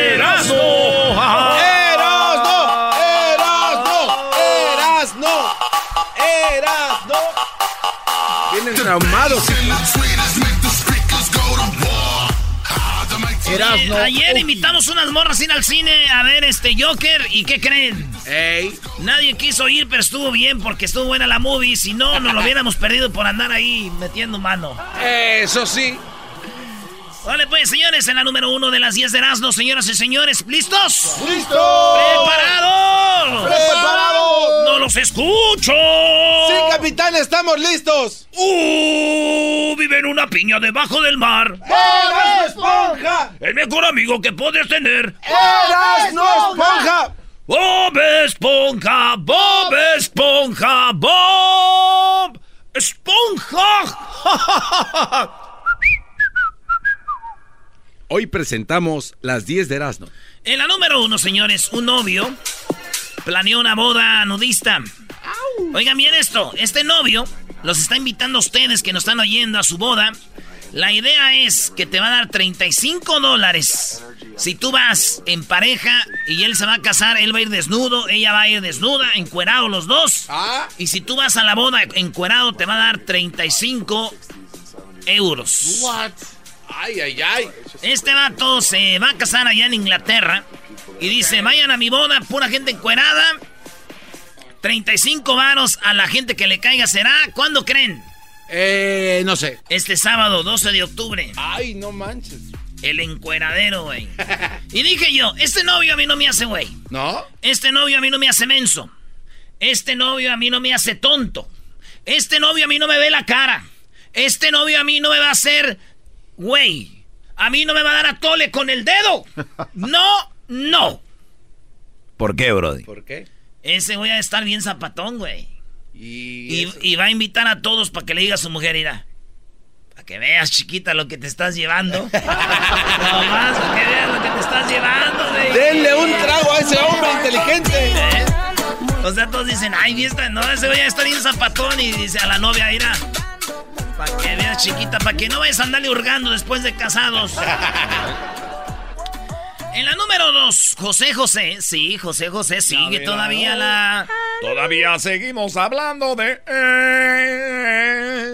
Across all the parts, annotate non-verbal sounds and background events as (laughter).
Erasmo. ¡Erasno! ¡Erasno! ¡Erasno! ¡Erasno! Vienen traumados. Eh, ayer invitamos unas morras sin al cine a ver este Joker y ¿qué creen? Ey. Nadie quiso ir, pero estuvo bien porque estuvo buena la movie. Si no, nos lo hubiéramos perdido por andar ahí metiendo mano. Eso sí. Vale, pues, señores, en la número uno de las 10 de Erasmo, señoras y señores, ¿listos? ¡Listo! ¡Preparados! ¡Preparados! ¡No los escucho! ¡Sí, capitán, estamos listos! ¡Uh! Vive en una piña debajo del mar. ¡Eras esponja! El mejor amigo que puedes tener. ¡Eras no esponja! Bob Esponja, Bob Esponja, Bob Esponja. (laughs) Hoy presentamos las 10 de Erasmo. En la número uno, señores, un novio planeó una boda nudista. Oigan bien esto, este novio los está invitando a ustedes que nos están oyendo a su boda. La idea es que te va a dar 35 dólares. Si tú vas en pareja y él se va a casar, él va a ir desnudo, ella va a ir desnuda, encuerado los dos. Ah. Y si tú vas a la boda encuerado, te va a dar 35 euros. What? Ay, ay, ay. Este vato se va a casar allá en Inglaterra y dice, vayan a mi boda, pura gente encuerada. 35 varos a la gente que le caiga será. ¿Cuándo creen? Eh, no sé. Este sábado, 12 de octubre. Ay, no manches. El encueradero, güey. (laughs) Y dije yo, este novio a mí no me hace güey. ¿No? Este novio a mí no me hace menso. Este novio a mí no me hace tonto. Este novio a mí no me ve la cara. Este novio a mí no me va a hacer güey. A mí no me va a dar a tole con el dedo. No, no. ¿Por qué, Brody? ¿Por qué? Ese voy a estar bien zapatón, güey. Y, Y, y va a invitar a todos para que le diga a su mujer, irá. Para que veas, chiquita, lo que te estás llevando. (laughs) no más, para que veas lo que te estás llevando, güey. Denle un trago a ese hombre inteligente. ¿Eh? O sea, todos dicen, ay, fiesta, no, ese voy a estar bien zapatón. Y dice a la novia, irá. Para que veas, chiquita, para que no vayas a andarle hurgando después de casados. (laughs) En la número dos, José José. Sí, José José sigue todavía la. Todavía seguimos hablando de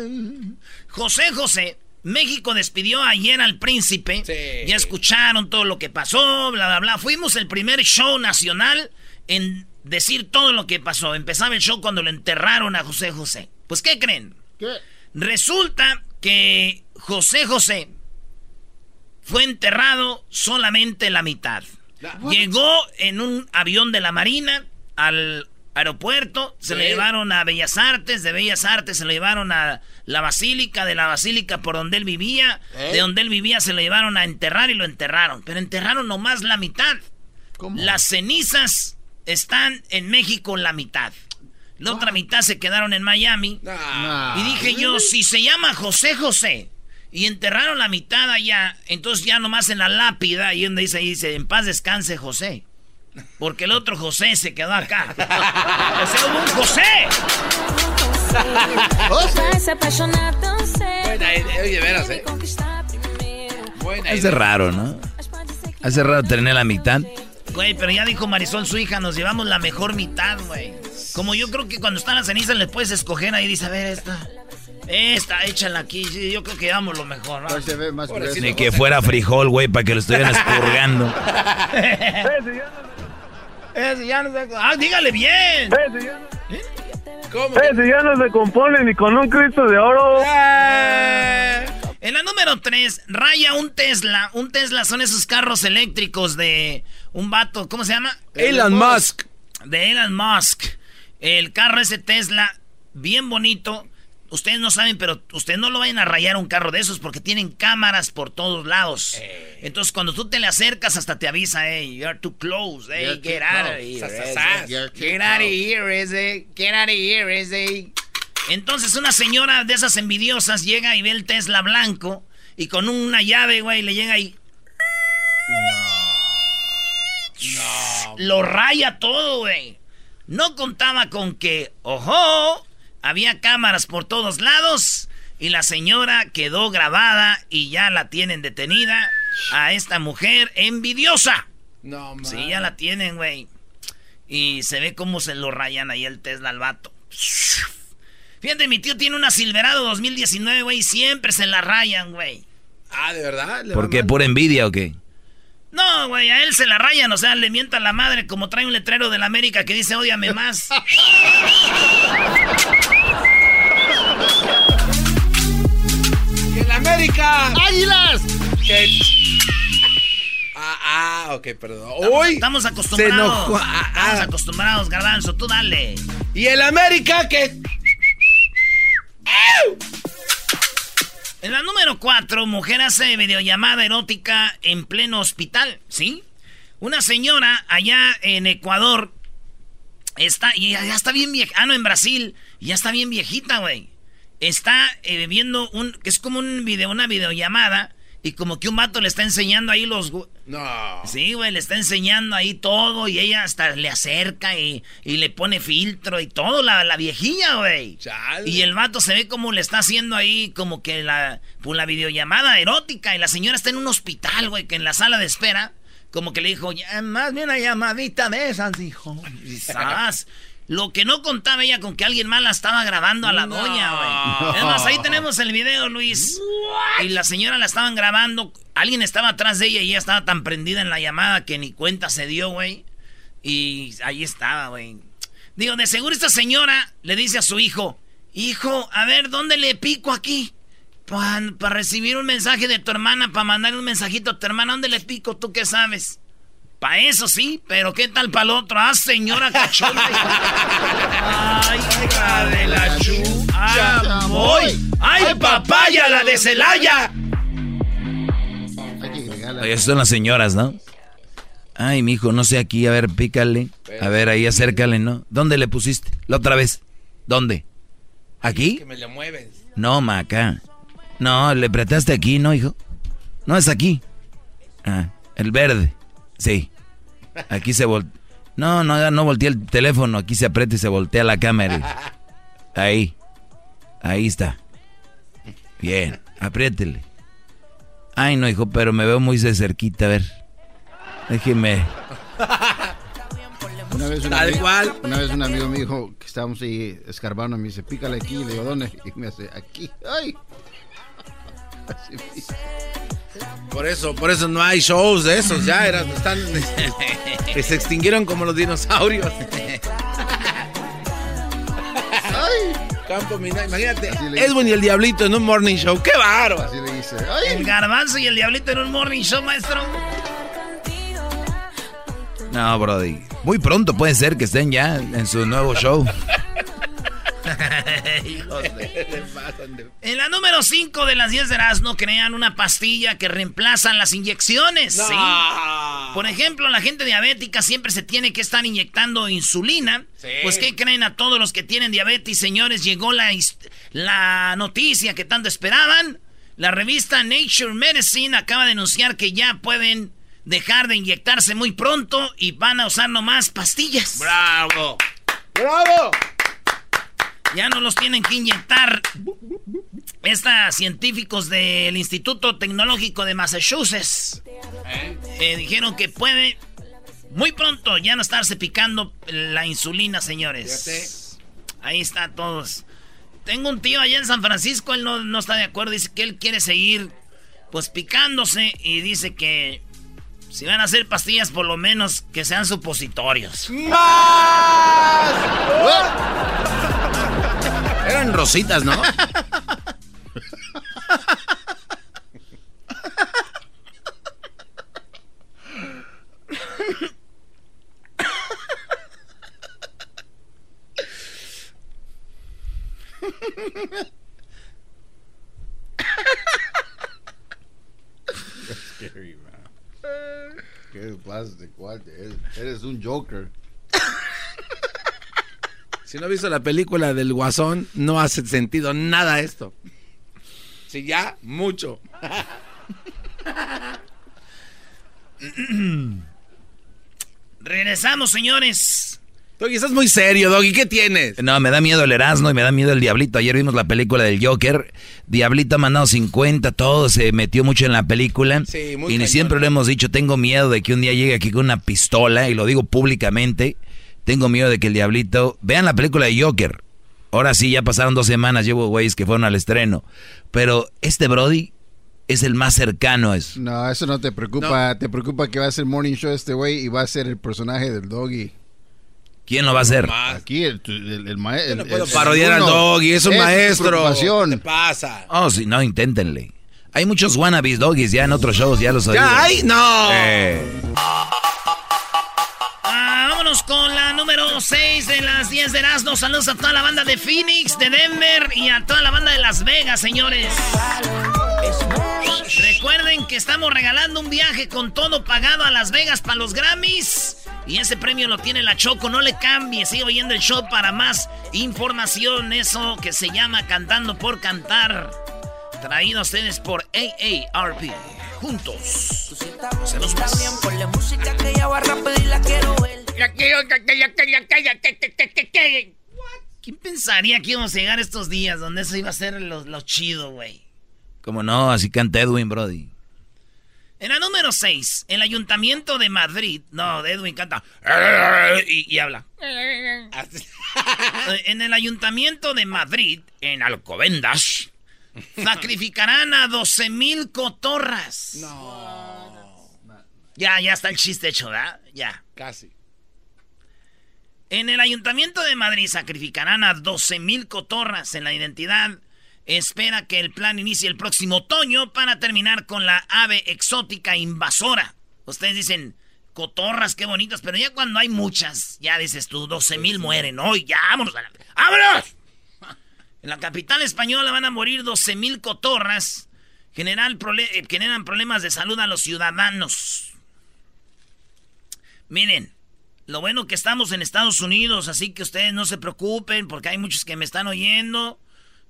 él. José José. México despidió ayer al príncipe. Sí. Ya escucharon todo lo que pasó, bla, bla, bla. Fuimos el primer show nacional en decir todo lo que pasó. Empezaba el show cuando lo enterraron a José José. Pues, ¿qué creen? Resulta que José José fue enterrado solamente la mitad. Llegó en un avión de la Marina al aeropuerto, se lo Sí. llevaron a Bellas Artes, de Bellas Artes se lo llevaron a la Basílica, de la Basílica por donde él vivía, ¿Eh? de donde él vivía se lo llevaron a enterrar y lo enterraron, pero enterraron nomás la mitad. Las cenizas están en México la mitad. La otra mitad se quedaron en Miami. Y dije yo, si se llama José José y enterraron la mitad allá, entonces ya nomás en la lápida, y donde dice ahí, dice, en paz descanse José. Porque el otro José se quedó acá. (laughs) o sea, hubo un José. (laughs) Buena oye, veras, ¿eh? Buena Hace idea. raro, ¿no? Hace raro tener la mitad. Güey, pero ya dijo Marisol, su hija, nos llevamos la mejor mitad, güey. Como yo creo que cuando están las cenizas le puedes escoger ahí, dice, a ver, esta. Esta, échala aquí. Sí, yo creo que llevamos lo mejor, ¿no? se ve más. Ni que fuera frijol, güey, para que lo estuvieran (laughs) expurgando. Ese ya no sé- Ah, dígale bien. ¿Cómo? Ese ya no se compone ni con un Cristo de oro. En la número 3, raya un Tesla. Un Tesla son esos carros eléctricos de un vato, ¿cómo se llama? Elon Musk. De Elon Musk. El carro ese Tesla, bien bonito. Ustedes no saben, pero ustedes no lo vayan a rayar un carro de esos porque tienen cámaras por todos lados. Entonces, cuando tú te le acercas, hasta te avisa, hey, you're too close, hey, You're get out of here, Get out of here, ese. Get out of here, ese. Entonces, una señora de esas envidiosas llega y ve el Tesla blanco y con una llave, güey, le llega y. Lo raya todo, güey. No contaba con que, ojo, había cámaras por todos lados y la señora quedó grabada y ya la tienen detenida a esta mujer envidiosa. No, man. Sí, ya la tienen, güey. Y se ve cómo se lo rayan ahí el Tesla al vato. Fíjate, mi tío tiene una Silverado 2019, güey, y siempre se la rayan, güey. Ah, ¿de verdad? ¿Le ¿Por qué? ¿Pura envidia o qué? No, güey, a él se la rayan, o sea, le mienta la madre como trae un letrero de la América que dice, ódiame más. ¡Que la América! ¡Águilas! Que- Ah, ah, ok, perdón. Uy, Estamos se acostumbrados. enojó. Ah, ah. Estamos acostumbrados, garbanzo, tú dale. Y el América que... En la número 4, mujer hace videollamada erótica en pleno hospital, ¿sí? Una señora allá en Ecuador está, y ya, está bien vieja, ah, no, en Brasil, ya está bien viejita, güey. Está eh, viendo un, que es como un video, una videollamada, y como que un vato le está enseñando ahí los... No. Sí, güey, le está enseñando ahí todo y ella hasta le acerca y, y le pone filtro y todo, la, la viejilla, güey. Chale. Y el vato se ve como le está haciendo ahí como que la, pues, la videollamada erótica y la señora está en un hospital, güey, que en la sala de espera, como que le dijo, "Ya, más bien una llamadita de esas, hijo. Y ¡zas! (laughs) Lo que no contaba ella con que alguien más la estaba grabando a la No. doña, güey. Es más, ahí tenemos el video, Luis. Y la señora la estaban grabando. Alguien estaba atrás de ella y ella estaba tan prendida en la llamada que ni cuenta se dio, güey. Y ahí estaba, güey. Digo, de seguro esta señora le dice a su hijo, hijo, a ver, ¿dónde le pico aquí? Para recibir un mensaje de tu hermana, para mandar un mensajito a tu hermana, ¿dónde le pico? ¿Tú qué sabes? Para eso sí, pero ¿qué tal para el otro? Ah, señora cachonda. (laughs) Ay, hija de la chucha, voy. Ay, papaya, la de Celaya. Oye, esas son las señoras, ¿no? Ay, mijo, no sé aquí, a ver, pícale. A ver, ahí acércale, ¿no? ¿Dónde le pusiste? La otra vez. ¿Dónde? ¿Aquí? Que me le mueves. No, ma, acá. No, le apretaste aquí, ¿no, hijo? No, es aquí. Ah, el verde. Sí. Aquí se voltea. No, no, no volteé el teléfono. Aquí se aprieta y se voltea la cámara. Ahí. Ahí está. Bien, apriétele. Ay, no, hijo, pero me veo muy de cerquita. A ver. Déjeme. Una vez, un Tal amigo, cual. una vez un amigo me dijo que estábamos ahí escarbando, me dice, pícale aquí, le digo, ¿dónde? (laughs) Y me hace, aquí, ¡ay! (laughs) Así me dice. Por eso, por eso no hay shows de esos, ya eran, están, (laughs) se extinguieron como los dinosaurios. Campo Mina- imagínate, Edwin y el Diablito en un morning show, qué bárbaro. Así le dice, El ¡ay! garbanzo y el diablito en un morning show, maestro. No, Brody. Muy pronto puede ser que estén ya en su nuevo show. (laughs) Hijos de- En la número 5 de las 10 de Erasmo crean una pastilla que reemplazan las inyecciones. ¿sí? Por ejemplo, la gente diabética siempre se tiene que estar inyectando insulina. Pues, ¿qué creen a todos los que tienen diabetes, señores? Llegó la, la noticia que tanto esperaban. La revista Nature Medicine acaba de anunciar que ya pueden dejar de inyectarse muy pronto y van a usar nomás pastillas. ¡Bravo! ¡Bravo! Ya no los tienen que inyectar. Estas científicos del Instituto Tecnológico de Massachusetts eh, dijeron que puede muy pronto ya no estarse picando la insulina, señores. Ahí está todos. Tengo un tío allá en San Francisco, él no, no está de acuerdo, dice que él quiere seguir pues picándose y dice que si van a hacer pastillas, por lo menos que sean supositorios. Eran rositas, ¿no? Qué plástico, eres, eres un Joker. Si no has visto la película del Guasón, no hace sentido nada esto. Si ya, mucho. (laughs) Regresamos, señores. Doggy, estás muy serio, Doggy. ¿Qué tienes? No, me da miedo el Erasmo y me da miedo el Diablito. Ayer vimos la película del Joker. Diablito ha mandado 50, todo se metió mucho en la película. Sí, muy y cañón. siempre lo hemos dicho, tengo miedo de que un día llegue aquí con una pistola, y lo digo públicamente. Tengo miedo de que el Diablito... Vean la película de Joker. Ahora sí, ya pasaron dos semanas, llevo güeyes que fueron al estreno. Pero este Brody es el más cercano a eso. No, eso no te preocupa. Te preocupa que va a ser morning show este güey y va a ser el personaje del doggy. ¿Quién lo va a hacer? Aquí el, el, el maestro. no puedo parodiar al doggy, es un maestro. ¿Qué pasa? Oh, sí, no, inténtenle. Hay muchos wannabes doggies ya en otros shows, ya los oí. ¿Ya hay? No. Eh. Ah, vámonos con la número 6 de las 10 de Erasmo. Saludos a toda la banda de Phoenix, de Denver y a toda la banda de Las Vegas, señores. Recuerden que estamos regalando un viaje con todo pagado a Las Vegas para los Grammys. Y ese premio lo tiene la Choco, no le cambie, sigue oyendo el show para más información. Eso que se llama Cantando por Cantar. Traído a ustedes por AARP. Juntos. Hacemos más. ¿Quién pensaría que íbamos a llegar estos días donde eso iba a ser lo, lo chido, güey? Como no, así canta Edwin Brody. En la número 6, el Ayuntamiento de Madrid. No, Edwin canta. Y, y habla. (laughs) En el Ayuntamiento de Madrid, en Alcobendas, sacrificarán a 12 mil cotorras. No. Ya, ya está el chiste hecho, ¿verdad? Ya. Casi. En el Ayuntamiento de Madrid sacrificarán a 12 mil cotorras en la identidad. Espera que el plan inicie el próximo otoño para terminar con la ave exótica invasora. Ustedes dicen, cotorras, qué bonitas, pero ya cuando hay muchas, ya dices tú, 12 mil mueren hoy, ya, vámonos a la... ¡Vámonos! (laughs) En la capital española van a morir 12 mil cotorras. Eh, generan problemas de salud a los ciudadanos. Miren, lo bueno que estamos en Estados Unidos, así que ustedes no se preocupen porque hay muchos que me están oyendo.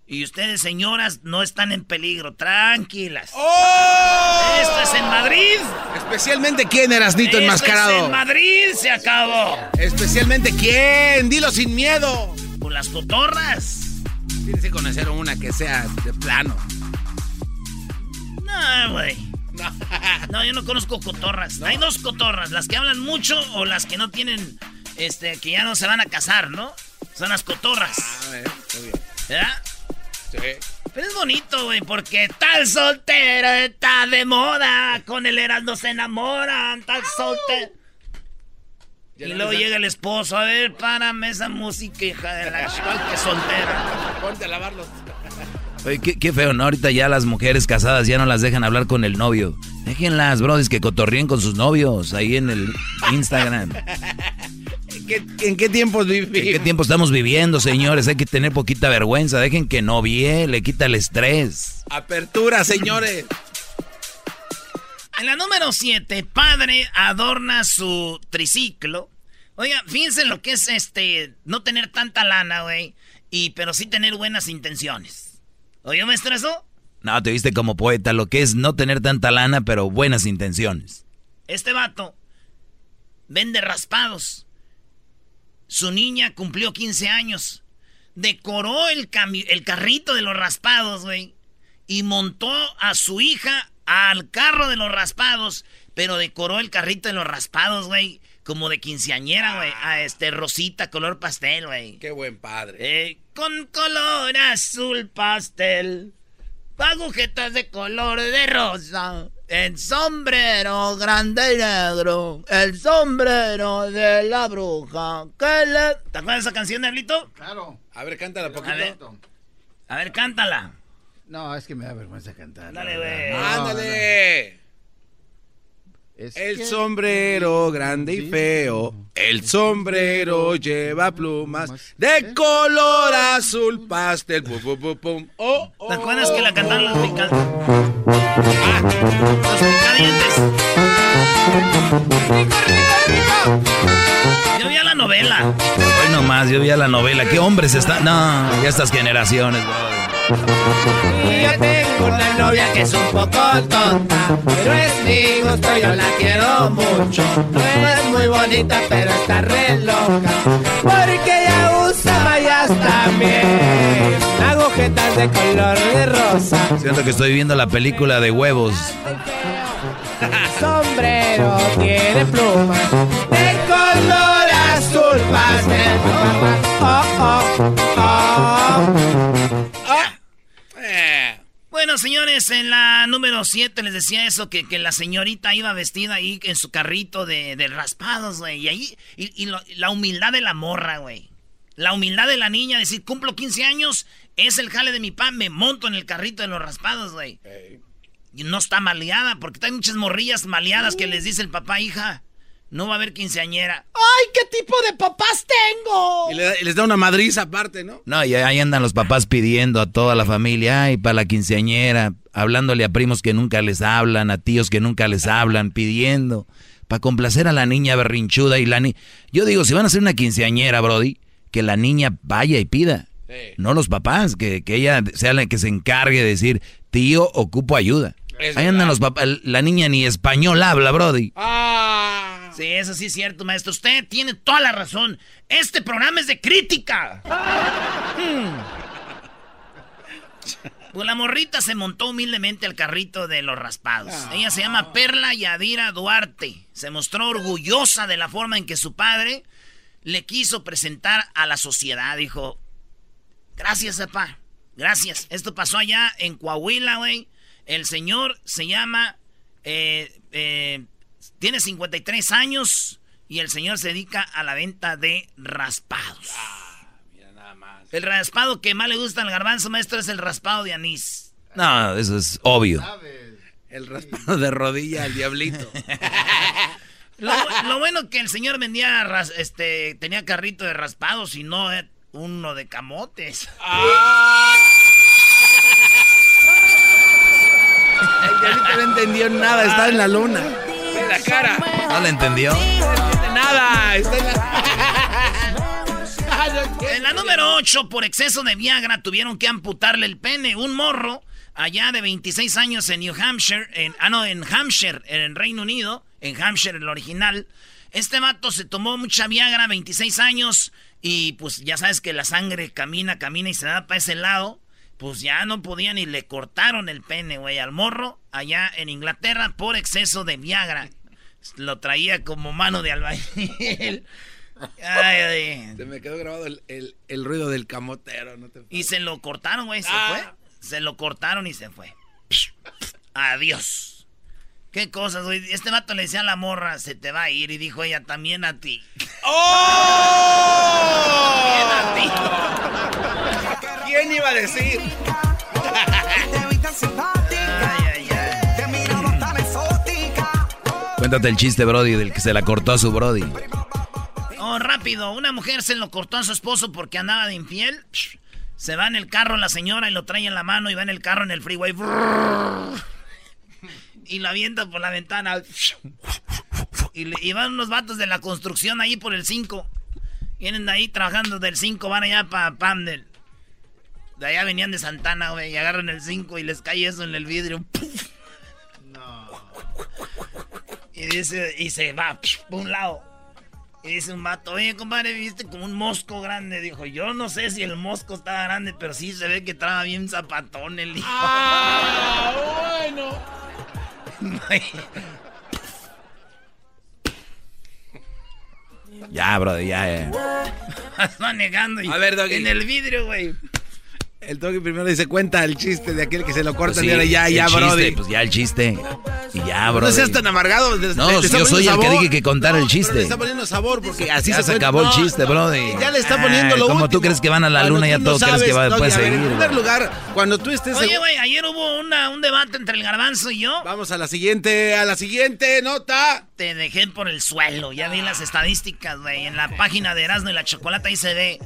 Y ustedes, señoras, no están en peligro. Tranquilas. ¡Oh! Esto es en Madrid. Especialmente quién, Erasnito enmascarado. es en Madrid se acabó. Especialmente quién, dilo sin miedo. Con las cotorras. Tienes que conocer una que sea de plano. No, güey. (laughs) No, yo no conozco cotorras. Hay dos cotorras, las que hablan mucho o las que no tienen, este, que ya no se van a casar, ¿no? Son las cotorras. A ver, muy bien. ¿Verdad? Sí. Pero es bonito, güey, porque tal soltero está de moda. Con el Heraldo se enamoran, tal soltero. Y luego llega el esposo, a ver, párame esa música, hija de la (laughs) chica que soltera. Ponte a lavarlos. Oye, qué, qué feo, ¿no? Ahorita ya las mujeres casadas ya no las dejan hablar con el novio. Déjenlas, brodis, que cotorreen con sus novios ahí en el Instagram. ¿En (laughs) qué, en qué tiempos ¿En vivimos? qué tiempo estamos viviendo, señores? Hay que tener poquita vergüenza. Dejen que novie, le quita el estrés. Apertura, señores. En la número 7, padre adorna su triciclo. Oiga, fíjense lo que es este, no tener tanta lana, güey, y pero sí tener buenas intenciones. ¿Oye, maestro, eso? No, te viste como poeta, lo que es no tener tanta lana, pero buenas intenciones. Este vato vende raspados. Su niña cumplió 15 años. decoró el, el carrito de los raspados, güey. Y montó a su hija al carro de los raspados. Pero decoró el carrito de los raspados, güey. Como de quinceañera, güey. A este rosita, color pastel, güey. Qué buen padre. Eh, con color azul pastel. Agujetas de color de rosa. El sombrero grande y negro. El sombrero de la bruja. Que le... ¿Te acuerdas de esa canción, Diablito? Claro. A ver, cántala poquito. A ver. A ver, cántala. No, es que me da vergüenza cantar. Dale, güey. No, no. ¡Ándale! Es El que- sombrero grande y feo. El sombrero lleva plumas de color azul pastel. Pum, pum, pum, pum. Oh, oh. ¿Te acuerdas que la cantaron los picadientes? Los picadientes. Yo vi a la novela. Hoy nomás, yo vi a la novela. ¿Qué hombres están? No, ya estas generaciones, bro. Y yo tengo una novia que es un poco tonta, pero es mi gusto, yo la quiero mucho. No es muy bonita, pero está re loca, porque ella usa mallas también, agujetas de color de rosa. Siento que estoy viendo la película de huevos. (laughs) Sombrero tiene plumas de color azul pastel. Oh, oh, oh. Bueno, señores, en la número 7 les decía eso, que, que la señorita iba vestida ahí en su carrito de, de raspados, güey. Y ahí, y, y lo- la humildad de la morra, güey. La humildad de la niña, decir, cumplo 15 años, es el jale de mi pan, me monto en el carrito de los raspados, güey. Y no está maleada, porque hay muchas morrillas maleadas que les dice el papá, hija, no va a haber quinceañera. ¡Ay, qué tipo de papás tengo! Y, le da- y les da una madriza aparte, ¿no? No, y ahí andan los papás pidiendo a toda la familia, ay, para la quinceañera, hablándole a primos que nunca les hablan, a tíos que nunca les hablan, pidiendo, para complacer a la niña berrinchuda y la niña... Yo digo, si van a hacer una quinceañera, Brody, que la niña vaya y pida. No los papás, que, que ella sea la que se encargue de decir, tío, ocupo ayuda. Es Ahí andan los papás, la niña ni español habla, Brody. Ah. Sí, eso sí es cierto, maestro. Usted tiene toda la razón. Este programa es de crítica. (laughs) Pues la morrita se montó humildemente al carrito de los raspados. Ella se llama Perla Yadira Duarte. Se mostró orgullosa de la forma en que su padre le quiso presentar a la sociedad. Dijo, gracias, papá. Gracias. Esto pasó allá en Coahuila, güey. El señor se llama... eh, eh, tiene 53 años y el señor se dedica a la venta de raspados. El raspado que más le gusta al garbanzo, maestro, es el raspado de anís. No, eso es obvio. El raspado de rodilla al diablito. (laughs) Lo, lo bueno que el señor vendía, ras- este, tenía carrito de raspados y no eh, uno de camotes. (laughs) El diablito no entendió nada, está en la luna. En la cara. ¿No le entendió? No nada, está en la... (laughs) En la número 8, por exceso de Viagra, tuvieron que amputarle el pene. Un morro, allá de 26 años en New Hampshire, en, ah, no, en Hampshire, en Reino Unido, en Hampshire, el original. Este vato se tomó mucha Viagra, 26 años, y pues ya sabes que la sangre camina, camina y se da para ese lado. Pues ya no podían y le cortaron el pene, güey, al morro, allá en Inglaterra, por exceso de Viagra. Lo traía como mano de albañil. Ay, ay. Se me quedó grabado el, el- el ruido del camotero. No te... Y se lo cortaron, güey, se Ah. fue. Se lo cortaron y se fue. Adiós. Qué cosas, güey. Este vato le decía a la morra, se te va a ir. Y dijo ella, también a ti. También a ti. ¿Quién iba a decir? (laughs) Ay. Cuéntate el chiste, Brody, del que se la cortó a su Brody. Oh, rápido. Una mujer se lo cortó a su esposo porque andaba de infiel. Se va en el carro la señora y lo trae en la mano y va en el carro en el freeway. Y lo avienta por la ventana. Y, le- y van unos vatos de la construcción ahí por el 5. Vienen de ahí trabajando del 5, van allá para Pamdel. De allá venían de Santana, güey, y agarran el 5 y les cae eso en el vidrio. Y dice, y se va por un lado. Y dice un vato, oye, compadre, viste como un mosco grande. Dijo, yo no sé si el mosco estaba grande, pero sí se ve que traba bien zapatón el hijo. Ah, bueno. Ya, bro, ya, (laughs) ya. Está negando. y- A ver, Doggy. En el vidrio, güey. El toque primero dice cuenta el chiste de aquel que se lo Pues corta sí, y ahora ya, ya, chiste, brody. Pues ya el chiste. Y ya, bro. no seas tan amargado. te- No, te- te está yo soy el que dije que contara el pero chiste. Le está poniendo sabor porque así ya se, acabó el chiste, no. brody. Ya le está poniendo Ay, lo Como tú crees que van a la luna, ya no todo crees que sabes, va, Doggy, puedes a seguir. En primer lugar, cuando tú estés... Oye, güey, ayer hubo una, un debate entre el garbanzo y yo. Vamos a la siguiente, a la siguiente nota. Te dejé por el suelo. Ya vi las estadísticas, güey. En la página de Erasmo y la Chocolata ahí se ve.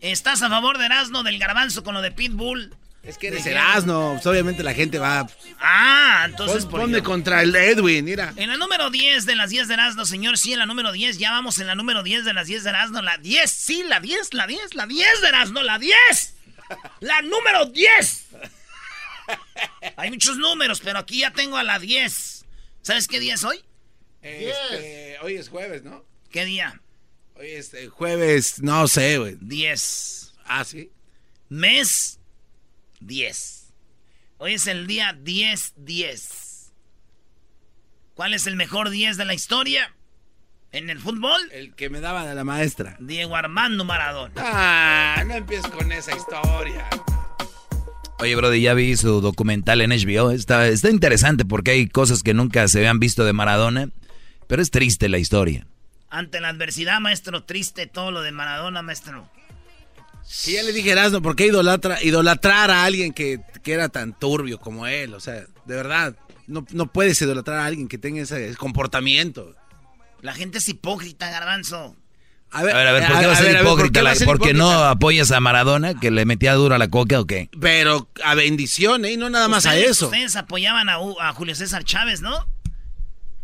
¿Estás a favor de Erasmo del garbanzo con lo de Pitbull? Es que eres Erasno, pues obviamente la gente va... Ah, entonces Pon- por ponme yo. contra el Edwin, mira. En la número 10 de las 10 de Erasmo, señor, sí, en la número 10, ya vamos en la número 10 de las 10 de Erasmo, la 10, sí, la 10, la 10, la 10 de Erasmo, la 10. La número 10. (laughs) Hay muchos números, pero aquí ya tengo a la 10. ¿Sabes qué día es hoy? Este, hoy es jueves, ¿no? ¿Qué día? Hoy es eh, jueves, no sé, güey. 10. Ah, ¿sí? Mes 10. Hoy es el día 10-10. ¿Cuál es el mejor 10 de la historia? ¿En el fútbol? El que me daba de la maestra. Diego Armando Maradona. Ah, no empieces con esa historia. Oye, Brody, ya vi su documental en HBO. Está, está interesante porque hay cosas que nunca se habían visto de Maradona. Pero es triste la historia. Ante la adversidad, maestro, triste todo lo de Maradona, maestro. Sí, ya le dije Erasno, ¿por qué idolatra, idolatrar a alguien que, que era tan turbio como él? O sea, de verdad, no, no puedes idolatrar a alguien que tenga ese comportamiento. La gente es hipócrita, garbanzo. A ver, a ver, ¿por qué va a ser ver, hipócrita? ¿por qué va la- a ser ¿Porque no hipócrita? apoyas a Maradona, que le metía duro a la coca o qué? Pero a bendición, ¿eh? Y no nada más a eso. Ustedes apoyaban a, a Julio César Chávez, ¿no?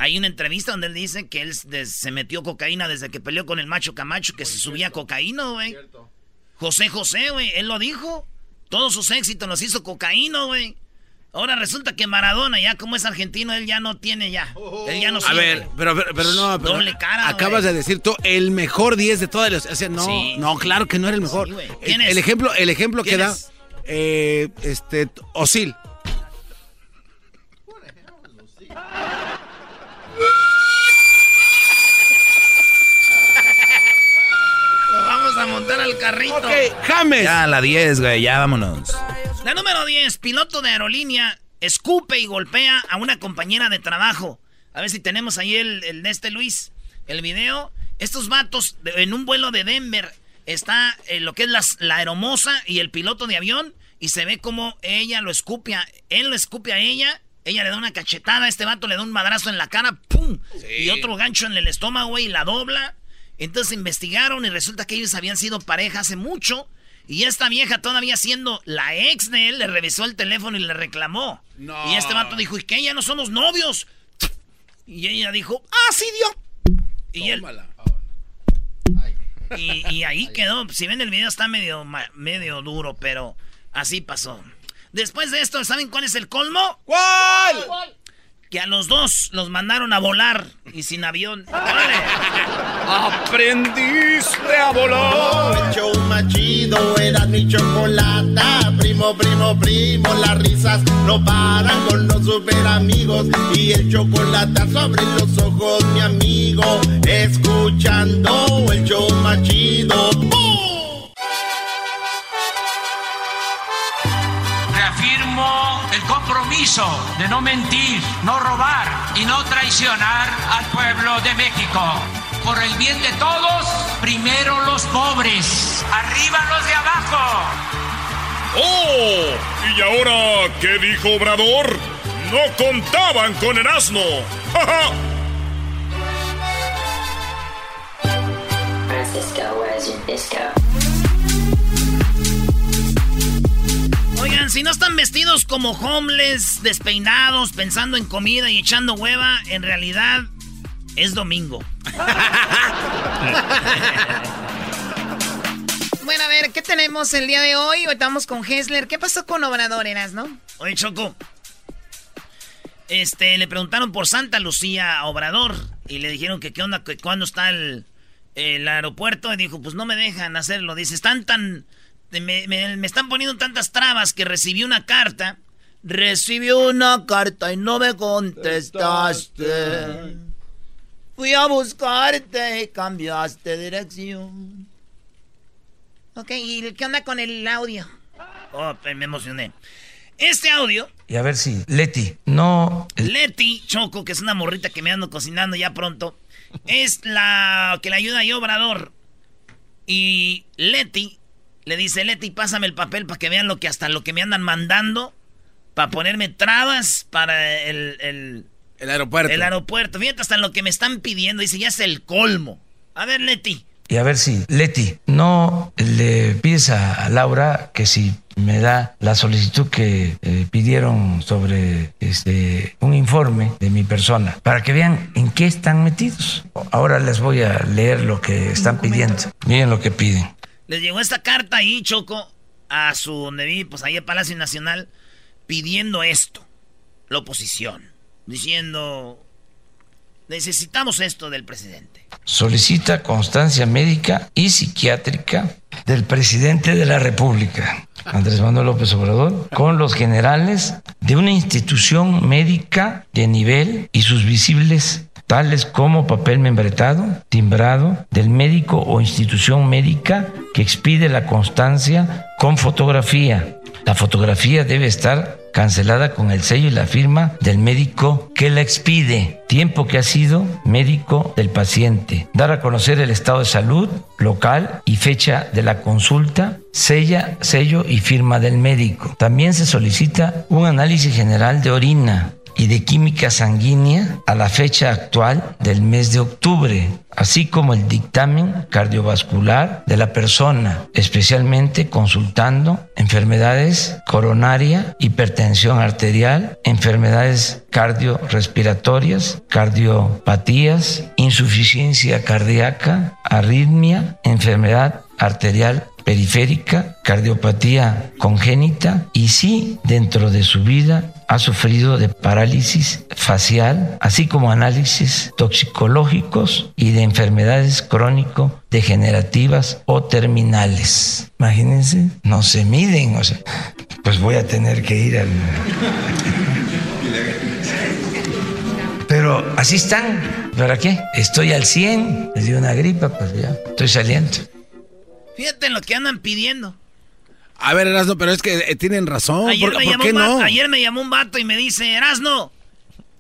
Hay una entrevista donde él dice que él se metió cocaína desde que peleó con el macho Camacho, que se subía cocaína, güey. José José, güey, él lo dijo. Todos sus éxitos los hizo cocaína, güey. Ahora resulta que Maradona, ya como es argentino, él ya no tiene ya. Él ya no A sirve. ver, pero, pero, pero no, pero Doble cara, acabas de decir tú el mejor 10 de todas las, o sea, no, Sí, no, claro que no era el mejor. Sí, el, ¿Quién es? el ejemplo, el ejemplo que ¿Quién da es? eh, este Osil. Vamos carrito. Ok, James. Ya, la 10, güey, ya vámonos. La número 10, piloto de aerolínea, escupe y golpea a una compañera de trabajo. A ver si tenemos ahí el, el de este Luis, el video. Estos vatos, de- en un vuelo de Denver, está eh, lo que es las- la aeromoza y el piloto de avión, y se ve como ella lo escupe, a- él lo escupe a ella, ella le da una cachetada, este vato le da un madrazo en la cara, ¡pum! Y otro gancho en el estómago, y la dobla. Entonces investigaron y resulta que ellos habían sido pareja hace mucho. Y esta vieja todavía siendo la ex de él, le revisó el teléfono y le reclamó. No. Y este vato dijo, ¿y qué? Ya no somos novios. Y ella dijo, ¡ah, sí, dio! Y él... Y, y ahí quedó. Si ven el video está medio, medio duro, pero así pasó. Después de esto, ¿saben cuál es el colmo? ¿Cuál? Que a los dos los mandaron a volar y sin avión. ¡Órale! Aprendiste a volar. El show más chido era mi chocolata. Primo, primo, primo, las risas no paran con los super amigos. Y el chocolate sobre los ojos, mi amigo. Escuchando el show más chido. ¡Bum! Compromiso de no mentir, no robar y no traicionar al pueblo de México. Por el bien de todos, primero los pobres, arriba los de abajo. ¡Oh! ¿Y ahora qué dijo Obrador? No contaban con el asno. (laughs) ¡Ja, ja! Oigan, si no están vestidos como homeless, despeinados, pensando en comida y echando hueva, en realidad es domingo. (laughs) Bueno, a ver, ¿qué tenemos el día de hoy? Hoy estamos con Hessler. ¿Qué pasó con Obrador, Eras, no? Oye, Choco. Este, le preguntaron por Santa Lucía a Obrador y le dijeron que qué onda, que cuándo está el, el aeropuerto y dijo, pues no me dejan hacerlo. Dice, están tan... Me, me están poniendo tantas trabas que recibí una carta. Recibí una carta y no me contestaste. Fui a buscarte y cambiaste dirección. Ok, ¿y qué onda con el audio? Oh, me emocioné. Este audio. Y a ver si, Leti, no. Leti Choco, que es una morrita que me ando cocinando ya pronto, es la que le ayuda a Obrador. Y Leti le dice: Leti, pásame el papel para que vean lo que hasta lo que me andan mandando para ponerme trabas para el, el, el aeropuerto. El aeropuerto. Fíjate hasta lo que me están pidiendo. Dice: ya es el colmo. A ver, Leti. Y a ver si, Leti, no le pides a, Laura que si me da la solicitud que eh, pidieron sobre este un informe de mi persona para que vean en qué están metidos. Ahora les voy a leer lo que están pidiendo. Miren lo que piden. Les llegó esta carta ahí, Choco, a su donde vi, pues ahí en Palacio Nacional, pidiendo esto, la oposición, diciendo Necesitamos esto del presidente. Solicita constancia médica y psiquiátrica del presidente de la República, Andrés Manuel López Obrador, con los generales de una institución médica de nivel y sus visibles tales como papel membretado, timbrado del médico o institución médica que expide la constancia con fotografía. La fotografía debe estar cancelada con el sello y la firma del médico que la expide, tiempo que ha sido médico del paciente, dar a conocer el estado de salud local y fecha de la consulta, sella, sello y firma del médico. También se solicita un análisis general de orina y de química sanguínea a la fecha actual del mes de octubre, así como el dictamen cardiovascular de la persona, especialmente consultando enfermedades coronaria, hipertensión arterial, enfermedades cardiorrespiratorias, cardiopatías, insuficiencia cardíaca, arritmia, enfermedad arterial periférica, cardiopatía congénita y si dentro de su vida ha sufrido de parálisis facial, así como análisis toxicológicos y de enfermedades crónico-degenerativas o terminales. Imagínense, no se miden, o sea, pues voy a tener que ir al... Pero así están. ¿Para qué? Estoy al 100, les dio una gripa, pues ya, estoy saliendo. Fíjate en lo que andan pidiendo. A ver, Erasno, pero es que eh, tienen razón. Ayer, ¿Por, me qué no? ayer me llamó un vato y me dice, Erasno,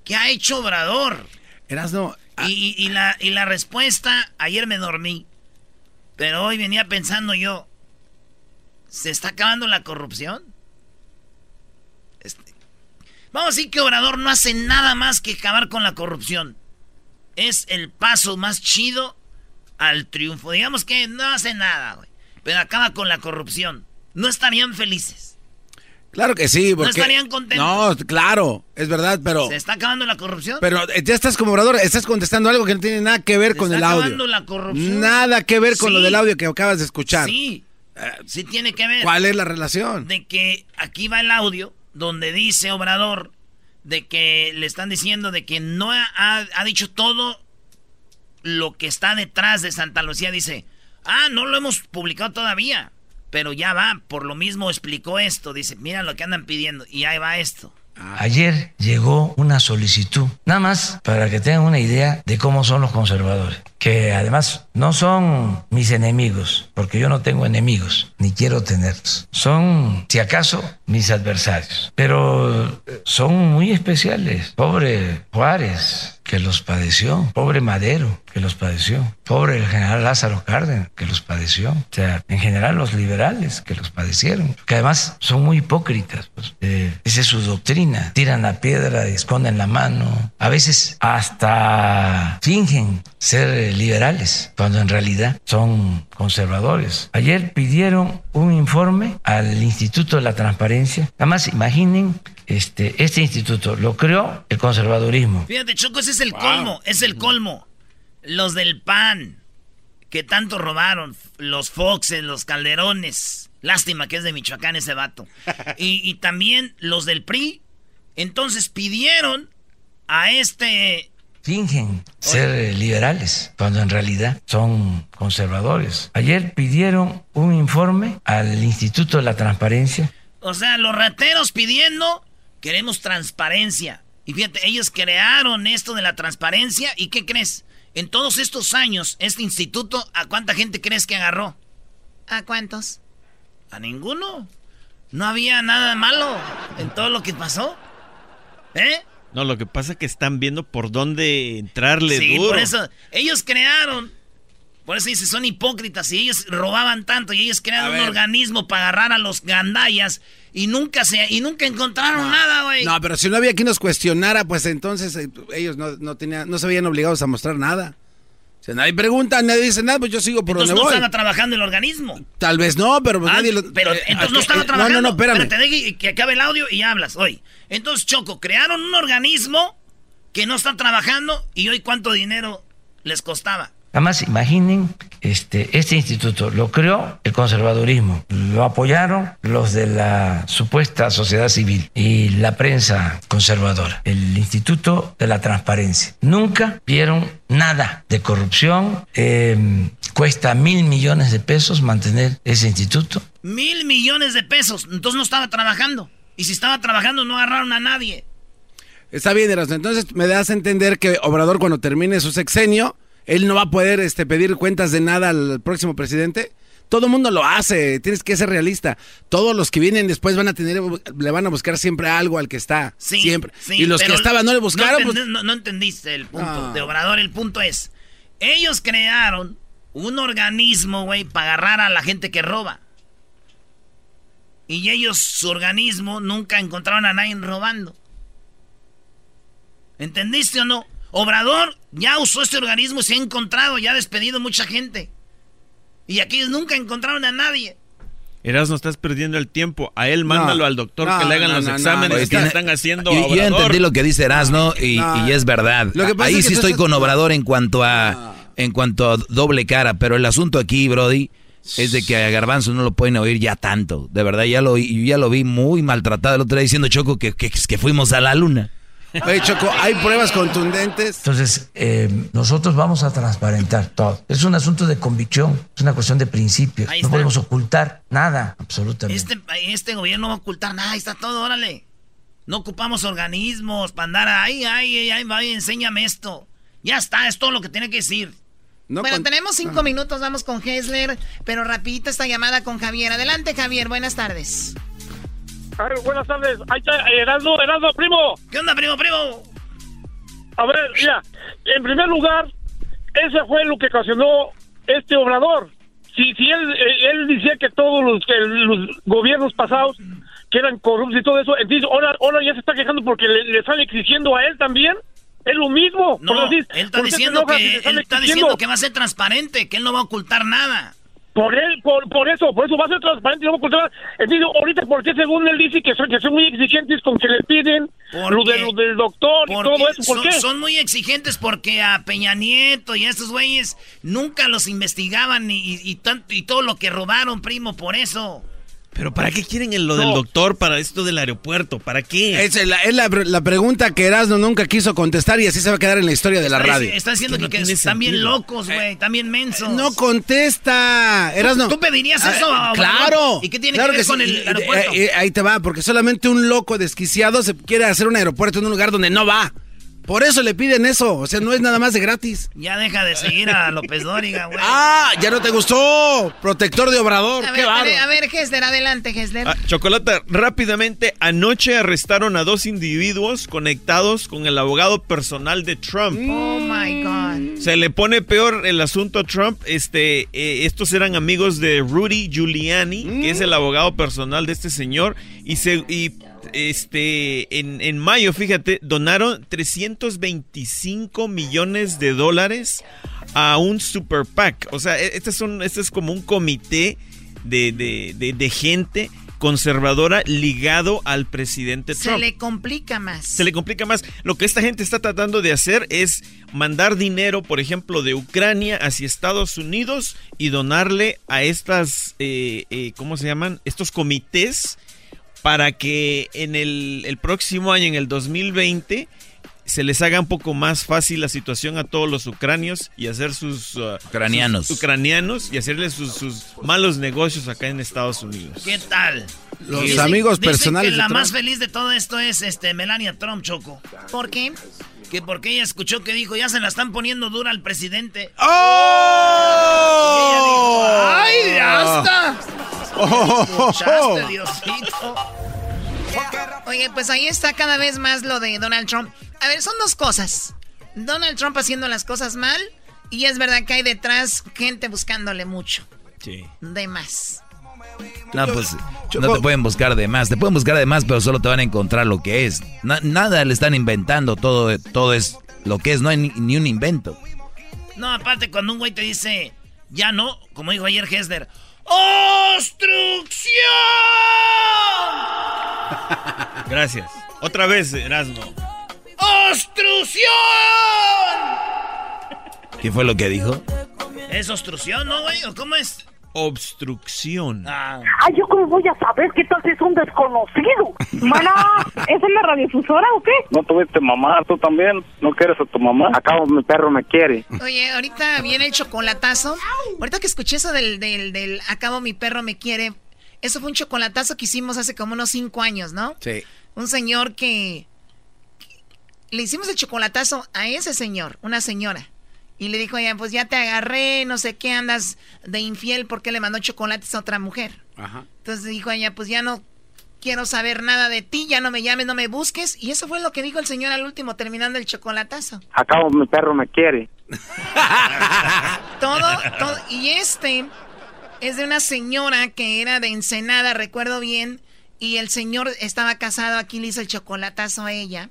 ¿qué ha hecho Obrador? Erasno. Ah. Y, y, la, y la respuesta, ayer me dormí. Pero hoy venía pensando yo, ¿se está acabando la corrupción? Este, vamos a decir que Obrador no hace nada más que acabar con la corrupción. Es el paso más chido al triunfo. Digamos que no hace nada, güey. Pero acaba con la corrupción no estarían felices. Claro que sí, porque... No estarían contentos. No, claro, es verdad, pero... ¿Se está acabando la corrupción? Pero eh, ya estás como orador, estás contestando algo que no tiene nada que ver con el audio. acabando la corrupción? Nada que ver con lo del audio que acabas de escuchar. Sí, eh, sí tiene que ver. ¿Cuál es la relación? De que aquí va el audio donde dice Obrador de que le están diciendo de que no ha, ha dicho todo lo que está detrás de Santa Lucía. Dice, ah, no lo hemos publicado todavía pero ya va, por lo mismo explicó esto, dice, mira lo que andan pidiendo, y ahí va esto. Ayer llegó una solicitud, nada más para que tengan una idea de cómo son los conservadores, que además no son mis enemigos, porque yo no tengo enemigos, ni quiero tenerlos. Son, si acaso, mis adversarios, pero son muy especiales. Pobre Juárez, que los padeció. Pobre Madero, que los padeció. Pobre el general Lázaro Cárdenas, que los padeció. O sea, en general los liberales, que los padecieron. Que además son muy hipócritas. Pues. Eh, esa es su doctrina. Tiran la piedra esconden la mano. A veces hasta fingen ser liberales, cuando en realidad son conservadores. Ayer pidieron un informe al Instituto de la Transparencia. Además, imaginen este, este instituto lo creó el conservadurismo. Fíjate, Choco, ese es el colmo, es el colmo. Los del PAN, que tanto robaron, los Foxes, los Calderones. Lástima que es de Michoacán ese vato. (laughs) Y, y también los del PRI. Entonces pidieron a este fingen ser eh, liberales cuando en realidad son conservadores. Ayer pidieron un informe al Instituto de la Transparencia. O sea, los rateros pidiendo, queremos transparencia. Y fíjate, ellos crearon esto de la transparencia y ¿qué crees? En todos estos años, este instituto, ¿a cuánta gente crees que agarró? ¿A cuántos? A ninguno. No había nada malo en todo lo que pasó. ¿Eh? No, lo que pasa es que están viendo por dónde entrarle sí, duro. por eso ellos crearon. Por eso dice, son hipócritas y ellos robaban tanto y ellos crearon un organismo para agarrar a los gandallas y nunca se y nunca encontraron nada, güey. No, pero si no había quien nos cuestionara, pues entonces eh, ellos no, no, tenían, no se veían obligados a mostrar nada. Si nadie pregunta, nadie dice nada, pues yo sigo por entonces donde no voy. estaba trabajando el organismo. Tal vez no, pero pues Ah, nadie lo... Pero eh, entonces eh, no estaba eh, trabajando. No, no, no, espérame. Espérate, deje que acabe el audio y hablas hoy. Entonces, Choco, crearon un organismo que no está trabajando y hoy cuánto dinero les costaba. Además, imaginen, este, este instituto lo creó el conservadurismo, lo apoyaron los de la supuesta sociedad civil y la prensa conservadora, el Instituto de la Transparencia. Nunca vieron nada de corrupción, eh, cuesta mil millones de pesos mantener ese instituto. Mil millones de pesos. Entonces no estaba trabajando. Y si estaba trabajando, no agarraron a nadie. Está bien, Erasmo. Entonces me das a entender que Obrador cuando termine su sexenio, él no va a poder este, pedir cuentas de nada al próximo presidente. Todo el mundo lo hace, tienes que ser realista. Todos los que vienen después van a tener, le van a buscar siempre algo al que está. Sí, siempre. sí, y los que estaban no le buscaron. No, pues- no entendiste el punto Ah. de Obrador. El punto es, ellos crearon un organismo, güey, para agarrar a la gente que roba. Y ellos, su organismo, nunca encontraron a nadie robando. ¿Entendiste o no? Obrador ya usó este organismo y se ha encontrado, ya ha despedido mucha gente. Y aquí nunca encontraron a nadie. Erasmo, estás perdiendo el tiempo. A él mándalo al doctor que le hagan no, los no, no. exámenes que tiene- están haciendo yo Obrador. entendí lo que dice Erasno y, No. y es verdad. Lo que pasa Ahí es que sí estoy estás- con Obrador en cuanto a en cuanto a doble cara, pero el asunto aquí, Brody, es de que a Garbanzo no lo pueden oír ya tanto. De verdad, ya lo, yo ya lo vi muy maltratado el otro día diciendo Choco que, que, que fuimos a la luna. Oye, Choco, hay pruebas contundentes. Entonces, eh, nosotros vamos a transparentar todo. Es un asunto de convicción, es una cuestión de principios. No podemos ocultar nada, absolutamente. Este, este gobierno no va a ocultar nada, ahí está todo, órale. No ocupamos organismos para andar ahí, ay, ay, ay, enséñame esto. Ya está, es todo lo que tiene que decir. bueno, tenemos cinco minutos, vamos con Hessler, pero rapidito esta llamada con Javier. Adelante, Javier, buenas tardes. Ay, buenas tardes. Ahí está, Heraldo, Heraldo, primo. ¿Qué onda, primo, primo? A ver, mira, en primer lugar, ese fue lo que ocasionó este obrador. Si, si él, eh, él decía que todos los, que los gobiernos pasados que eran corruptos y todo eso, entonces ahora, ahora ya se está quejando porque le, le están exigiendo a él también. Es lo mismo. No, decir, él está ¿por qué se diciendo que él está exigiendo? diciendo que va a ser transparente, que él no va a ocultar nada. Por él, por, por eso, por eso va a ser transparente y no va a. Entonces, ahorita, ¿por qué según él dice que son, que son muy exigentes con que le piden lo, de, lo del doctor y todo eso? ¿Por son, qué? son muy exigentes porque a Peña Nieto y a estos güeyes nunca los investigaban y, y, y tanto- y todo lo que robaron, primo, por eso. Pero ¿para qué quieren el- lo del doctor para esto del aeropuerto? ¿Para qué? Es la, es la, la pregunta que Erasmo nunca quiso contestar y así se va a quedar en la historia de la Está- radio. Está diciendo Que que, no que tiene están bien locos, güey, están bien mensos. No contesta, Erasmo. ¿Tú pedirías Ah, eso a Obrador? Claro. ¿Y qué tiene claro que ver sí. con el aeropuerto? eh, eh, ahí te va, porque solamente un loco desquiciado se quiere hacer un aeropuerto en un lugar donde no va. Por eso le piden eso, o sea, no es nada más de gratis. Ya deja de seguir a López Dóriga, güey. Ah, ya no te gustó. Protector de Obrador, A qué ver, a ver, a ver, Hessler, adelante, Hessler. Ah, Chocolata, rápidamente, anoche arrestaron a dos individuos conectados con el abogado personal de Trump. Oh my God. Se le pone peor el asunto a Trump. Este, eh, estos eran amigos de Rudy Giuliani, que es el abogado personal de este señor. Y se y este en, en mayo, fíjate, donaron 325 millones de dólares a un super PAC. O sea, e- este es un, este es como un comité de, de- de- de gente conservadora ligado al presidente Se Trump le complica más. se le complica más. Lo que esta gente está tratando de hacer es mandar dinero, por ejemplo, de Ucrania hacia Estados Unidos y donarle a estas, eh, eh, ¿cómo se llaman? Estos comités para que en el, el próximo año, en el 2020, se les haga un poco más fácil la situación a todos los ucranios y hacer sus uh, Ucranianos. sus ucranianos y hacerles sus, sus malos negocios acá en Estados Unidos. ¿Qué tal? Los Dicen- amigos dicen personales que la Trump. más feliz de todo esto es este Melania Trump, Choco. ¿Por qué? Que porque ella escuchó que dijo, ya se la están poniendo dura al presidente. ¡Oh! ¡Ay, ya está! Oh. Escuchaste, Diosito. Oye, pues ahí está cada vez más lo de Donald Trump. A ver, son dos cosas. Donald Trump haciendo las cosas mal y es verdad que hay detrás gente buscándole mucho. Sí. De más. No, pues no te pueden buscar de más. Te pueden buscar de más, pero solo te van a encontrar lo que es. Na- nada le están inventando. Todo, todo es lo que es. No hay ni, ni un invento. No, aparte cuando un güey te dice, ya no, como dijo ayer Hesler, ¡Obstrucción! (laughs) Gracias. Otra vez, Erasmo. ¡Obstrucción! ¿Qué fue lo que dijo? ¿Es obstrucción, no, güey? ¿O cómo es? Obstrucción. Ah. Ay, ¿yo cómo voy a saber qué tal si es un desconocido? (laughs) Mana, ¿es en la radiodifusora o qué? No tuviste mamá, tú también. No quieres a tu mamá. Acabo, mi perro me quiere. Oye, ahorita viene el chocolatazo. Ahorita que escuché eso del, del, del acabo mi perro me quiere. Eso fue un chocolatazo que hicimos hace como unos cinco años, ¿no? Sí. Un señor que, que- le hicimos el chocolatazo a ese señor, una señora. Y le dijo ella, pues ya te agarré, no sé qué, andas de infiel porque le mandó chocolates a otra mujer. Ajá. Entonces dijo ella, pues ya no quiero saber nada de ti, ya no me llames, no me busques. Y eso fue lo que dijo el señor al último, terminando el chocolatazo. Acabo, mi perro me quiere. (laughs) Todo, todo. Y este es de una señora que era de Ensenada, recuerdo bien. Y el señor estaba casado, aquí le hizo el chocolatazo a ella.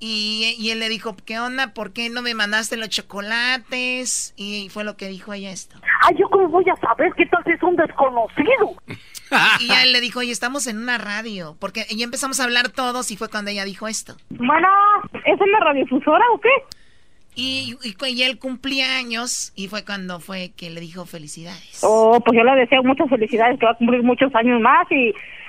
Y, y él le dijo, ¿qué onda? ¿Por qué no me mandaste los chocolates? Y fue lo que dijo ella esto. Ay, ¿yo cómo voy a saber qué tal si es un desconocido? (laughs) Y ya él le dijo, oye, estamos en una radio. Porque ya empezamos a hablar todos y fue cuando ella dijo esto. Mana, ¿es en la radiodifusora o qué? Y, y, y él cumplía años y fue cuando fue que le dijo felicidades. Oh, pues yo le deseo muchas felicidades, que va a cumplir muchos años más y,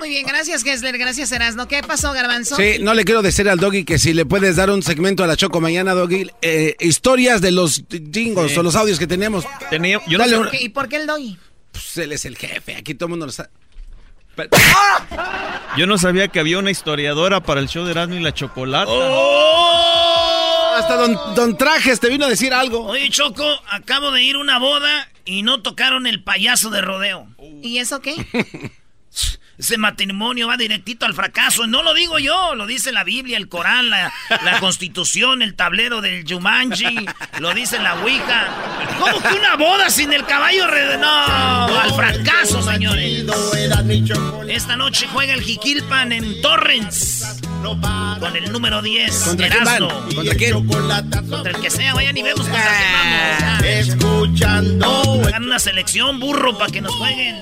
Muy bien, gracias Gessler, gracias Erasno. ¿Qué pasó, Garbanzo? Sí, no le quiero decir al Doggy que si le puedes dar un segmento a la Choco mañana, Doggy, eh, historias de los jingles Sí. o los audios que tenemos. Tenía, yo no Dale sé- un- ¿Y por qué el doggy? Pues él es el jefe, aquí todo el mundo lo está. (laughs) Yo no sabía que había una historiadora para el show de Erasmo y la Chocolata. Hasta don, don Trajes te vino a decir algo. Oye, Choco, acabo de ir a una boda y no tocaron el payaso de rodeo. ¿Y eso qué? (laughs) Ese matrimonio va directito al fracaso. No lo digo yo, lo dice la Biblia, el Corán, la, la Constitución, el tablero del Jumanji, lo dice la Ouija. ¿Cómo que una boda sin el caballo? re- No, al fracaso, señores. Esta noche juega el Jiquilpan en Torrens. Con el número 10, ¿Contra quién van? Erasmo. ¿Contra quién? Contra el que sea, vayan y vemos contra quién vamos. Escuchando. Hagan una selección, burro, para que nos jueguen.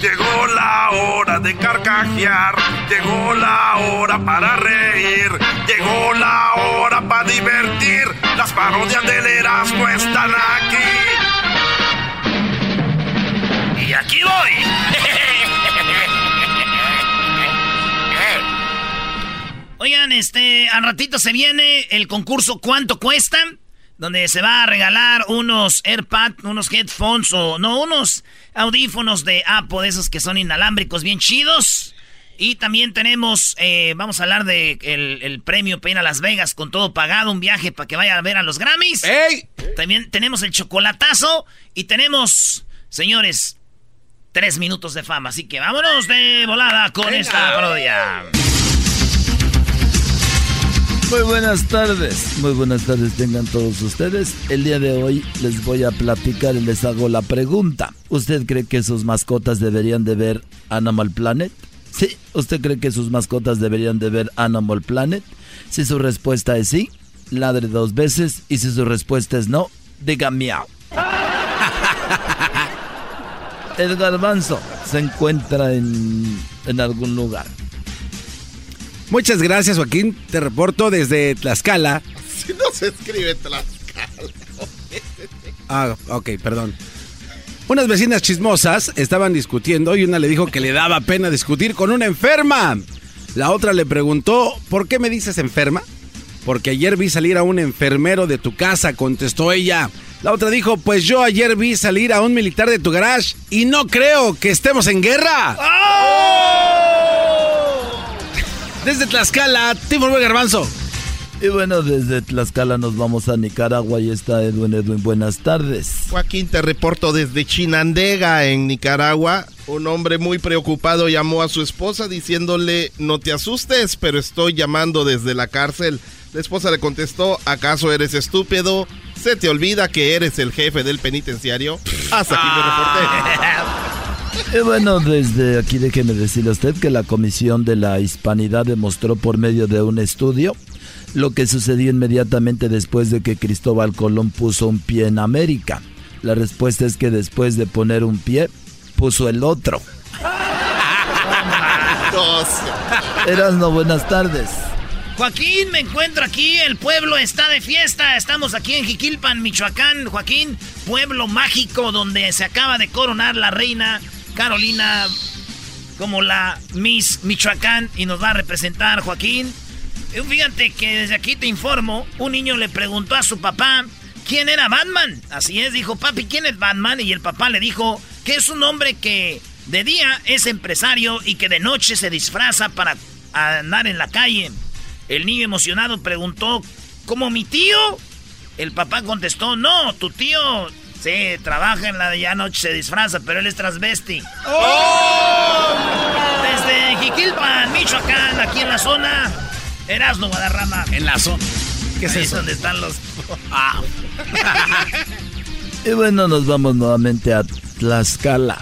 Llegó la hora de carcajear, llegó la hora para reír, llegó la hora para divertir. Las parodias del Erasmo están aquí. Y aquí voy. Oigan, este, al ratito se viene el concurso ¿Cuánto cuesta? Donde se va a regalar unos AirPads, unos headphones o no, unos audífonos de Apple, de esos que son inalámbricos bien chidos. Y también tenemos, eh, vamos a hablar de el, el premio para ir a Las Vegas con todo pagado, un viaje para que vaya a ver a los Grammys. También tenemos el chocolatazo y tenemos, señores, tres minutos de fama. Así que vámonos de volada con esta parodia. Muy buenas tardes, muy buenas tardes tengan todos ustedes. El día de hoy les voy a platicar y les hago la pregunta. ¿Usted cree que sus mascotas deberían de ver Animal Planet? Sí, ¿usted cree que sus mascotas deberían de ver Animal Planet? Si su respuesta es sí, ladre dos veces y si su respuesta es no, diga miau. (laughs) El garbanzo se encuentra en, en algún lugar. Muchas gracias, Joaquín. Te reporto desde Tlaxcala. (laughs) Si no se escribe Tlaxcala. Ah, ok, perdón. Unas vecinas chismosas estaban discutiendo y una le dijo que le daba pena discutir con una enferma. La otra le preguntó, ¿por qué me dices enferma? Porque ayer vi salir a un enfermero de tu casa, contestó ella. La otra dijo, pues yo ayer vi salir a un militar de tu garage y no creo que estemos en guerra. Desde Tlaxcala, Timur Garbanzo. Y bueno, desde Tlaxcala nos vamos a Nicaragua y está Edwin Edwin. Buenas tardes. Joaquín, te reporto desde Chinandega, en Nicaragua. Un hombre muy preocupado llamó a su esposa diciéndole, no te asustes, pero estoy llamando desde la cárcel. La esposa le contestó, ¿acaso eres estúpido? ¿Se te olvida que eres el jefe del penitenciario? Hasta aquí me reporté. (laughs) Y bueno, desde aquí déjeme decirle a usted que la Comisión de la Hispanidad demostró por medio de un estudio lo que sucedió inmediatamente después de que Cristóbal Colón puso un pie en América. La respuesta es que después de poner un pie, puso el otro. (laughs) no buenas tardes. Joaquín, me encuentro aquí, el pueblo está de fiesta, estamos aquí en Jiquilpan, Michoacán, Joaquín, pueblo mágico donde se acaba de coronar la reina Carolina como la Miss Michoacán y nos va a representar Joaquín. Eh, fíjate que desde aquí te informo, un niño le preguntó a su papá quién era Batman. Así es, dijo, papi, ¿quién es Batman? Y el papá le dijo que es un hombre que de día es empresario y que de noche se disfraza para andar en la calle. El niño emocionado preguntó, ¿cómo mi tío? El papá contestó, no, tu tío sí, trabaja en la de noche, se disfraza, pero él es transvesti. ¡Oh! Desde Jiquilpan, Michoacán, aquí en la zona, Erasno Guadarrama. En la zona. ¿Qué es eso? donde están los... (laughs) Ah. (laughs) y bueno, nos vamos nuevamente a Tlaxcala.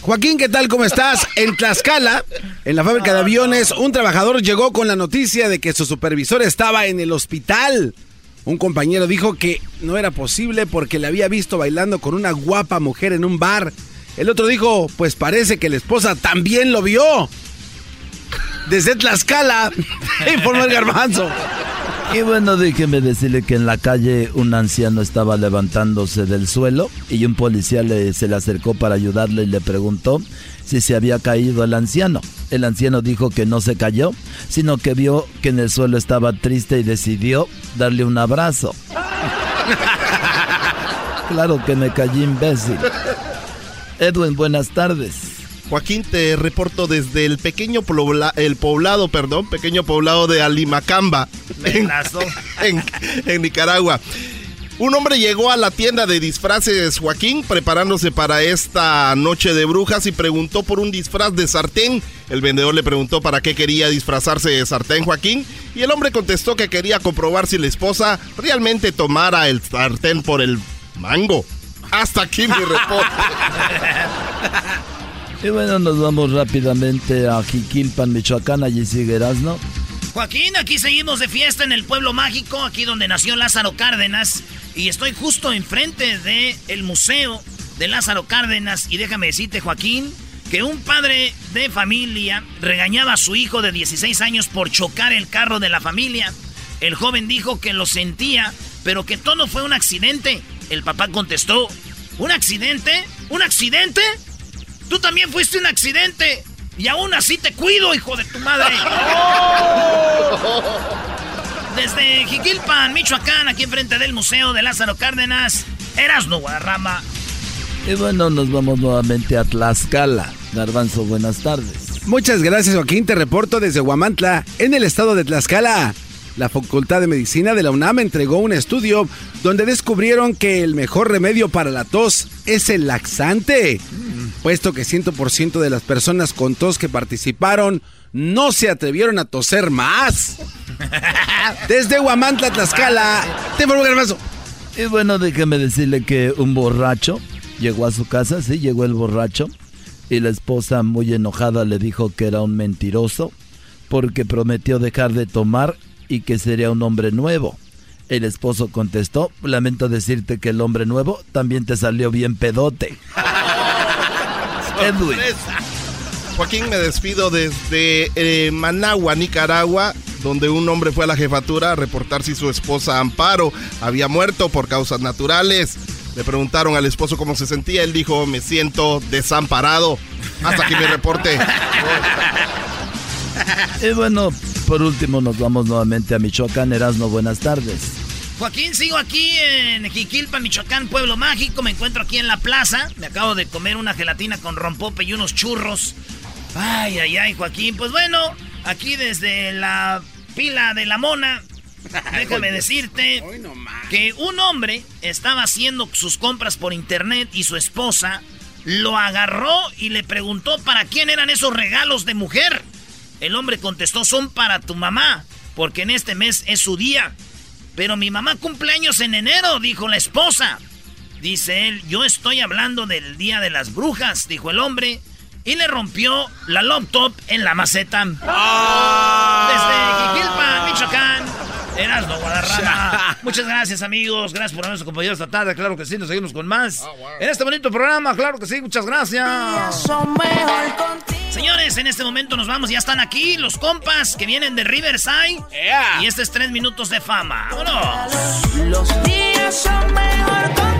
Joaquín, ¿qué tal? ¿Cómo estás? En Tlaxcala, en la fábrica de aviones, un trabajador llegó con la noticia de que su supervisor estaba en el hospital. Un compañero dijo que no era posible porque le había visto bailando con una guapa mujer en un bar. El otro dijo, pues parece que la esposa también lo vio. Desde Tlaxcala, (laughs) informó el garbanzo. Y bueno, déjeme decirle que en la calle un anciano estaba levantándose del suelo y un policía le, se le acercó para ayudarle y le preguntó si se había caído el anciano. El anciano dijo que no se cayó, sino que vio que en el suelo estaba triste y decidió darle un abrazo. (laughs) claro que me callé imbécil. Edwin, buenas tardes. Joaquín, te reporto desde el pequeño el poblado, perdón, pequeño poblado de Alimacamba, en, en, Nicaragua. Un hombre llegó a la tienda de disfraces Joaquín preparándose para esta noche de brujas y preguntó por un disfraz de sartén. El vendedor le preguntó para qué quería disfrazarse de sartén Joaquín y el hombre contestó que quería comprobar si la esposa realmente tomara el sartén por el mango. Hasta aquí mi reporte. (laughs) Y bueno, nos vamos rápidamente a Jiquilpan, Michoacán, allí sigue ¿no? Joaquín, aquí seguimos de fiesta en el pueblo mágico, aquí donde nació Lázaro Cárdenas. Y estoy justo enfrente del el museo de Lázaro Cárdenas. Y déjame decirte, Joaquín, que un padre de familia regañaba a su hijo de 16 años por chocar el carro de la familia. El joven dijo que lo sentía, pero que todo fue un accidente. El papá contestó, ¿un accidente? ¿Un accidente? Tú también fuiste un accidente. Y aún así te cuido, hijo de tu madre. (laughs) Desde Jiquilpan, Michoacán, aquí enfrente del Museo de Lázaro Cárdenas, Erasno Guadarrama. Y bueno, nos vamos nuevamente a Tlaxcala. Garbanzo, buenas tardes. Muchas gracias, Joaquín. Te reporto desde Huamantla, en el estado de Tlaxcala. La Facultad de Medicina de la UNAM entregó un estudio donde descubrieron que el mejor remedio para la tos es el laxante puesto que 100% de las personas con tos que participaron no se atrevieron a toser más. (laughs) Desde Huamantla, Tlaxcala, te Garbazo. Y bueno, déjeme decirle que un borracho llegó a su casa, sí, llegó el borracho, y la esposa muy enojada le dijo que era un mentiroso porque prometió dejar de tomar y que sería un hombre nuevo. El esposo contestó, lamento decirte que el hombre nuevo también te salió bien pedote. (laughs) Edwin. Joaquín, me despido desde eh, Managua, Nicaragua, donde un hombre fue a la jefatura a reportar si su esposa Amparo había muerto por causas naturales. Le preguntaron al esposo cómo se sentía. Él dijo, me siento desamparado. Hasta aquí mi reporte. (laughs) y bueno, por último nos vamos nuevamente a Michoacán. Erasmo, buenas tardes. Joaquín, sigo aquí en Jiquilpa, Michoacán, Pueblo Mágico. Me encuentro aquí en la plaza. Me acabo de comer una gelatina con rompope y unos churros. Ay, ay, ay, Joaquín. Pues bueno, aquí desde la pila de la mona, (laughs) déjame decirte que un hombre estaba haciendo sus compras por internet y su esposa lo agarró y le preguntó para quién eran esos regalos de mujer. El hombre contestó, son para tu mamá, porque en este mes es su día. Pero mi mamá cumple años en enero, dijo la esposa. Dice él, yo estoy hablando del Día de las Brujas, dijo el hombre y le rompió la laptop en la maceta. Desde Jiquilpa, Michoacán. Erasmo Guadarrama. (laughs) Muchas gracias, amigos. Gracias por habernos acompañado esta tarde. Claro que sí, nos seguimos con más. En este bonito programa, claro que sí. Muchas gracias. Señores, en este momento nos vamos. Ya están aquí los compas que vienen de Riverside. Y este es tres minutos de fama. ¡Vámonos! Los días son mejor contigo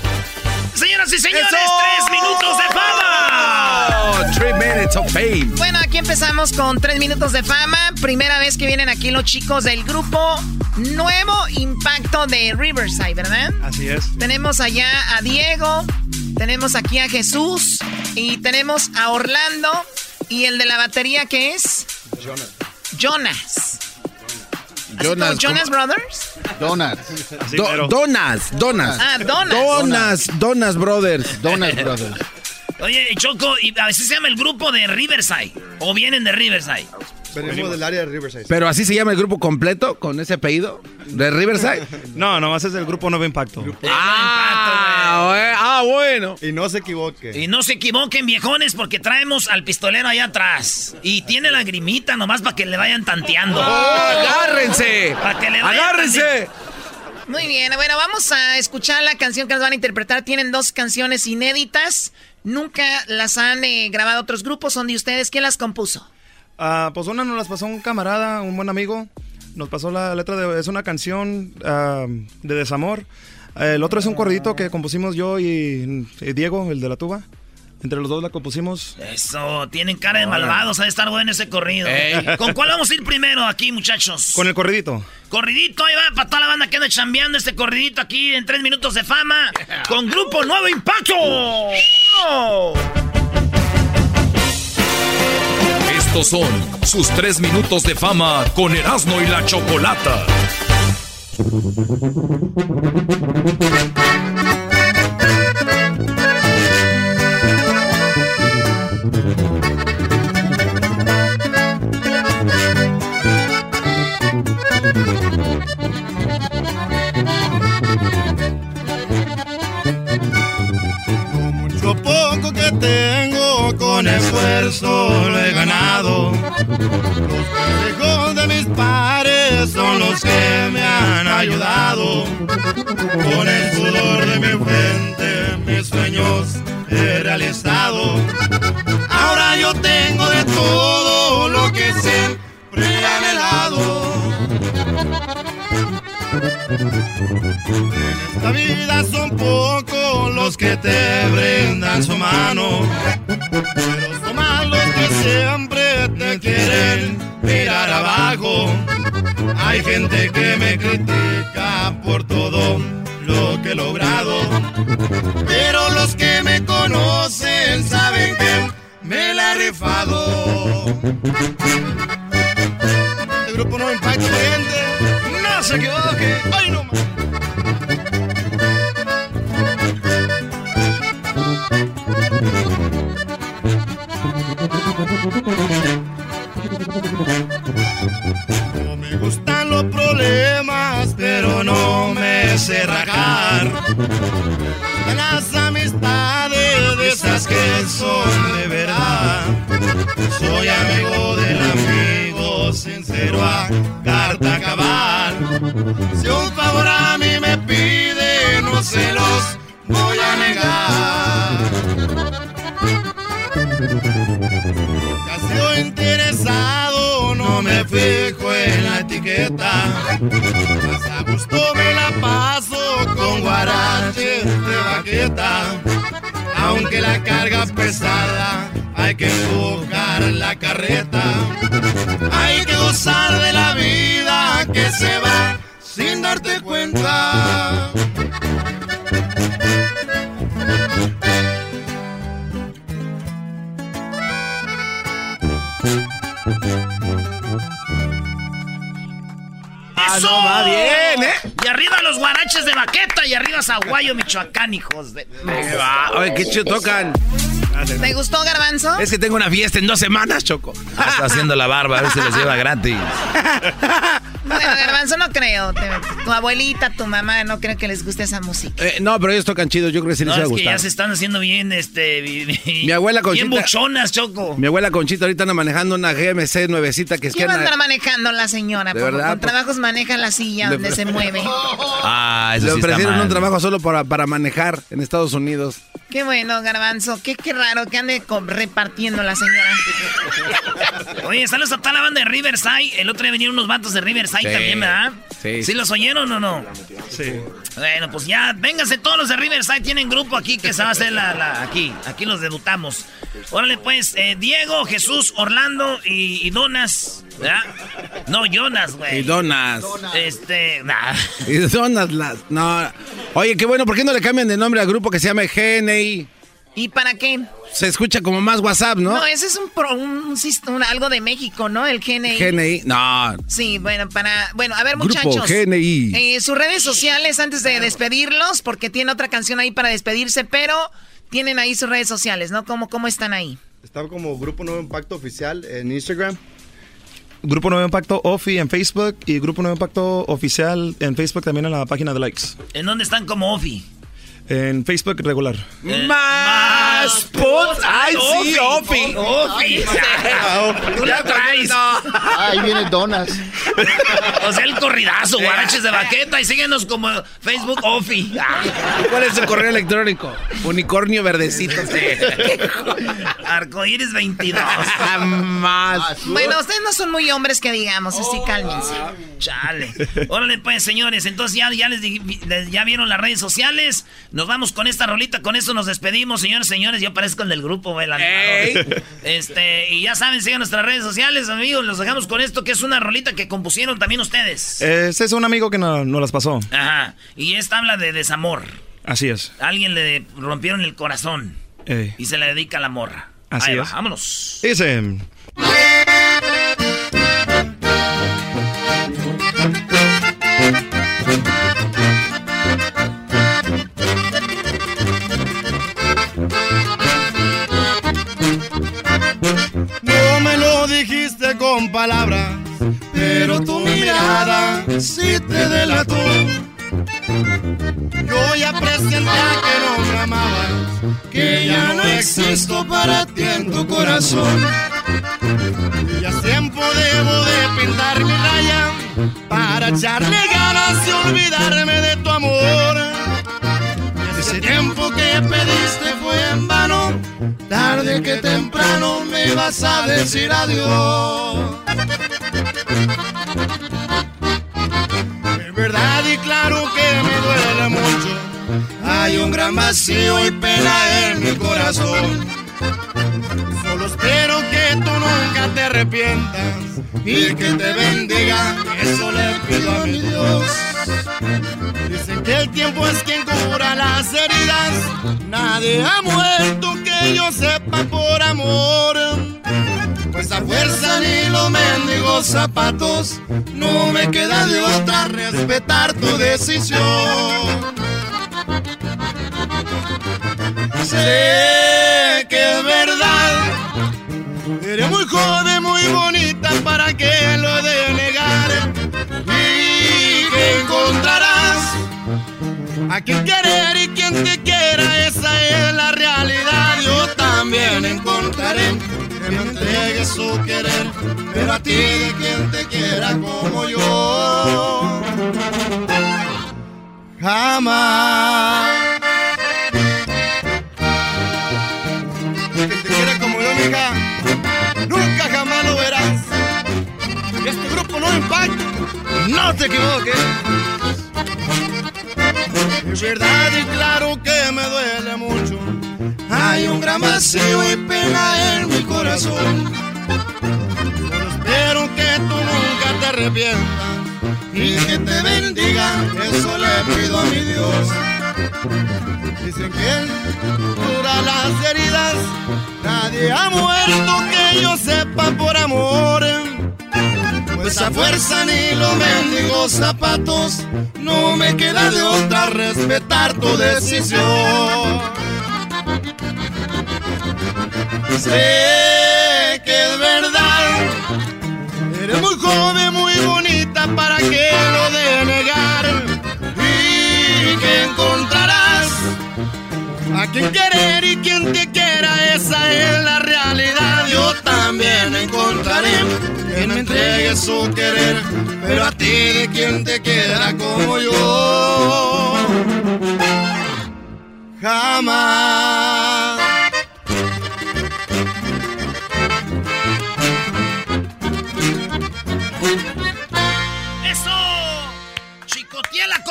Señoras y señores, tres minutos de fama. Three minutes of fame. Bueno, aquí empezamos con tres minutos de fama. Primera vez que vienen aquí los chicos del grupo Nuevo Impacto de Riverside, ¿verdad? Así es. Tenemos allá a Diego, tenemos aquí a Jesús y tenemos a Orlando. ¿Y el de la batería qué es? Jonas. Jonas. Jonas, Jonas Brothers? Donas. Do- donas, donas. Ah, Donas. Donas, Donas Brothers. Donas (laughs) Brothers. Oye, Choco, y a veces se llama el grupo de Riverside. O vienen de Riverside. Venimos del área de Riverside. Pero así se llama el grupo completo, con ese apellido, de Riverside. (laughs) No, nomás es el grupo Nuevo Impacto. Ah, bue- ah, bueno. Y no se equivoque. Y no se equivoquen, viejones, porque traemos al pistolero allá atrás. Y tiene la grimita nomás para que le vayan tanteando. ¡Agárrense! Para que le vayan ¡Agárrense! Muy bien, bueno, vamos a escuchar la canción que nos van a interpretar. Tienen dos canciones inéditas. Nunca las han eh, grabado otros grupos. Son de ustedes. ¿Quién las compuso? Ah, pues una nos las pasó un camarada, un buen amigo. Nos pasó la letra de... Es una canción ah, de desamor. El otro es un corridito que compusimos yo y, y Diego, el de la tuba. Entre los dos la compusimos. Eso, tienen cara de malvados, ha de estar bueno ese corrido. Ey. (laughs) ¿Con cuál vamos a ir primero aquí, muchachos? Con el corridito. Corridito, ahí va, para toda la banda que anda chambeando este corridito aquí en tres minutos de fama. (laughs) Con Grupo Nuevo Impacto. Estos son sus tres minutos de fama con Erasmo y la Chocolata. Esfuerzo lo he ganado. Los consejos de mis padres son los que me han ayudado. Con el sudor de mi frente mis sueños he realizado. Ahora yo tengo de todo lo que siempre he anhelado. La vida son pocos los que te brindan su mano, pero son más los que siempre te quieren mirar abajo. Hay gente que me critica por todo lo que he logrado, pero los que me conocen saben que me la he rifado. ¡Ay, no! No me gustan los problemas, pero no me sé rajar. Las amistades de esas que son de verdad. Soy amigo del amigo sincero a carta cabal. Si un favor a mí me pide, no se los voy a negar. Casi interesado, no me fijo en la etiqueta. A gusto me la paso con guaraches de baqueta. Aunque la carga pesada, hay que empujar la carreta. Hay que gozar de la vida que se va sin darte cuenta. Ah, no, va bien, ¿eh? Y arriba los guaraches de baqueta y arriba Zaguayo, Michoacán, hijos de... Va. Oye, qué chido tocan. ¿Te gustó, Garbanzo? Es que tengo una fiesta en dos semanas, Choco. Está haciendo la barba, a ver si les lleva gratis. (laughs) Bueno, Garbanzo no creo. Tu abuelita, tu mamá, no creo que les guste esa música. Eh, no, pero ellos tocan chido, yo creo que sí les va a es que ya se están haciendo bien, este... Mi abuela Bien Conchita- buchonas, Choco. Mi abuela Conchita ahorita anda manejando una GMC nuevecita que es ¿Qué que va a anda- andar manejando la señora? De verdad, con trabajos maneja la silla Le- donde se mueve. Ah, eso Le sí ofrecieron un trabajo solo para, para manejar en Estados Unidos. Qué bueno, Garbanzo. Qué, qué raro que ande repartiendo la señora. Oye, saludos a toda la banda de Riverside. El otro día vinieron unos vatos de Riverside Sí. también, ¿verdad? Sí. ¿Sí los oyeron o no? Sí. Bueno, pues ya, vénganse todos los de Riverside. Tienen grupo aquí que se va a hacer la... la- aquí, aquí los debutamos. Órale, pues, eh, Diego, Jesús, Orlando y, y Donas. ¿Verdad? No, Jonas, güey. Y donas. Este, nah. Y donas las. No. Oye, qué bueno, ¿por qué no le cambian de nombre al grupo que se llama GNI? ¿Y para qué? Se escucha como más WhatsApp, ¿no? No, ese es un, pro- un, un sist- un- algo de México, ¿no? El GNI. GNI. No. Sí, bueno, para... Bueno, a ver, Grupo muchachos. GNI. Eh, sus redes sociales antes de despedirlos, porque tiene otra canción ahí para despedirse, pero tienen ahí sus redes sociales, ¿no? ¿Cómo, cómo están ahí? Está como Grupo Nuevo Impacto Oficial en Instagram. Grupo Nuevo Impacto Ofi en Facebook y Grupo Nuevo Impacto Oficial en Facebook también en la página de likes. ¿En dónde están como Ofi? En Facebook regular. Más put. Ay, sí, Ofi. Ofi. Tú la traes. Ahí viene Donas. O sea, el corridazo, guaraches de baqueta. Y síguenos como Facebook Ofi. ¿Cuál es el correo electrónico? Unicornio verdecito. (laughs) Arcoíris 22. Más. Bueno, ustedes no son muy hombres que digamos, así cálmense. Chale. Órale, pues, señores. Entonces ya, ya les ya vieron las redes sociales. Nos vamos con esta rolita. Con esto nos despedimos, señores, señores. Yo parezco el del grupo, el animador. Este, y ya saben, sigan nuestras redes sociales, amigos. Los dejamos con esto, que es una rolita que compusieron también ustedes. Ese es un amigo que no- nos las pasó. Ajá. Y esta habla de desamor. Así es. A alguien le rompieron el corazón y se le dedica a la morra. Así Ahí va, es. vámonos. Dice. Con palabras, pero tu mirada sí te delató. Yo ya presenté que no me amabas, que ya no existo para ti en tu corazón. Ya es tiempo debo de pintar mi raya para echarle ganas y olvidarme de tu amor. Ese tiempo que pediste fue en vano, tarde que temprano me vas a decir adiós. Es verdad y claro que me duele mucho, hay un gran vacío y pena en mi corazón. Solo espero que tú nunca te arrepientas y que te bendiga, eso le pido a mi Dios. Dicen que el tiempo es quien cura las heridas. Nadie ha muerto que yo sepa por amor. Pues a fuerza ni los mendigos zapatos. No me queda de otra respetar tu decisión. Sé que es verdad. Eres muy joven, muy bonita para que lo de negar. Y encontrarás A quien querer y quien te quiera, esa es la realidad. Yo también encontraré que me entregue su querer, pero a ti de quien te quiera como yo. Jamás. Que te quiera como yo, mija, nunca jamás lo verás. Este grupo no impacta, no te equivoques. Es verdad y claro que me duele mucho. Hay un gran vacío y pena en mi corazón. Solo espero que tú nunca te arrepientas y que te bendiga. Eso le pido a mi Dios. Dicen que él cura las heridas. Nadie ha muerto que yo sepa por amor. Pues a fuerza ni los mendigos zapatos. No me queda de otra respetar tu decisión. Sé que es verdad. Eres muy joven, muy bonita para que lo de quien querer y quien te quiera, esa es la realidad. Yo también encontraré quien me entregue su querer, pero a ti de quien te quiera como yo. Jamás.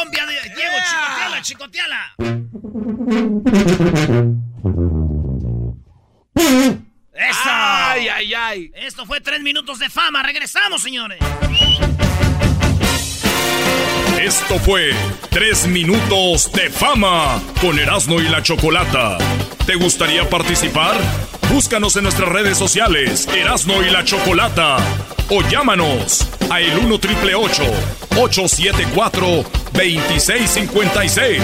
Compia de Diego! ¡Chicoteala, chicoteala! ¡Eso! Ay, ay, ay. Esto fue tres minutos de fama. Regresamos, señores. Esto fue Tres Minutos de Fama con Erasmo y la Chocolata. ¿Te gustaría participar? Búscanos en nuestras redes sociales, Erasmo y la Chocolata. O llámanos a el 1 triple 874 2656.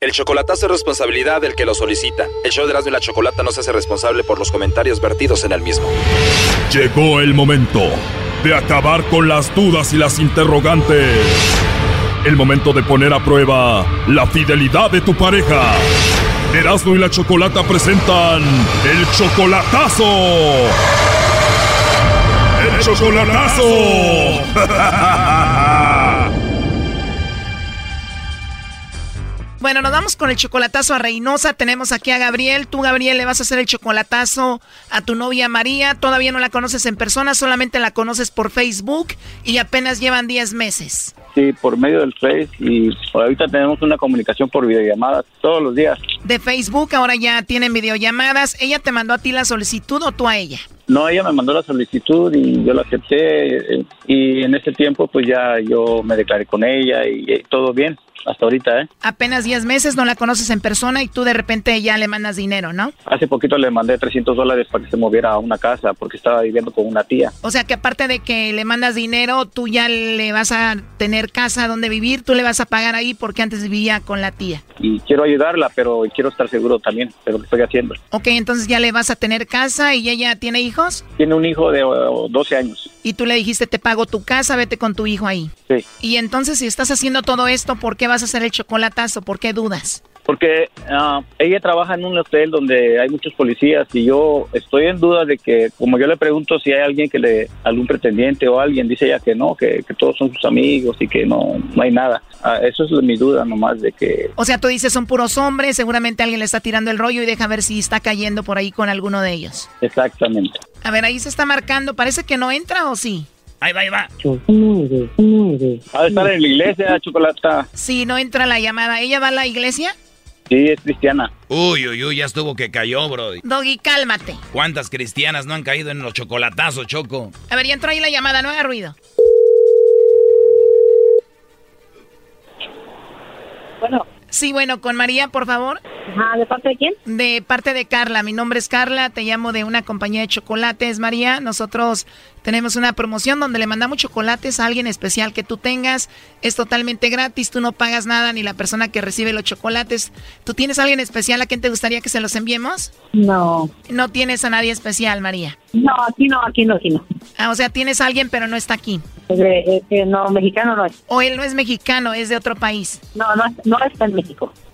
El chocolatazo es responsabilidad del que lo solicita. El show de Erasmo y la Chocolata no se hace responsable por los comentarios vertidos en el mismo. Llegó el momento de acabar con las dudas y las interrogantes. El momento de poner a prueba la fidelidad de tu pareja. Erasmo y la Chocolata presentan el chocolatazo. El chocolatazo. (laughs) Bueno, nos vamos con el chocolatazo a Reynosa. Tenemos aquí a Gabriel. Tú, Gabriel, le vas a hacer el chocolatazo a tu novia María. Todavía no la conoces en persona, solamente la conoces por Facebook y apenas llevan 10 meses. Sí, por medio del Face y ahorita tenemos una comunicación por videollamadas todos los días. De Facebook, ahora ya tienen videollamadas. ¿Ella te mandó a ti la solicitud o tú a ella? No, ella me mandó la solicitud y yo la acepté eh, y en ese tiempo pues ya yo me declaré con ella y, todo bien hasta ahorita, ¿eh? Apenas 10 meses, no la conoces en persona y tú de repente ya le mandas dinero, ¿no? Hace poquito le mandé 300 dólares para que se moviera a una casa porque estaba viviendo con una tía. O sea que aparte de que le mandas dinero, tú ya le vas a tener casa donde vivir, tú le vas a pagar ahí porque antes vivía con la tía. Y quiero ayudarla, pero quiero estar seguro también de lo que estoy haciendo. Ok, entonces ya le vas a tener casa y ella tiene hijos. Tiene un hijo de oh, 12 años. Y tú le dijiste, te pago tu casa, vete con tu hijo ahí. Sí. Y entonces si estás haciendo todo esto, ¿por qué vas a hacer el chocolatazo? ¿Por qué dudas? Porque ah, ella trabaja en un hotel donde hay muchos policías y yo estoy en duda de que, como yo le pregunto si hay alguien que le, algún pretendiente o alguien, dice ella que no, que, que todos son sus amigos y que no, no hay nada. Ah, eso es mi duda nomás de que... O sea, tú dices son puros hombres, seguramente alguien le está tirando el rollo y deja ver si está cayendo por ahí con alguno de ellos. Exactamente. A ver, ahí se está marcando, parece que no entra o sí. Ahí va, ahí va. Ha de estar en la iglesia, Chocolata. Sí, no entra la llamada. ¿Ella va a la iglesia? Sí, es cristiana. Uy, uy, uy, ya estuvo que cayó, Brody. Doggy, cálmate. ¿Cuántas cristianas no han caído en los chocolatazos, Choco? A ver, ya entró ahí la llamada, no haga ruido. Bueno. Sí, bueno, con María, por favor. Ajá, ¿de parte de quién? De parte de Carla. Mi nombre es Carla, te llamo de una compañía de chocolates, María. Nosotros tenemos una promoción donde le mandamos chocolates a alguien especial que tú tengas. Es totalmente gratis, tú no pagas nada ni la persona que recibe los chocolates. ¿Tú tienes a alguien especial a quien te gustaría que se los enviemos? No. No tienes a nadie especial, María. No, aquí no, aquí no, aquí no. Ah, o sea, tienes a alguien pero no está aquí. Eh, no, mexicano no es. O él no es mexicano, es de otro país. No, no, no está en México.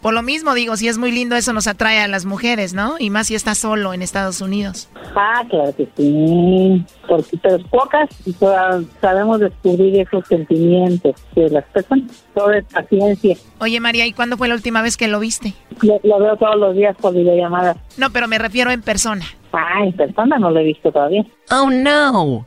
Por lo mismo, digo, si es muy lindo, eso nos atrae a las mujeres, ¿no? Y más si está solo en Estados Unidos. Ah, claro que sí. Porque pero pocas sabemos descubrir esos sentimientos de las personas. Todo es paciencia. Oye, María, ¿y cuándo fue la última vez que lo viste? Lo, lo veo todos los días por videollamadas. No, pero me refiero en persona. Ah, en persona no lo he visto todavía. Oh, no.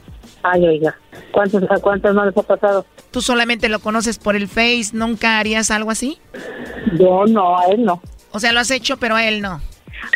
Ay, oiga, ¿cuántos, a cuántos no les ha pasado? ¿Tú solamente lo conoces por el Face? ¿Nunca harías algo así? Yo no, a él no. O sea, lo has hecho, pero a él no.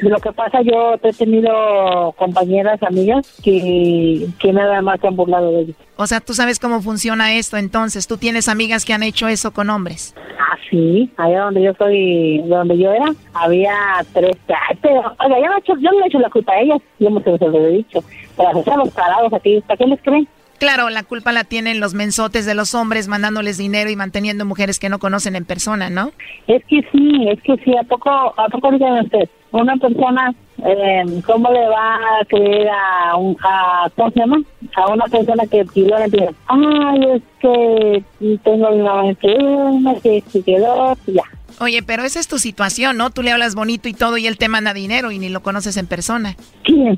Lo que pasa, yo he tenido compañeras, amigas, que, que nada más se han burlado de ellos. O sea, tú sabes cómo funciona esto, entonces. ¿Tú tienes amigas que han hecho eso con hombres? Ah, sí, allá donde yo soy, donde yo era, había tres. Ay, pero, oiga, yo no, he hecho, yo no he hecho la culpa a ellas, yo no se los he dicho. Pero se los parados aquí, ¿para qué les creen? Claro, la culpa la tienen los mensotes de los hombres mandándoles dinero y manteniendo mujeres que no conocen en persona, ¿no? Es que sí, es que sí, ¿a poco, a poco díganme usted? Una persona, eh, ¿cómo le va a creer a un, a, ¿cómo se llama? A una persona que pidió la dice, ay, es que tengo mamá enferma, que se quedó, ya. Oye, pero esa es tu situación, ¿no? Tú le hablas bonito y todo y él te manda dinero y ni lo conoces en persona. ¿Quién?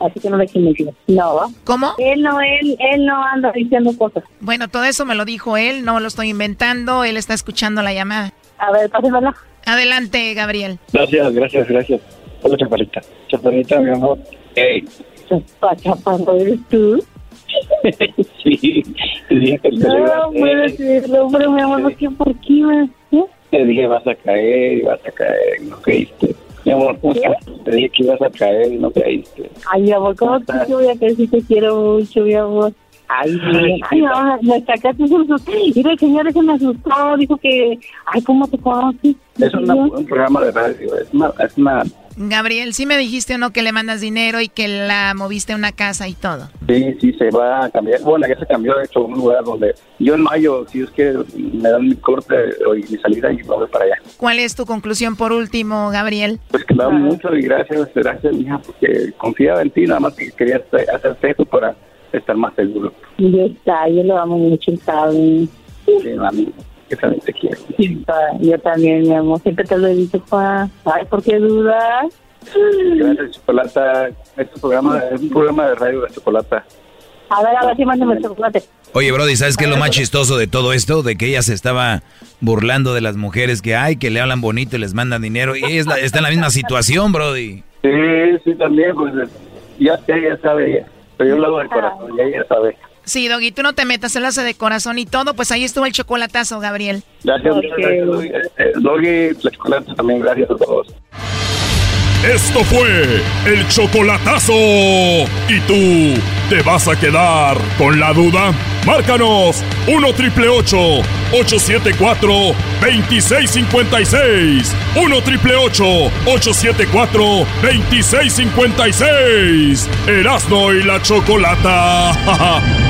Así que no le echen mentiras. No. ¿Cómo? Él no, él, él no anda diciendo cosas. Bueno, todo eso me lo dijo él, no lo estoy inventando, él está escuchando la llamada. A ver, pásemela. Adelante, Gabriel. Gracias, gracias, gracias. Hola, chaparrita. Chaparrita, mi amor. Hey. Chapa, chaparro, ¿eres tú? (laughs) sí, te dije que te No, puedo decirlo, pero mi amor, ¿por qué? ¿Por qué? ¿Eh? Te dije vas a caer vas a caer no caíste. Mi amor, ¿cómo estás? Te dije que ibas a caer y no caíste. Ay, mi amor, ¿cómo te yo voy a creer si te quiero mucho, mi amor? Ay, bien. Ay, ahora me sacaste un susto. Mira, el señor ese me asustó, dijo que, ay, ¿cómo te conoces? Es una- un programa de radio, es una, es una Gabriel, sí me dijiste o no que le mandas dinero y que la moviste a una casa y todo. Sí, sí, se va a cambiar. Bueno, ya se cambió, de hecho, a un lugar donde yo en mayo, si es que me dan mi corte o mi salida y me voy para allá. ¿Cuál es tu conclusión por último, Gabriel? Pues que me da mucho y gracias, gracias, mija, porque confiaba en ti, nada más que quería hacer- hacerte eso para estar más seguro. Ya está, yo lo amo mucho, ¿sabes? Sí, mami, que también te quiero. Pa, Yo también, mi amor, siempre te lo he dicho, pa. Ay, ¿por qué dudas? Gracias, Chocolata. Este programa es un programa de radio de Chocolata. A ver, a ver si mándame el chocolate. Oye, Brody, ¿sabes qué es lo más chistoso de todo esto? De que ella se estaba burlando de las mujeres que hay, que le hablan bonito y les mandan dinero. Y ella es la- está en la misma situación, Brody. Sí, sí, también, pues ya, ya, ya sabe ella. Pero yo lo hago de corazón, ya ella sabe. Sí, Doggy, tú no te metas, él hace de corazón y todo, pues ahí estuvo el chocolatazo, Gabriel. Gracias, muchas gracias, Doggy. Eh, Doggy, también, gracias a todos. Esto fue el chocolatazo. ¿Y tú te vas a quedar con la duda? Márcanos 1 triple 874 2656. 1 triple 874 2656. Erasno y la chocolata. (laughs)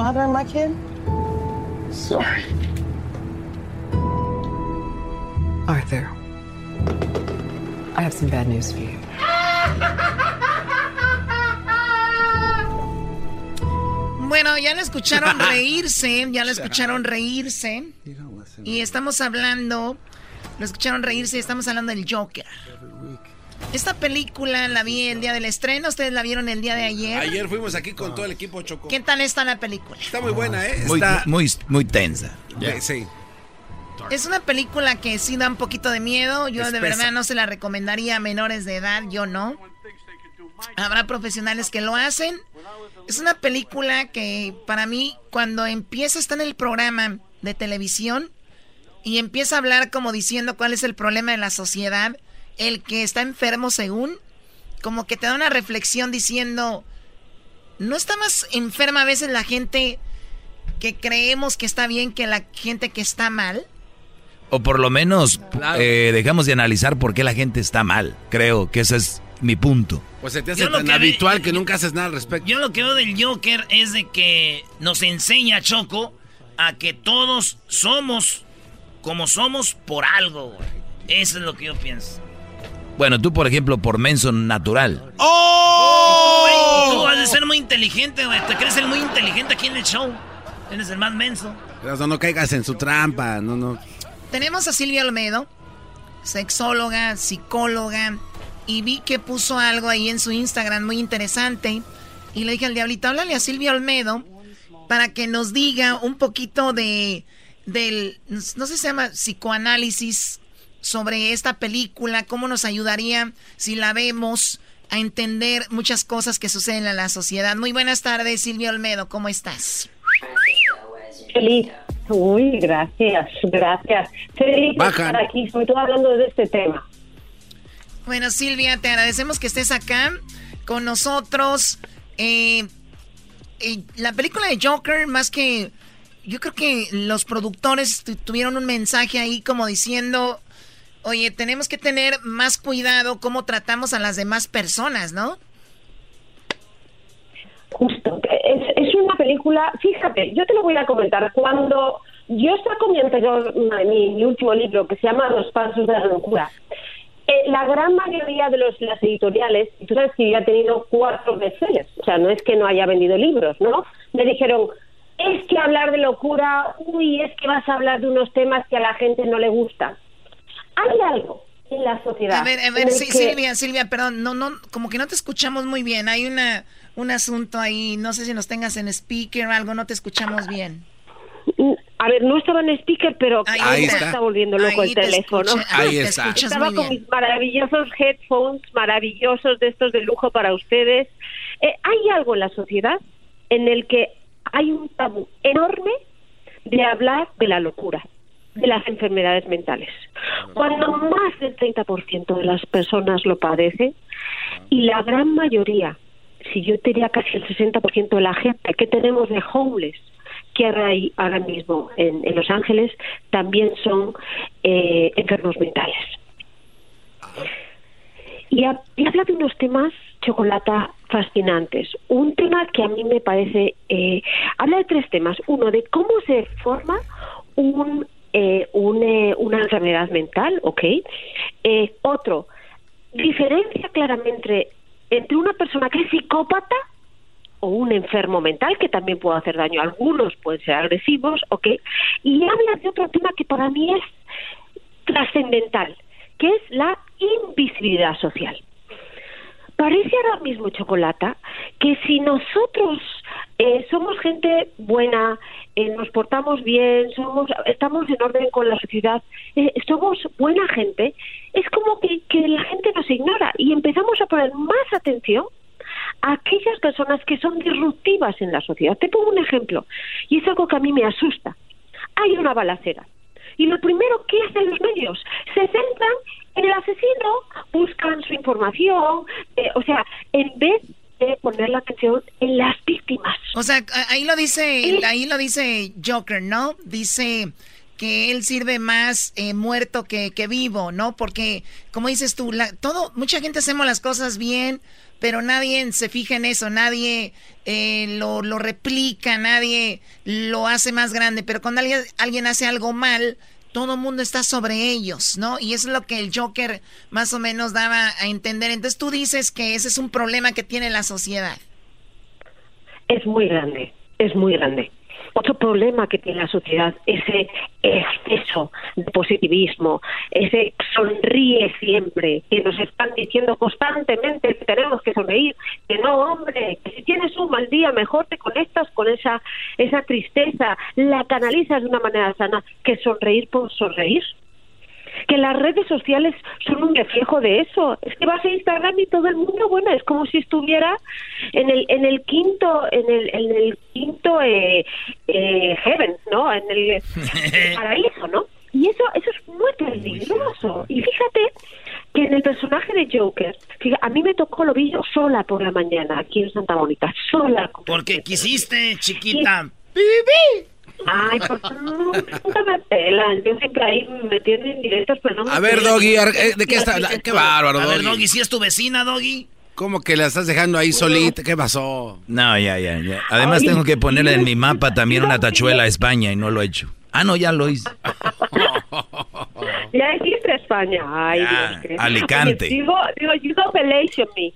bothering my kid? Sorry. Arthur, I have some bad news for you. Bueno, ya lo (laughs) escucharon reírse, ya lo escucharon reírse. Y estamos hablando, lo escucharon reírse y estamos hablando del Joker. Esta película la vi el día del estreno, ustedes la vieron el día de ayer. Ayer fuimos aquí con todo el equipo Choco. ¿Qué tal está la película? Está muy buena, ¿eh? Muy, Está... muy, muy tensa. Sí. Es una película que sí da un poquito de miedo. Yo de verdad no se la recomendaría a menores de edad, yo no. Habrá profesionales que lo hacen. Es una película que para mí cuando empieza está en el programa de televisión y empieza a hablar como diciendo cuál es el problema de la sociedad, el que está enfermo según, como que te da una reflexión diciendo, ¿no está más enferma a veces la gente que creemos que está bien que la gente que está mal? O por lo menos eh, dejamos de analizar por qué la gente está mal. Creo que ese es mi punto. Pues se te hace Yo lo tan que habitual que nunca haces nada al respecto. Yo lo que veo del Joker es de que nos enseña Choco a que todos somos como somos por algo. Eso es lo que yo pienso. Bueno, tú, por ejemplo, por menso natural. Güey, tú has de ser muy inteligente, güey. Te crees el muy inteligente aquí en el show. Eres el más menso. No, no caigas en su trampa, no, no. Tenemos a Silvia Olmedo, sexóloga, psicóloga, y vi que puso algo ahí en su Instagram muy interesante. Y le dije al diablito, háblale a Silvia Olmedo para que nos diga un poquito de, del, no sé si se llama psicoanálisis sobre esta película, cómo nos ayudaría si la vemos a entender muchas cosas que suceden en la sociedad. Muy buenas tardes, Silvia Olmedo, ¿cómo estás? Feliz. Uy, gracias, gracias. Feliz de estar aquí, sobre todo hablando de este tema. Bueno, Silvia, te agradecemos que estés acá con nosotros. Eh, eh, la película de Joker, más que... Yo creo que los productores tu- tuvieron un mensaje ahí como diciendo, oye, tenemos que tener más cuidado cómo tratamos a las demás personas, ¿no? Justo. Es, es una película, fíjate, yo te lo voy a comentar. Cuando yo saco mi anterior, mi, último libro, que se llama Los Pasos de la Locura, eh, la gran mayoría de los, las editoriales, tú sabes que yo he tenido cuatro bestsellers, o sea, no es que no haya vendido libros, ¿no? Me dijeron, es que hablar de locura, uy, es que vas a hablar de unos temas que a la gente no le gusta. Hay algo en la sociedad. A ver, a ver, sí, que- Silvia, Silvia, perdón, no, no, como que no te escuchamos muy bien. Hay una, un asunto ahí, no sé si nos tengas en speaker o algo, no te escuchamos bien. A ver, no estaba en speaker, pero Ahí ahí está. está. está volviendo loco Ahí el te teléfono. escucha- ahí te está. escuchas Estaba muy con bien. mis maravillosos headphones, maravillosos de estos de lujo para ustedes. Eh, hay algo en la sociedad en el que hay un tabú enorme de hablar de la locura, de las enfermedades mentales. Cuando más del 30% de las personas lo padecen y la gran mayoría, si yo te diría casi el 60% de la gente que tenemos de homeless, que hay ahora mismo en, Los Ángeles, también son eh, enfermos mentales. Y habla de unos temas, Chocolata, fascinantes. Un tema que a mí me parece... eh, habla de tres temas. Uno, de cómo se forma un, eh, un, eh, una enfermedad mental, ¿ok? Eh, otro, diferencia claramente entre una persona que es psicópata o un enfermo mental que también puede hacer daño. Algunos pueden ser agresivos, ¿ok? Y habla de otro tema que para mí es trascendental, que es la invisibilidad social. Parece ahora mismo, Chocolata, que si nosotros eh, somos gente buena, eh, nos portamos bien, somos, estamos en orden con la sociedad, eh, somos buena gente, es como que, que la gente nos ignora y empezamos a poner más atención a aquellas personas que son disruptivas en la sociedad. Te pongo un ejemplo, y es algo que a mí me asusta. Hay una balacera. Y lo primero que hacen los medios, se centran en el asesino, buscan su información, eh, o sea, en vez poner la atención en las víctimas. O sea, ahí lo dice, ahí lo dice Joker, ¿no? Dice que él sirve más eh, muerto que, que, vivo, ¿no? Porque, como dices tú, la, todo, mucha gente hacemos las cosas bien, pero nadie se fija en eso, nadie eh, lo, lo, replica, nadie lo hace más grande, pero cuando alguien, alguien hace algo mal, todo el mundo está sobre ellos, ¿no? Y es lo que el Joker más o menos daba a entender. Entonces tú dices que ese es un problema que tiene la sociedad. Es muy grande, es muy grande. Otro problema que tiene la sociedad, ese exceso de positivismo, ese sonríe siempre, que nos están diciendo constantemente que tenemos que sonreír, que no, hombre, que si tienes un mal día, mejor te conectas con esa, esa tristeza, la canalizas de una manera sana, que sonreír por sonreír que las redes sociales son un reflejo de eso. Es que vas a Instagram y todo el mundo, bueno, es como si estuviera en el en el quinto en el en el quinto eh, eh, heaven, ¿no? En el, (laughs) paraíso, ¿no? Y eso eso es muy peligroso. Y fíjate que en el personaje de Joker, a mí me tocó lo vi yo sola por la mañana aquí en Santa Mónica, sola. Porque quisiste, chiquita. ¡Bibi! Ay, por favor, nunca me pelan. Yo siempre ahí me tienen directos, pero no me A ver, Doggy, eh, ¿de qué está? Qué bárbaro, A Doggy. ver, Doggy, si es tu vecina, Doggy. ¿Cómo que la estás dejando ahí solita? ¿Qué pasó? No, ya, ya, ya. Además Ay, tengo que ponerle en mi mapa también una tachuela a España y no lo he hecho. Ah, no, ya lo hice. Ya existe España. Ay, Ya, Dios, qué- Alicante. Digo, digo, you don't me.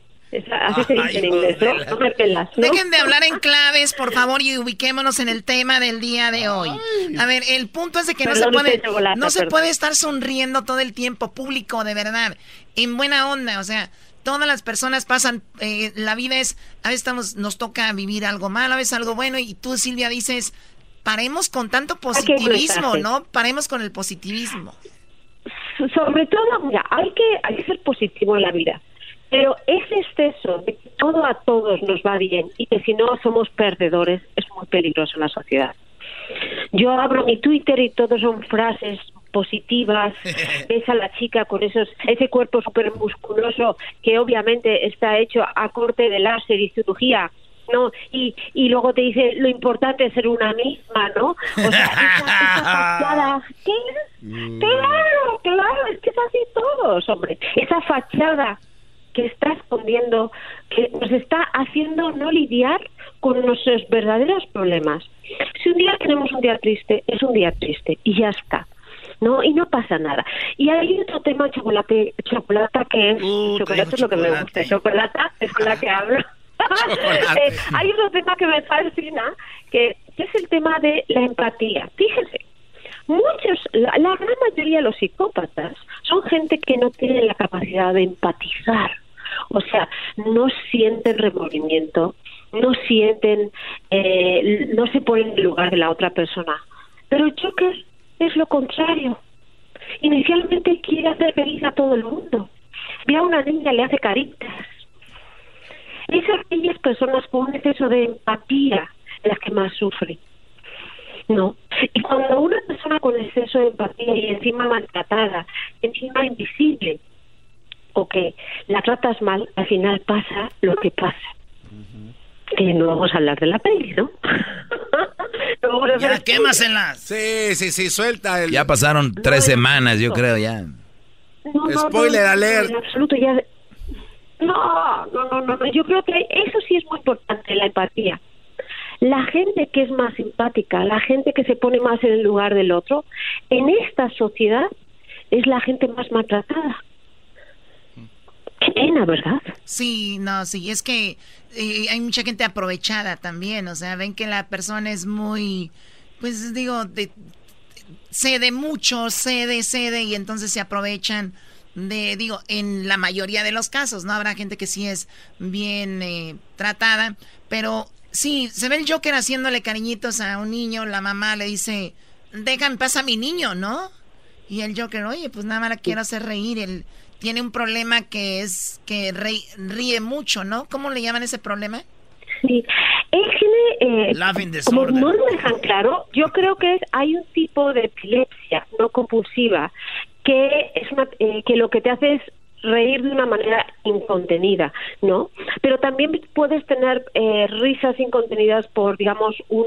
Así se dice en inglés, ¿no? No me pelas, ¿no? Dejen de hablar en claves, por favor, y ubiquémonos en el tema del día de hoy. A ver, el punto es de que no se puede, no se perdón. puede estar sonriendo todo el tiempo, público, de verdad, en buena onda, o sea, todas las personas pasan, eh, la vida es, a veces estamos, nos toca vivir algo malo, a veces algo bueno, y tú, Silvia, dices, paremos con tanto que positivismo. ¿no? Paremos con el positivismo. sobre todo, mira, hay que, hay que ser positivo en la vida. Pero ese exceso de que todo a todos nos va bien y que si no somos perdedores es muy peligroso en la sociedad. Yo abro mi Twitter y todo son frases positivas. (laughs) Ves a la chica con esos ese cuerpo súper musculoso que obviamente está hecho a corte de láser y cirugía. ¿no? Y, y luego te dice lo importante es ser una misma, ¿no? O sea, esa, esa (laughs) fachada, ¿qué? Claro, claro, es que es así todos, hombre. Esa fachada que está escondiendo, que nos está haciendo no lidiar con nuestros verdaderos problemas. Si un día tenemos un día triste, es un día triste y ya está. ¿no? Y no pasa nada. Y hay otro tema, chocolate, chocolate que es, chocolate es lo que me gusta, chocolate es con la que hablo. (laughs) Eh, hay otro tema que me fascina, que es el tema de la empatía. Fíjense, muchos, la, la gran mayoría de los psicópatas son gente que no tiene la capacidad de empatizar. O sea, no sienten remordimiento, no sienten, eh, no se ponen en el lugar de la otra persona. Pero Joker es lo contrario. Inicialmente quiere hacer feliz a todo el mundo. Ve a una niña, le hace caritas. Es aquellas personas con un exceso de empatía las que más sufren. No. Y cuando una persona con exceso de empatía y encima maltratada, encima invisible, que la tratas mal, al final pasa lo que pasa. Que no vamos a hablar de la peli, ¿no? (laughs) Ya, quémaselas. Sí, sí, sí, suelta el... Ya pasaron tres semanas, yo creo, ya. No, no, Spoiler no, no, alert. En absoluto, ya. No, no, no, no, no. Yo creo que eso sí es muy importante, la empatía. La gente que es más simpática, la gente que se pone más en el lugar del otro, en esta sociedad es la gente más maltratada. ¿Qué pena, ¿verdad? Sí, no, sí, es que eh, hay mucha gente aprovechada también, o sea, ven que la persona es muy, pues digo, de, cede mucho, cede, cede, y entonces se aprovechan de, digo, en la mayoría de los casos, ¿no? Habrá gente que sí es bien eh, tratada, pero sí, se ve el Joker haciéndole cariñitos a un niño, la mamá le dice, déjame, pasa a mi niño, ¿no? Y el Joker, oye, pues nada más la quiero hacer reír, él tiene un problema que es que ríe mucho, ¿no? ¿Cómo le llaman ese problema? Sí, él tiene, eh, como no lo dejan claro, yo creo que es, hay un tipo de epilepsia no compulsiva que es una, eh, que lo que te hace es reír de una manera incontenida, ¿no? Pero también puedes tener eh, risas incontenidas por, digamos, un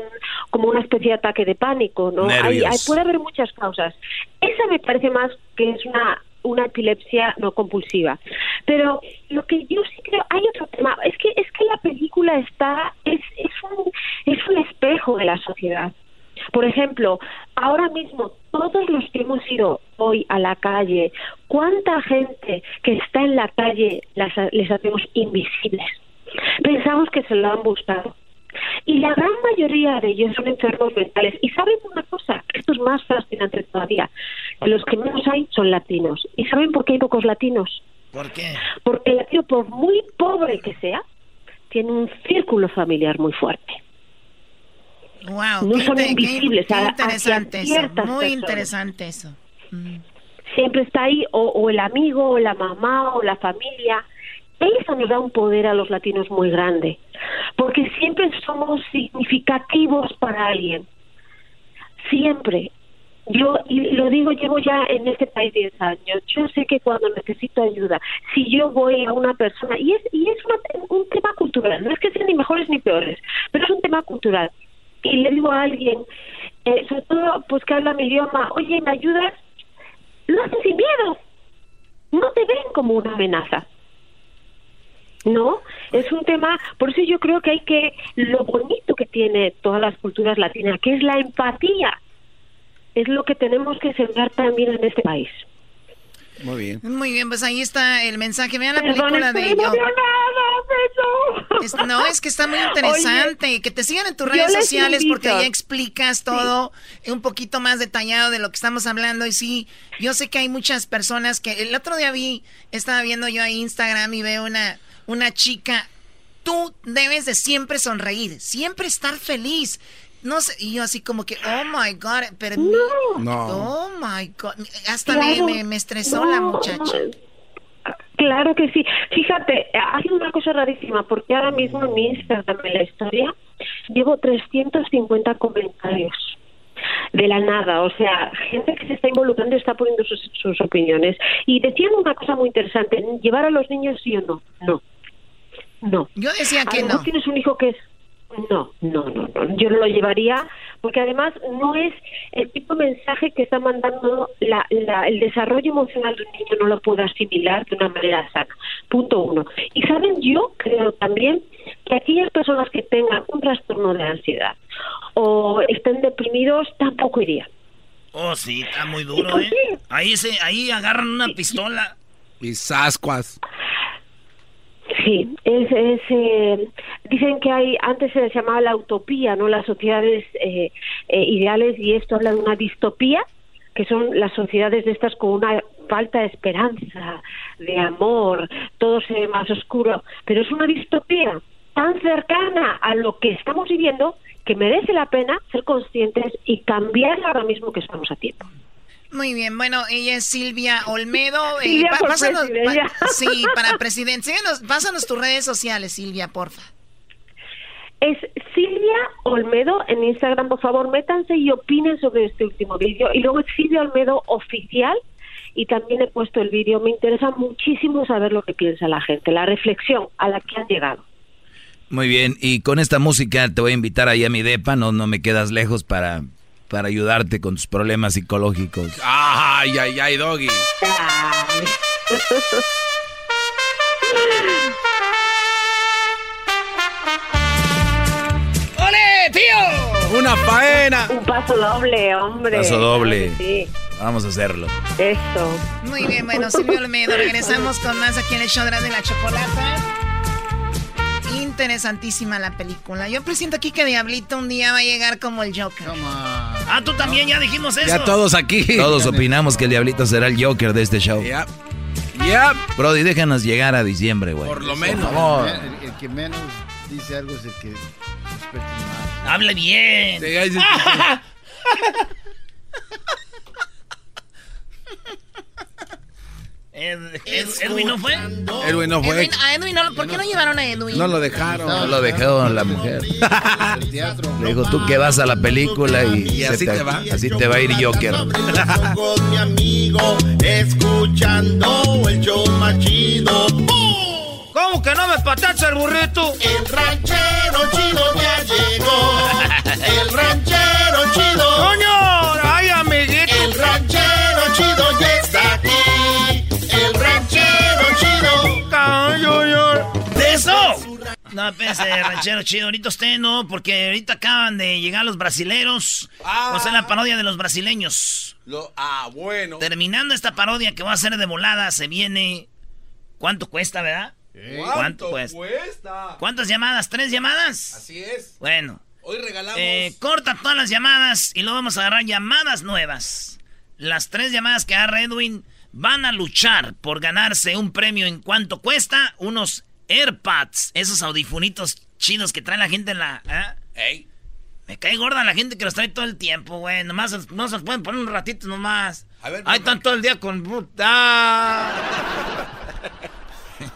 como una especie de ataque de pánico, ¿no? Hay, puede haber muchas causas. Esa me parece más que es una una epilepsia no compulsiva. Pero lo que yo sí creo, hay otro tema, es que es que la película está es es un es un espejo de la sociedad. Por ejemplo, ahora mismo todos los que hemos ido hoy a la calle, ¿cuánta gente que está en la calle las, les hacemos invisibles? Pensamos que se lo han buscado. Y la gran mayoría de ellos son enfermos mentales. Y saben una cosa, esto es más fascinante todavía. Los que menos hay son latinos. ¿Y saben por qué hay pocos latinos? ¿Por qué? Porque el latino, por muy pobre que sea, tiene un círculo familiar muy fuerte. Wow, no son invisibles. interesante eso, muy interesante eso. Mm. Siempre está ahí o, el amigo, o la mamá, o la familia. Eso nos da un poder a los latinos muy grande, porque siempre somos significativos para alguien. Siempre. Yo, y lo digo, llevo ya en este país 10 años. Yo sé que cuando necesito ayuda, si yo voy a una persona, y es, y es un tema cultural, no es que sean ni mejores ni peores, pero es un tema cultural y le digo a alguien, eh, sobre todo pues que habla mi idioma, oye, ¿me ayudas? Lo hacen sin miedo. No te ven como una amenaza. ¿no? Es un tema, por eso yo creo que hay que, lo bonito que tiene todas las culturas latinas, que es la empatía, es lo que tenemos que sembrar también en este país. Muy bien. Muy bien, pues ahí está el mensaje. Vean la película de ello. No, es que está muy interesante. que te sigan en tus redes sociales porque ahí explicas todo un poquito más detallado de lo que estamos hablando. Y sí, yo sé que hay muchas personas que el otro día vi, estaba viendo yo ahí Instagram y veo una, una chica. Tú debes de siempre sonreír, siempre estar feliz. No sé, y yo así como que, oh my God, pero... No. Oh my God, hasta me, me, estresó la muchacha. Claro que sí. Fíjate, hay una cosa rarísima, porque ahora mismo en mi Instagram, en la historia, llevo 350 comentarios de la nada, o sea, gente que se está involucrando está poniendo sus, sus opiniones. Y decían una cosa muy interesante, ¿llevar a los niños sí o no? No. No. Yo decía que no. tienes un hijo que es no, no, no, no, yo no lo llevaría porque además no es el tipo de mensaje que está mandando la, el desarrollo emocional de un niño no lo puede asimilar de una manera sana. Punto uno. Y saben, yo creo también que aquellas personas que tengan un trastorno de ansiedad o estén deprimidos tampoco irían. Oh, sí, está muy duro, ¿eh? Ahí, se, ahí agarran una pistola. Y sascuas. Sí, es, es eh, dicen que hay antes se les llamaba la utopía, no las sociedades eh, eh, ideales y esto habla de una distopía, que son las sociedades de estas con una falta de esperanza, de amor, todo se ve más oscuro, pero es una distopía tan cercana a lo que estamos viviendo que merece la pena ser conscientes y cambiar ahora mismo que estamos a tiempo. Muy bien, bueno, ella es Silvia Olmedo. Eh, Silvia pásanos, sí, para presidente. pásanos tus redes sociales, Silvia, porfa. Es Silvia Olmedo en Instagram, por favor, métanse y opinen sobre este último vídeo. Y luego es Silvia Olmedo oficial y también he puesto el vídeo. Me interesa muchísimo saber lo que piensa la gente, la reflexión a la que han llegado. Muy bien, y con esta música te voy a invitar ahí a mi depa, no, no me quedas lejos para para ayudarte con tus problemas psicológicos. Ay, ay, ay, doggy. ¡Ole, tío! ¡Una faena! Un paso doble, hombre. Paso doble. Sí. Vamos a hacerlo. Eso. Muy bien, bueno, Silvio Olmedo, regresamos con más aquí en el show de la chocolata. Interesantísima la película. Yo presiento aquí que Diablito un día va a llegar como el Joker. Ah, tú también ya dijimos eso. Ya todos aquí. Todos opinamos que el Diablito será el Joker de este show. Ya. Ya. Brody, déjanos llegar a diciembre, güey. Por lo menos. Por favor. El, el que menos dice algo es el que. Hable bien. (laughs) (laughs) Ed- Ed- ¿Edwin no fue? Edwin no fue. Edwin- a Edwin no- ¿Por qué no llevaron a Edwin? No lo dejaron. No lo dejó la mujer. (laughs) Le dijo, tú que vas a la película y, así te va. Así te va a ir Joker. Con mi amigo, escuchando el show más chido. ¿Cómo que no me patacha el burrito? El ranchero chido ya llegó. El ranchero chido. ¡Coño! ¡Ay, amiguito! El ranchero chido ya No, espérese, ranchero chido. Ahorita usted no, porque ahorita acaban de llegar los brasileros. Vamos a hacer la parodia de los brasileños. Lo- ah, bueno. Terminando esta parodia que va a ser de volada, se viene. ¿Cuánto cuesta, verdad? ¿Cuánto cuesta? ¿Cuántas llamadas? ¿Tres llamadas? Así es. Bueno. Hoy regalamos. Eh, corta todas las llamadas y luego vamos a agarrar llamadas nuevas. Las tres llamadas que agarra Edwin van a luchar por ganarse un premio en cuánto cuesta. Unos AirPods, esos audifunitos chidos que trae la gente en la... ¿eh? Me cae gorda la gente que los trae todo el tiempo, güey. Nomás no se los pueden poner un ratito nomás. A ver, Ahí están todo el día con... puta. (laughs)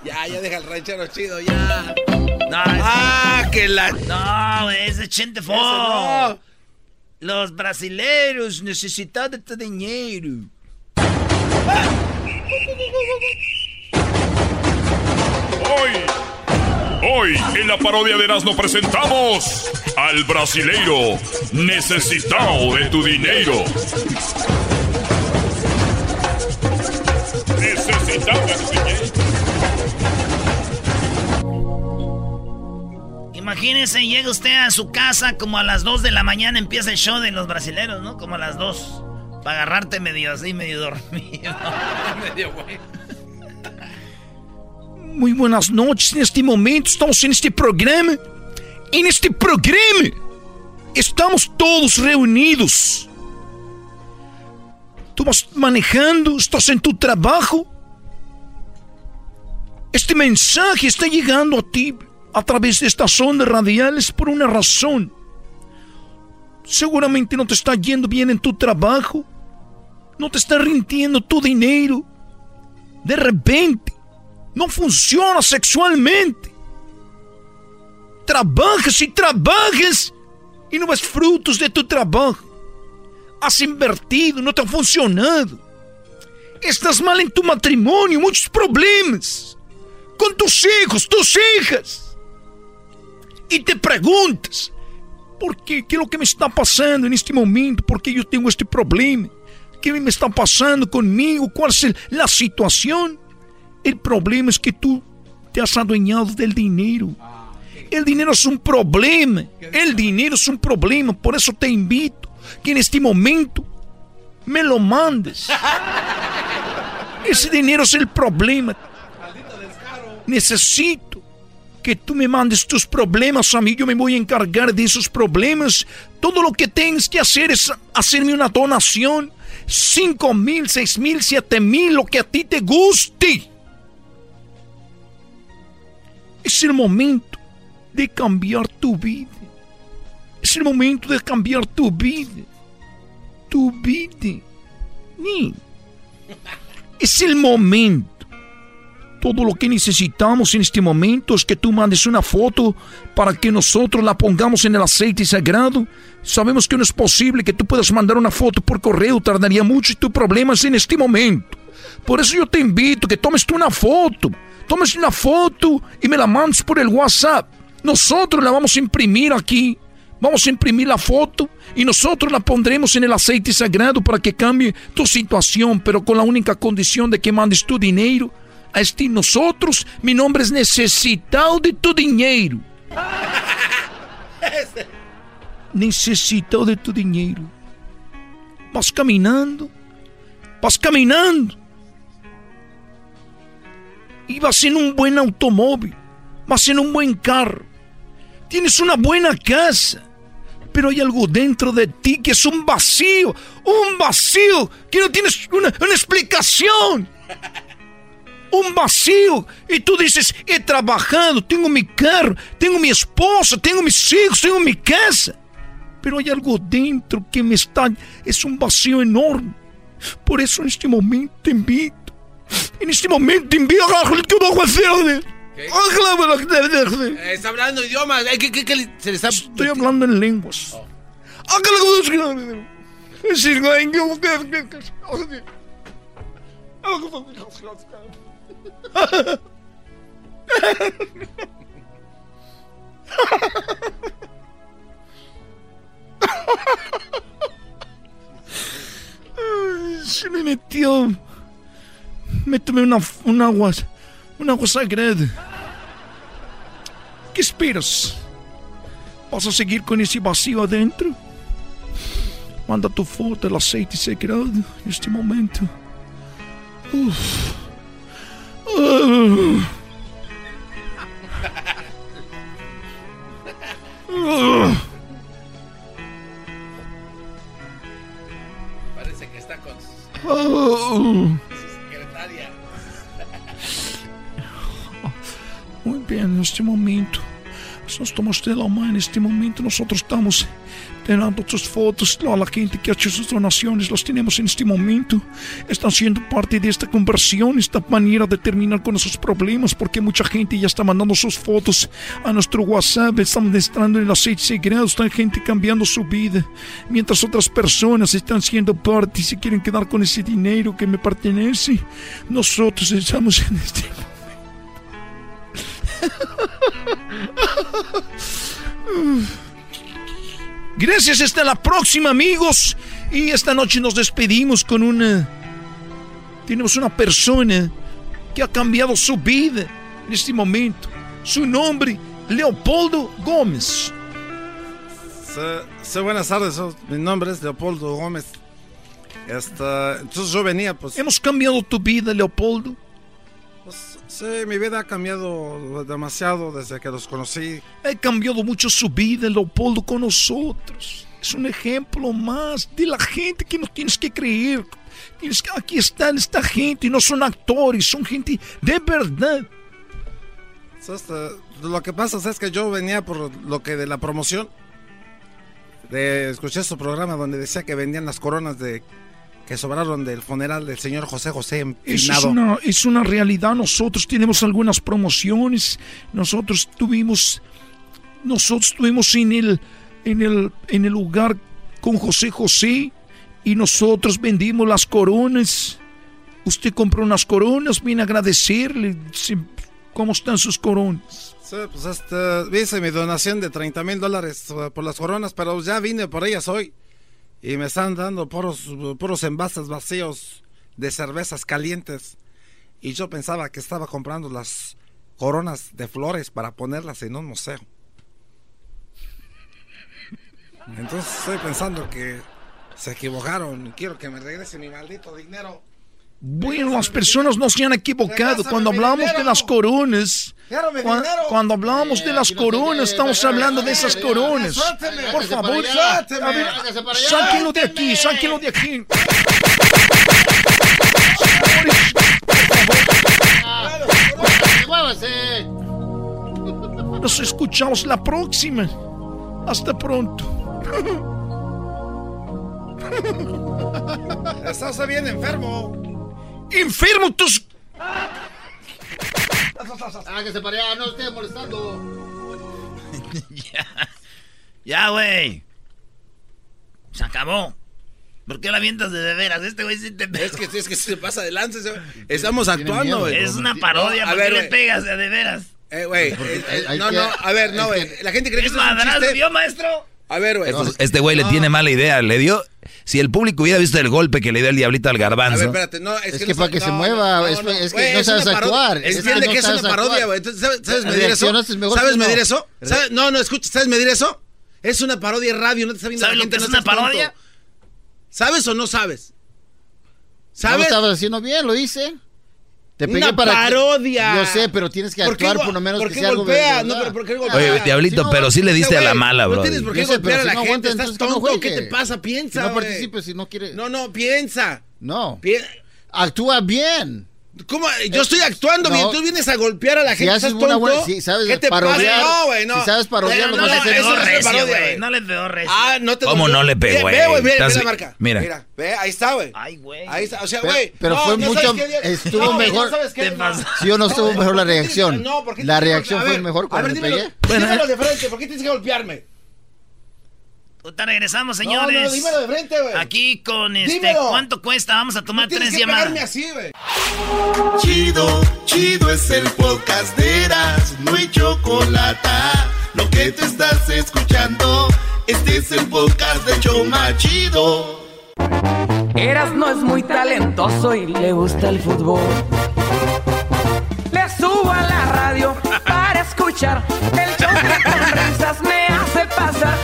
Ya, ya deja el ranchero chido, ya. No, ah, que la. No, güey, es de Chente Fo. no. Los brasileños necesitan de tu dinero. (laughs) Hoy, hoy en la parodia de Erasmo presentamos al brasileiro necesitado de tu dinero. Necesitado de tu dinero. Imagínese, llega usted a su casa como a las 2 de la mañana empieza el show de los brasileros, ¿no? Como a las 2. Para agarrarte medio así, medio dormido. (laughs) medio güey. Muy buenas noches. En este momento estamos en este programa. En este programa estamos todos reunidos. Tú vas manejando, estás en tu trabajo. Este mensaje está llegando a ti a través de estas ondas radiales por una razón. Seguramente no te está yendo bien en tu trabajo. No te está rindiendo tu dinero. De repente, no funciona sexualmente. Trabajas y trabajas y no ves frutos de tu trabajo. Has invertido, no te ha funcionado. Estás mal en tu matrimonio, muchos problemas. Con tus hijos, tus hijas. Y te preguntas, ¿por qué? ¿Qué es lo que me está pasando en este momento? ¿Por qué yo tengo este problema? ¿Qué me está pasando conmigo? ¿Cuál es el- la situación? El problema es que tú te has adueñado del dinero. El dinero es un problema. El dinero es un problema. Por eso te invito que en este momento me lo mandes. (laughs) Ese dinero es el problema. Necesito que tú me mandes tus problemas a mí. Yo me voy a encargar de esos problemas. Todo lo que tienes que hacer es hacerme una donación. Cinco mil, seis mil, siete mil, lo que a ti te guste. Es el momento de cambiar tu vida. Es el momento de cambiar tu vida. Tu vida. Ni. Es el momento. Todo lo que necesitamos en este momento es que tú mandes una foto para que nosotros la pongamos en el aceite sagrado. Sabemos que no es posible que tú puedas mandar una foto por correo, tardaría mucho y tu problema es en este momento. Por eso yo te invito que tomes tú una foto. Tomes una foto y me la mandes por el WhatsApp. Nosotros la vamos a imprimir aquí. Vamos a imprimir la foto y nosotros la pondremos en el aceite sagrado para que cambie tu situación, pero con la única condición de que mandes tu dinero a este nosotros. Mi nombre es necesitado de tu dinero. Necesitado de tu dinero. Vas caminando Vas caminando. Y vas en un buen automóvil. Vas en un buen carro. Tienes una buena casa. Pero hay algo dentro de ti que es un vacío. Un vacío que no tienes una, una explicación. Un vacío. Y tú dices, he trabajado, tengo mi carro, tengo mi esposa, tengo mis hijos, tengo mi casa. Pero hay algo dentro que me está... Es un vacío enorme. Por eso en este momento te invito. En este momento te invito a que no hacer. Está hablando idiomas. Eh, ¿Qué, qué, qué se le está... Estoy hablando en lenguas. Ay, Se me metió. Me tomé una, un agua. Un agua sagrada. ¿Qué esperas? ¿Vas a seguir con ese vacío adentro? Manda tu foto del aceite sagrado en este momento. Uf. Ah. Ah. Parece que está con Ah. Muy bien, en este momento. Nós tomamos de la mano, en este momento nosotros estamos dando tus fotos a la gente que ha hecho sus donaciones, las tenemos en este momento. Están siendo parte de esta conversión, esta manera de terminar con esos problemas, porque mucha gente ya está mandando sus fotos a nuestro WhatsApp, están entrando en el aceite sagrado, está gente cambiando su vida, mientras otras personas están siendo parte y se quieren quedar con ese dinero que me pertenece. Nosotros estamos en este (laughs) Gracias, hasta la próxima, amigos. Y esta noche nos despedimos con una. Tenemos una persona que ha cambiado su vida en este momento. Su nombre, Leopoldo Gómez. Sí, buenas tardes. oh, Mi nombre es Leopoldo Gómez. Esta, entonces yo venía, pues. Hemos cambiado tu vida, Leopoldo. Sí, mi vida ha cambiado demasiado desde que los conocí. Ha cambiado mucho su vida, Leopoldo, con nosotros. Es un ejemplo más de la gente que no tienes que creer. Tienes que, aquí están esta gente, no son actores, son gente de verdad. Este, lo que pasa es que yo venía por lo que de la promoción. De, escuché su programa donde decía que vendían las coronas de que sobraron del funeral del señor José José Eso empinado. es una, es una realidad. Nosotros tenemos algunas promociones. Nosotros tuvimos. Nosotros estuvimos en el, en el, en el lugar con José José. Y nosotros vendimos las coronas. Usted compró unas coronas, vine a agradecerle. ¿Cómo están sus coronas? Sí, pues este, hice mi donación de 30 mil dólares eh, por las coronas, pero ya vine por ellas hoy. Y me están dando puros, puros envases vacíos de cervezas calientes. Y yo pensaba que estaba comprando las coronas de flores para ponerlas en un museo. Entonces estoy pensando que se equivocaron quiero que me regrese mi maldito dinero. Bueno, las personas no se han equivocado. Cuando hablamos de las coronas, cuando hablamos de las coronas, estamos hablando de esas coronas. Por favor, a ver, sáquenlo de aquí, sáquenlo de aquí. Nos escuchamos la próxima. Hasta pronto. Estás bien enfermo. Enfermo tus... Hágase para allá, no esté molestando. (laughs) ya. Ya, güey. Se acabó. ¿Por qué la avientas de de veras? Este güey sí te. Es que, es que se pasa de lanza. Estamos actuando, güey. Es una parodia. No, ¿Por qué le pegas de de veras? Eh, güey. Eh, no, que- no, a ver, no, güey. La gente cree que ¿Es un chiste. vio, maestro? A ver, güey. Estos- este güey le tiene mala idea. Le dio. Si el público hubiera visto el golpe que le dio el diablito al A ver, garbanzo. espérate, no, es, Es que, que no para que se no, mueva, no, es- es que no sabes actuar, Entiende que es sabes una parodia, güey. ¿Sabes, sabes medir eso? ¿Sabes medir eso? ¿Sabes- No, no, escucha, ¿sabes medir eso? Es una parodia radio, no te está viendo ¿Sabes la lo gente, que es no una parodia? ¿Sabes o no sabes? No lo estabas haciendo bien, lo hice. Te pegué Una para que- parodia. Yo sé, pero tienes que ¿Por qué actuar por lo menos por que sea algo golpea? verdad. No, pero ¿por qué golpea? Oye, Diablito, pero sí le diste a la mala, No bro. tienes por qué sé, golpear pero a la si no gente, aguanta, estás entonces que no tonto, ¿qué te pasa? Piensa, Si no participes, si no quieres. No, no, piensa. No. Pi- Actúa bien. ¿Cómo? Yo estoy actuando No. bien, tú vienes a golpear a la Si gente, haces ¿estás una buena- si sabes ¿Qué te parodiar, pasa? No, güey, no. si sabes parodiar, Pero lo no, vas a no, hacer. eso no es recio, parodia, güey. güey. No les veo recio. Ah, no te ¿Cómo no le pegó, Ve, ve, güey, güey? mira, mira la marca. mira. Mira, ve, ahí está, güey. Ay, güey. Ahí está, o sea, Pero- güey. pero no, fue no mucho- estuvo no, güey, mejor. no sabes qué-. Sí o no estuvo mejor la reacción. No, ¿por qué La reacción fue mejor cuando le pegué. Bueno, dímelo eh. de frente, ¿por qué tienes que golpearme? Ahorita regresamos, señores. no, dímelo de frente, güey. Aquí con este. Dímelo. ¿Cuánto cuesta? Vamos a tomar No tres que llamadas. pegarme así, güey. Chido, chido es el podcast de Eras, no hay chocolate. Lo que te estás escuchando, este es el podcast de Choma Chido. Eras no es muy talentoso y le gusta el fútbol. Le subo a la radio para escuchar el show que con risas me hace pasar.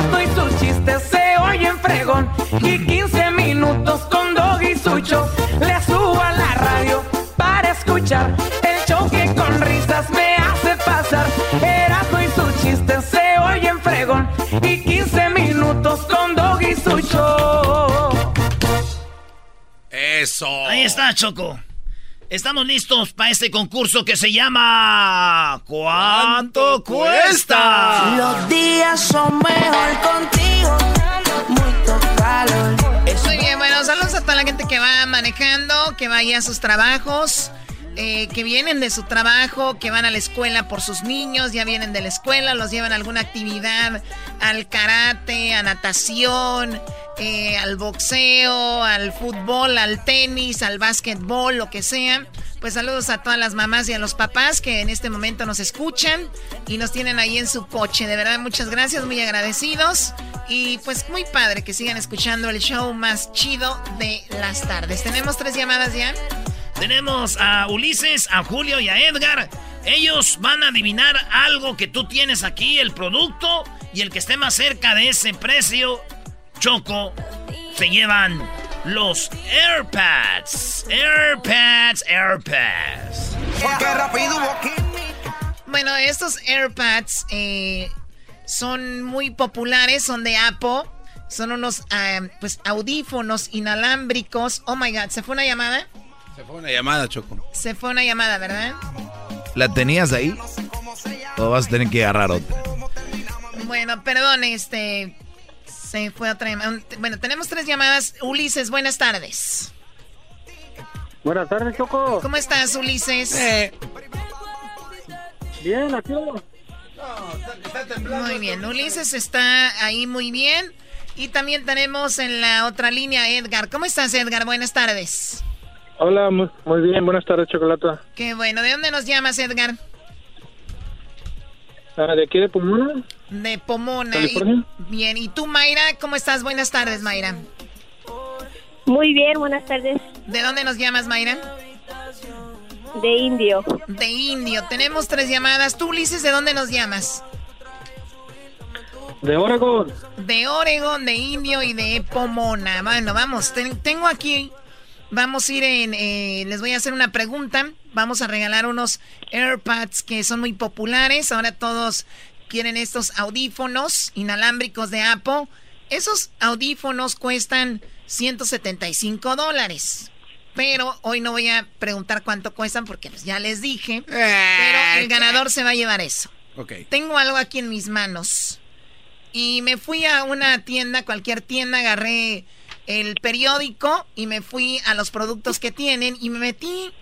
Erasmo y sus chistes se oyen fregón y 15 minutos con Dog y Sucho. Le subo a la radio para escuchar el show que con risas me hace pasar. Erasmo y sus chistes se oyen fregón y 15 minutos con Dog y Sucho. Eso. Ahí está, Choco. Estamos listos para este concurso que se llama. ¿Cuánto cuesta? Los días son mejor contigo. Mucho calor. Muy bien, bueno, saludos a toda la gente que va manejando, que vaya a sus trabajos, eh, que vienen de su trabajo, que van a la escuela por sus niños, ya vienen de la escuela, los llevan a alguna actividad, al karate, a natación, eh, al boxeo, al fútbol, al tenis, al básquetbol, lo que sea. Pues saludos a todas las mamás y a los papás que en este momento nos escuchan y nos tienen ahí en su coche. De verdad, muchas gracias, muy agradecidos. Y pues muy padre que sigan escuchando el show más chido de las tardes. Tenemos tres llamadas ya. Tenemos a Ulises, a Julio y a Edgar. Ellos van a adivinar algo que tú tienes aquí, el producto, y el que esté más cerca de ese precio, Choco, se llevan los AirPads. AirPads, AirPads. Bueno, estos AirPads eh, son muy populares, son de Apple. Son unos ah, pues audífonos inalámbricos. Oh my god, ¿se fue una llamada? Se fue una llamada, Choco. Se fue una llamada, ¿verdad? ¿La tenías ahí? ¿O vas a tener que agarrar otra? Bueno, perdón, este. Se fue otra llamada. Bueno, tenemos tres llamadas. Ulises, buenas tardes. Buenas tardes, Choco. ¿Cómo estás, Ulises? Bien, aquí. Muy bien, Ulises está ahí muy bien. Y también tenemos en la otra línea Edgar. ¿Cómo estás, Edgar? Buenas tardes. Hola, muy, muy bien. Buenas tardes, Chocolata. Qué bueno. ¿De dónde nos llamas, Edgar? Ah, ¿De aquí de Pomona? De Pomona. California. Y- bien. ¿Y tú, Mayra? ¿Cómo estás? Buenas tardes, Mayra. Muy bien, buenas tardes. ¿De dónde nos llamas, Mayra? De Indio. De Indio. Tenemos tres llamadas. Tú, Ulises, ¿de dónde nos llamas? De Oregon. De Oregon, de Indio y de Pomona. Bueno, vamos, ten- tengo aquí, vamos a ir en, eh, les voy a hacer una pregunta. Vamos a regalar unos AirPads que son muy populares. Ahora todos quieren estos audífonos inalámbricos de Apple. Esos audífonos cuestan 175 dólares. Pero hoy no voy a preguntar cuánto cuestan porque pues, ya les dije. Pero el ganador se va a llevar eso. Ok. Tengo algo aquí en mis manos. Y me fui a una tienda, cualquier tienda, agarré el periódico y me fui a los productos que tienen y me metí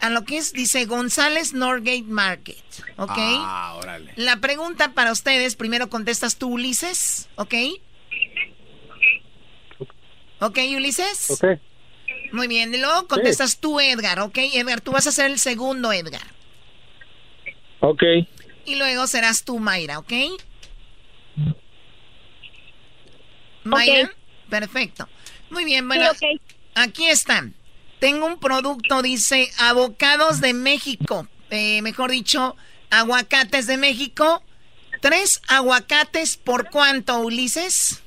a lo que es, dice González Norgate Market. ¿Ok? Ah, órale. La pregunta para ustedes, primero contestas tú, Ulises. ¿Ok? ¿Ok, Ulises? Ok. Muy bien, y luego contestas tú, Edgar. ¿Ok? Edgar, tú vas a ser el segundo, Edgar. Ok. Y luego serás tú, Mayra, ¿ok? Mayra, perfecto. Muy bien, bueno, aquí están. Tengo un producto, dice Avocados de México. Eh, mejor dicho, aguacates de México. Tres aguacates por cuánto, Ulises?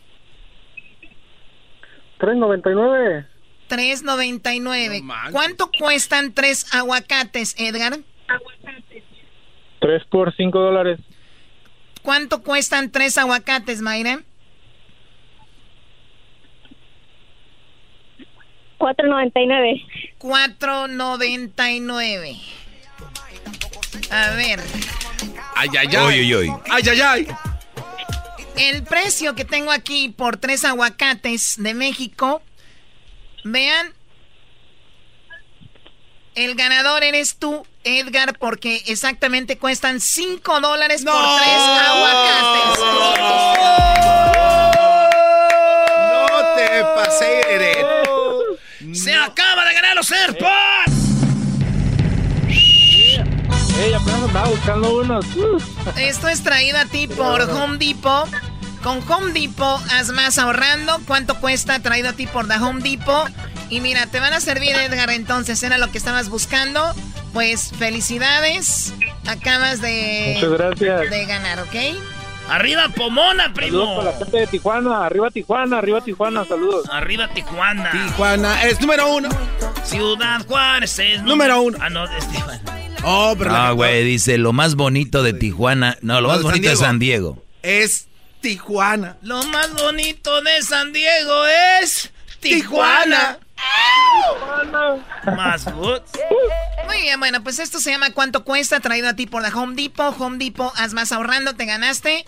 3.99. 3.99. ¿Cuánto cuestan tres aguacates, Edgar? Tres por cinco dólares. ¿Cuánto cuestan tres aguacates, Mayra? 4.99. 4.99. A ver. Ay, ay, ay. Ay, ay, ay. El precio que tengo aquí por tres aguacates de México. Vean. El ganador eres tú, Edgar, porque exactamente cuestan 5 dólares por tres aguacates. No te pasé, ¡Se acaba de ganar los AirPods! Apenas andaba buscando unos. (laughs) Esto es traído a ti por Home Depot. Con Home Depot haz más ahorrando. ¿Cuánto cuesta traído a ti por The Home Depot? Y mira, te van a servir, Edgar, entonces. Era lo que estabas buscando. Pues felicidades. Acabas de, Muchas gracias. de ganar, ¿ok? ¡Arriba Pomona, primo! Saludos para la gente de Tijuana. Arriba Tijuana, arriba Tijuana. Saludos. Arriba Tijuana. Tijuana es número uno. Ciudad Juárez es Número uno. Ah, no, es Tijuana. Oh, pero No, güey, dice lo más bonito de Tijuana. No, lo No, más San bonito de. San Diego. es Tijuana. Lo más bonito de San Diego es Tijuana. Más food. Muy bien, bueno, pues esto se llama ¿Cuánto cuesta? Traído a ti por la Home Depot. Home Depot, haz más ahorrando, te ganaste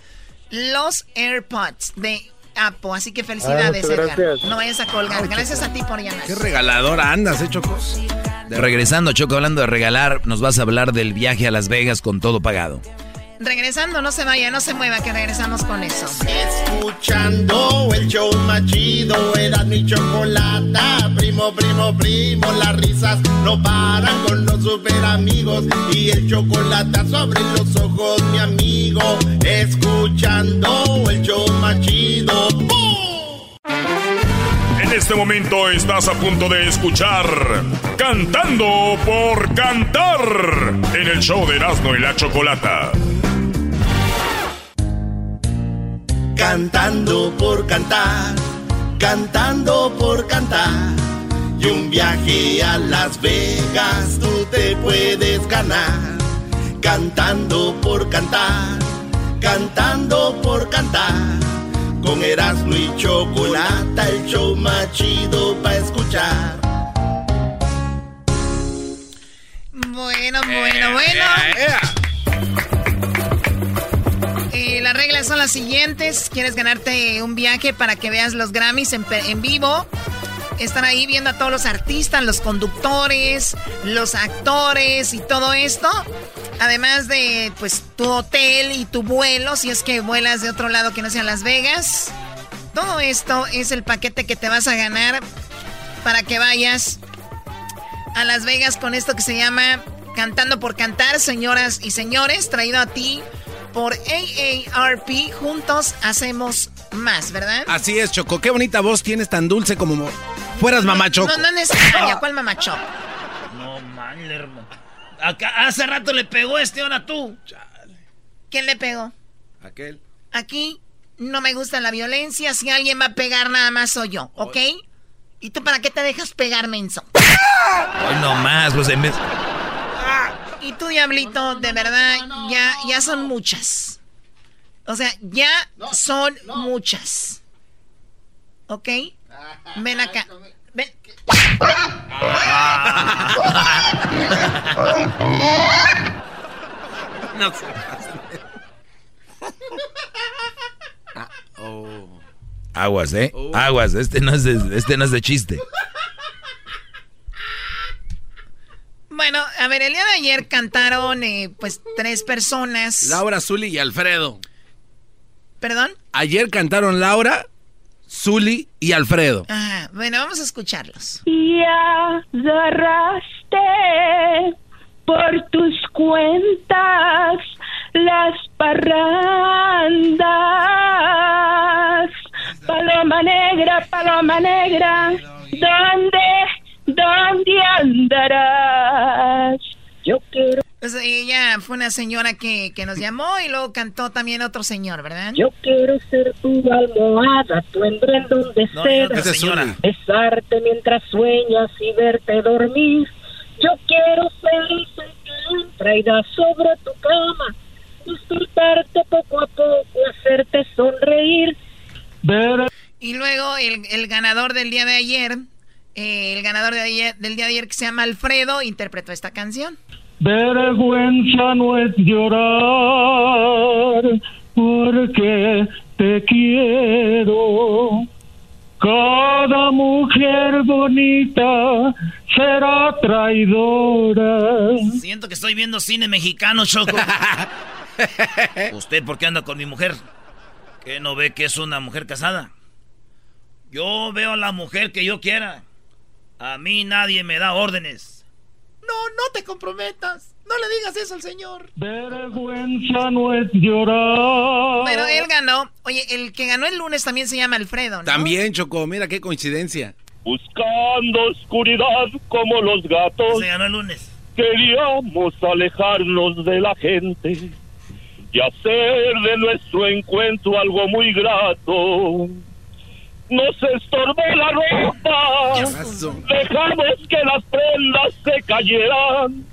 los AirPods de Apple. Así que felicidades, Ah, Edgar. No vayas a colgar. Gracias a ti por llamar. Qué regaladora andas, ¿eh, Choco? Regresando, Choco, hablando de regalar, nos vas a hablar del viaje a Las Vegas con todo pagado. Regresando, no se vaya, no se mueva, que regresamos con eso. Escuchando el show más chido, era mi chocolata. Primo, primo, primo, las risas no paran con los super amigos. Y el chocolate sobre los ojos, mi amigo. Escuchando el show más chido. En este momento estás a punto de escuchar Cantando por Cantar en el show de Erasmo y la Chocolata. Cantando por cantar, cantando por cantar. Y un viaje a Las Vegas tú te puedes ganar. Cantando por cantar, cantando por cantar. Con Erasmo y Chocolata, el show más chido para escuchar. Bueno, bueno, bueno. Eh, las reglas son las siguientes. ¿Quieres ganarte un viaje para que veas los Grammys en, vivo? Están ahí viendo a todos los artistas, los conductores, los actores y todo esto. Además de, pues, tu hotel y tu vuelo, si es que vuelas de otro lado que no sea Las Vegas. Todo esto es el paquete que te vas a ganar para que vayas a Las Vegas con esto que se llama Cantando por Cantar, señoras y señores, traído a ti por AARP. Juntos hacemos más, ¿verdad? Así es, Choco. Qué bonita voz tienes tan dulce como mo- fueras mamá Choco. No, no es necesaria. ¿Cuál mamacho? No, man, hermano. Acá, hace rato le pegó este, ahora tú. ¿Quién le pegó? Aquel. Aquí no me gusta la violencia. Si alguien va a pegar, nada más soy yo, ¿ok? ¿Y tú para qué te dejas pegar, menso? Hoy no más, pues en vez... Y tú, Diablito, de verdad, ya, ya son muchas. O sea, ya son muchas. ¿Ok? Ven acá. Ven. No sé. Aguas, ¿eh? Aguas, este no es de, este no es de chiste. Bueno, a ver, el día de ayer cantaron, eh, pues, tres personas. Laura, Zuli y Alfredo. ¿Perdón? Ayer cantaron Laura, Zuli y Alfredo. Ajá, bueno, vamos a escucharlos. Y agarraste por tus cuentas las parrandas. Paloma negra, paloma negra, ¿dónde, dónde andarás? Yo quiero. Pues ella fue una señora que, que nos llamó y luego cantó también otro señor, ¿verdad? Yo quiero ser tu almohada, tu endrendón de No, no, señora. Besarte mientras sueñas y verte dormir. Yo quiero ser el sol que entra y da sobre tu cama. Despertarte poco a poco, hacerte sonreír. Y luego el, el ganador del día de ayer, eh, el ganador de ayer, del día de ayer que se llama Alfredo, interpretó esta canción. Vergüenza no es llorar porque te quiero. Cada mujer bonita será traidora. Siento que estoy viendo cine mexicano, Choco. (laughs) ¿Usted por qué anda con mi mujer? ¿Que no ve que es una mujer casada? Yo veo a la mujer que yo quiera. A mí nadie me da órdenes. No, no te comprometas. No le digas eso al señor. Vergüenza no es llorar. Pero él ganó. Oye, el que ganó el lunes también se llama Alfredo, ¿no? También, Choco, mira qué coincidencia. Buscando oscuridad como los gatos. Se ganó el lunes. Queríamos alejarnos de la gente y hacer de nuestro encuentro algo muy grato. Nos estorbó la ropa, dejamos que las prendas se cayeran.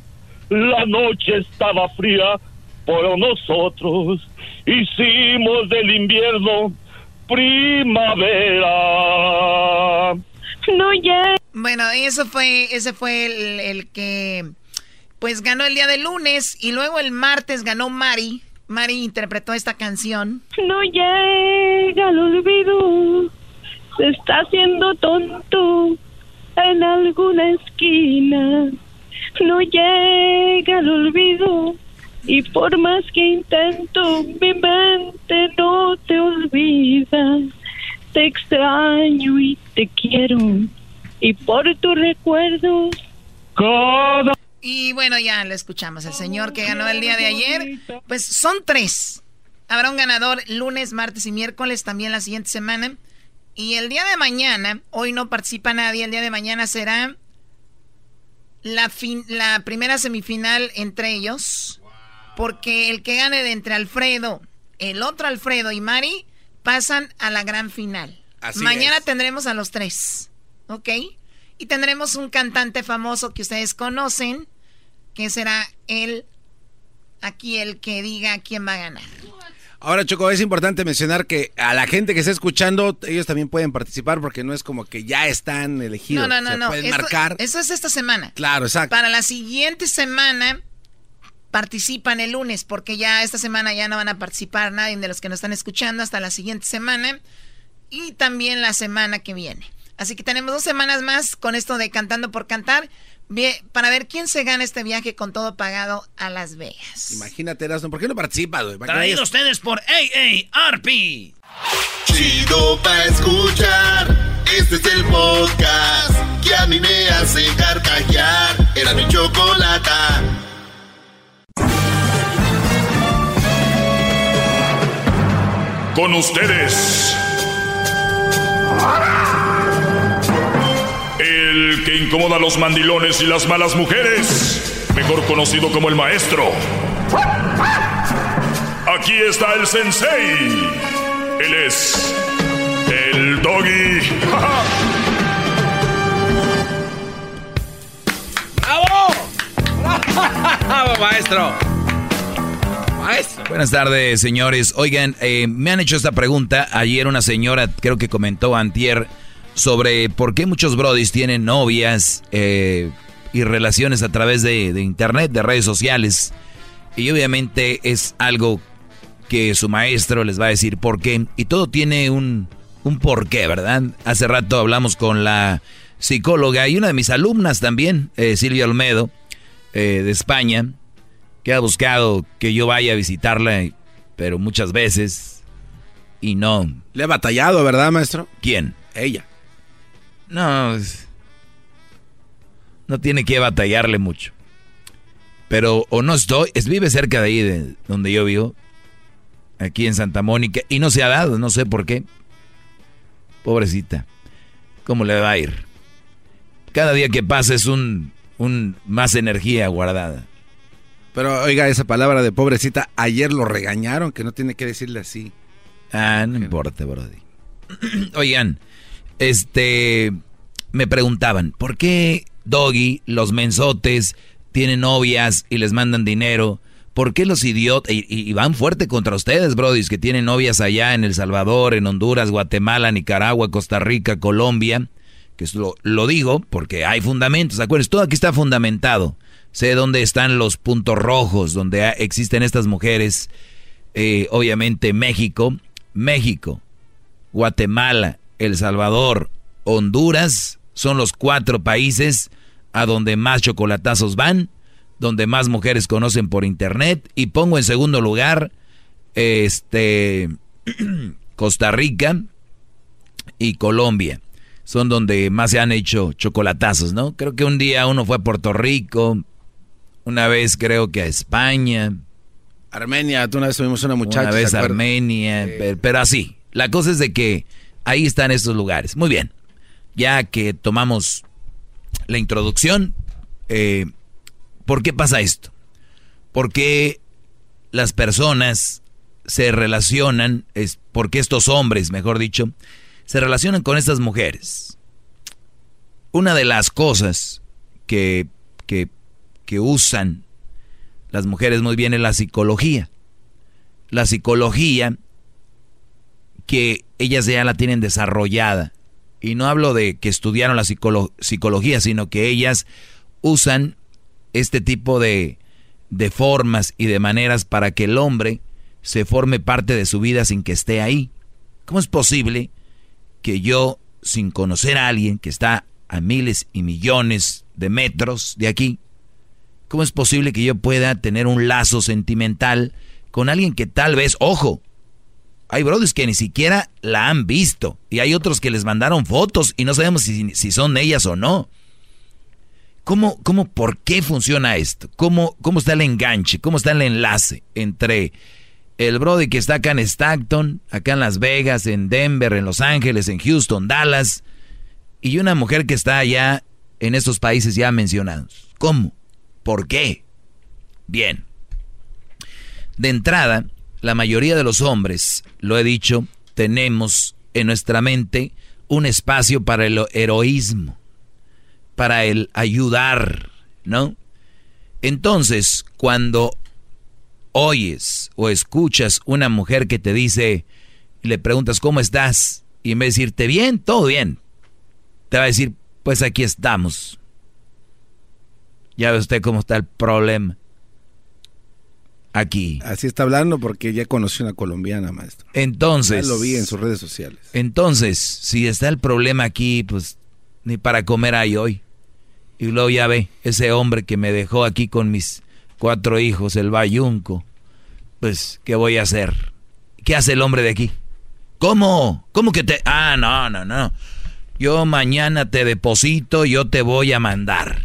La noche estaba fría, pero nosotros hicimos del invierno primavera. No ya. Bueno, eso fue, ese fue el, el que pues ganó el día de lunes y luego el martes ganó Mari. Mari interpretó esta canción. No llega el olvido, se está haciendo tonto en alguna esquina. No llega el olvido y por más que intento, mi mente no te olvida. Te extraño y te quiero y por tu recuerdo. Cada Y bueno, ya lo escuchamos. El señor que ganó el día de ayer, pues son tres. Habrá un ganador lunes, martes y miércoles también la siguiente semana. Y el día de mañana, hoy no participa nadie, el día de mañana será la, fin- la primera semifinal entre ellos. Porque el que gane de entre Alfredo, el otro Alfredo y Mari pasan a la gran final. Así mañana es. tendremos a los tres. ¿Ok? Y tendremos un cantante famoso que ustedes conocen, que será él, aquí el que diga quién va a ganar. Ahora, Choco, es importante mencionar que a la gente que está escuchando, ellos también pueden participar porque no es como que ya están elegidos. No, no, no, Se no. pueden Esto- marcar. Eso es esta semana. Claro, exacto. Para la siguiente semana participan el lunes, porque ya esta semana ya no van a participar nadie de los que nos están escuchando hasta la siguiente semana y también la semana que viene. Así que tenemos dos semanas más con esto de Cantando por Cantar bien, para ver quién se gana este viaje con todo pagado a Las Vegas. Imagínate, Erasmo, ¿por qué no participas, güey? Traído ustedes por AARP. Chido pa' escuchar. Este es el podcast que a mí me hace carcajear. Era mi chocolata. Con ustedes. El que incomoda a los mandilones y las malas mujeres. Mejor conocido como el maestro. Aquí está el sensei. Él es el doggy. ¡Bravo, (laughs) maestro! Maestro. Buenas tardes, señores. Oigan, eh, me han hecho esta pregunta. Ayer una señora, creo que comentó antier, sobre por qué muchos brodis tienen novias eh, y relaciones a través de, de internet, de redes sociales. Y obviamente es algo que su maestro les va a decir por qué. Y todo tiene un, un porqué, ¿verdad? Hace rato hablamos con la psicóloga y una de mis alumnas también, eh, Silvia Olmedo, eh, de España, que ha buscado que yo vaya a visitarla, pero muchas veces y no. Le ha batallado, ¿verdad, maestro? ¿Quién? Ella. No, no tiene que batallarle mucho. Pero o no estoy, es vive cerca de ahí de donde yo vivo, aquí en Santa Mónica, y no se ha dado, no sé por qué. Pobrecita, ¿cómo le va a ir? Cada día que pasa es un, un más energía guardada. Pero oiga, esa palabra de pobrecita, ayer lo regañaron, que no tiene que decirle así. Ah, no importa, Brody. (clears throat) Oigan, este, me preguntaban, ¿por qué Doggy, los mensotes, tienen novias y les mandan dinero? ¿Por qué los idiotas, y, van fuerte contra ustedes, Brody, que tienen novias allá en El Salvador, en Honduras, Guatemala, Nicaragua, Costa Rica, Colombia? Que lo, lo digo porque hay fundamentos, acuérdense, todo aquí está fundamentado. Sé dónde están los puntos rojos, donde existen estas mujeres. Eh, obviamente México, México, Guatemala, El Salvador, Honduras, son los cuatro países a donde más chocolatazos van, donde más mujeres conocen por internet. Y pongo en segundo lugar, este, (clears throat) Costa Rica y Colombia. Son donde más se han hecho chocolatazos, ¿no? Creo que un día uno fue a Puerto Rico, una vez creo que a España. Armenia, tú una vez tuvimos una muchacha. Una vez Armenia, pero, así. La cosa es de que ahí están estos lugares. Muy bien. Ya que tomamos la introducción, eh, ¿por qué pasa esto? Porque las personas se relacionan, es porque estos hombres, mejor dicho, se relacionan con estas mujeres. Una de las cosas que, que que usan las mujeres muy bien es la psicología. La psicología que ellas ya la tienen desarrollada. Y no hablo de que estudiaron la psicología, sino que ellas usan este tipo de, de formas y de maneras para que el hombre se forme parte de su vida sin que esté ahí. ¿Cómo es posible que yo, sin conocer a alguien que está a miles y millones de metros de aquí, ¿Cómo es posible que yo pueda tener un lazo sentimental con alguien que tal vez, ojo, hay brothers que ni siquiera la han visto y hay otros que les mandaron fotos y no sabemos si, son ellas o no. ¿Cómo, cómo, por qué funciona esto? ¿Cómo, ¿Cómo está el enganche? ¿Cómo está el enlace entre el brody que está acá en Stockton, acá en Las Vegas, en Denver, en Los Ángeles, en Houston, Dallas, y una mujer que está allá en estos países ya mencionados? ¿Cómo? ¿Por qué? Bien. De entrada, la mayoría de los hombres, lo he dicho, tenemos en nuestra mente un espacio para el heroísmo, para el ayudar, ¿no? Entonces, cuando oyes o escuchas una mujer que te dice, le preguntas cómo estás, y en vez de decirte bien, todo bien, te va a decir, pues aquí estamos. Ya ve usted cómo está el problema. Aquí. Así está hablando porque ya conoció una colombiana, maestro. Entonces. Ya lo vi en sus redes sociales. Entonces, si está el problema aquí, pues ni para comer hay hoy. Y luego ya ve, ese hombre que me dejó aquí con mis cuatro hijos, el bayunco. Pues, ¿qué voy a hacer? ¿Qué hace el hombre de aquí? ¿Cómo? ¿Cómo que te.? Ah, no, no, no. Yo mañana te deposito, yo te voy a mandar.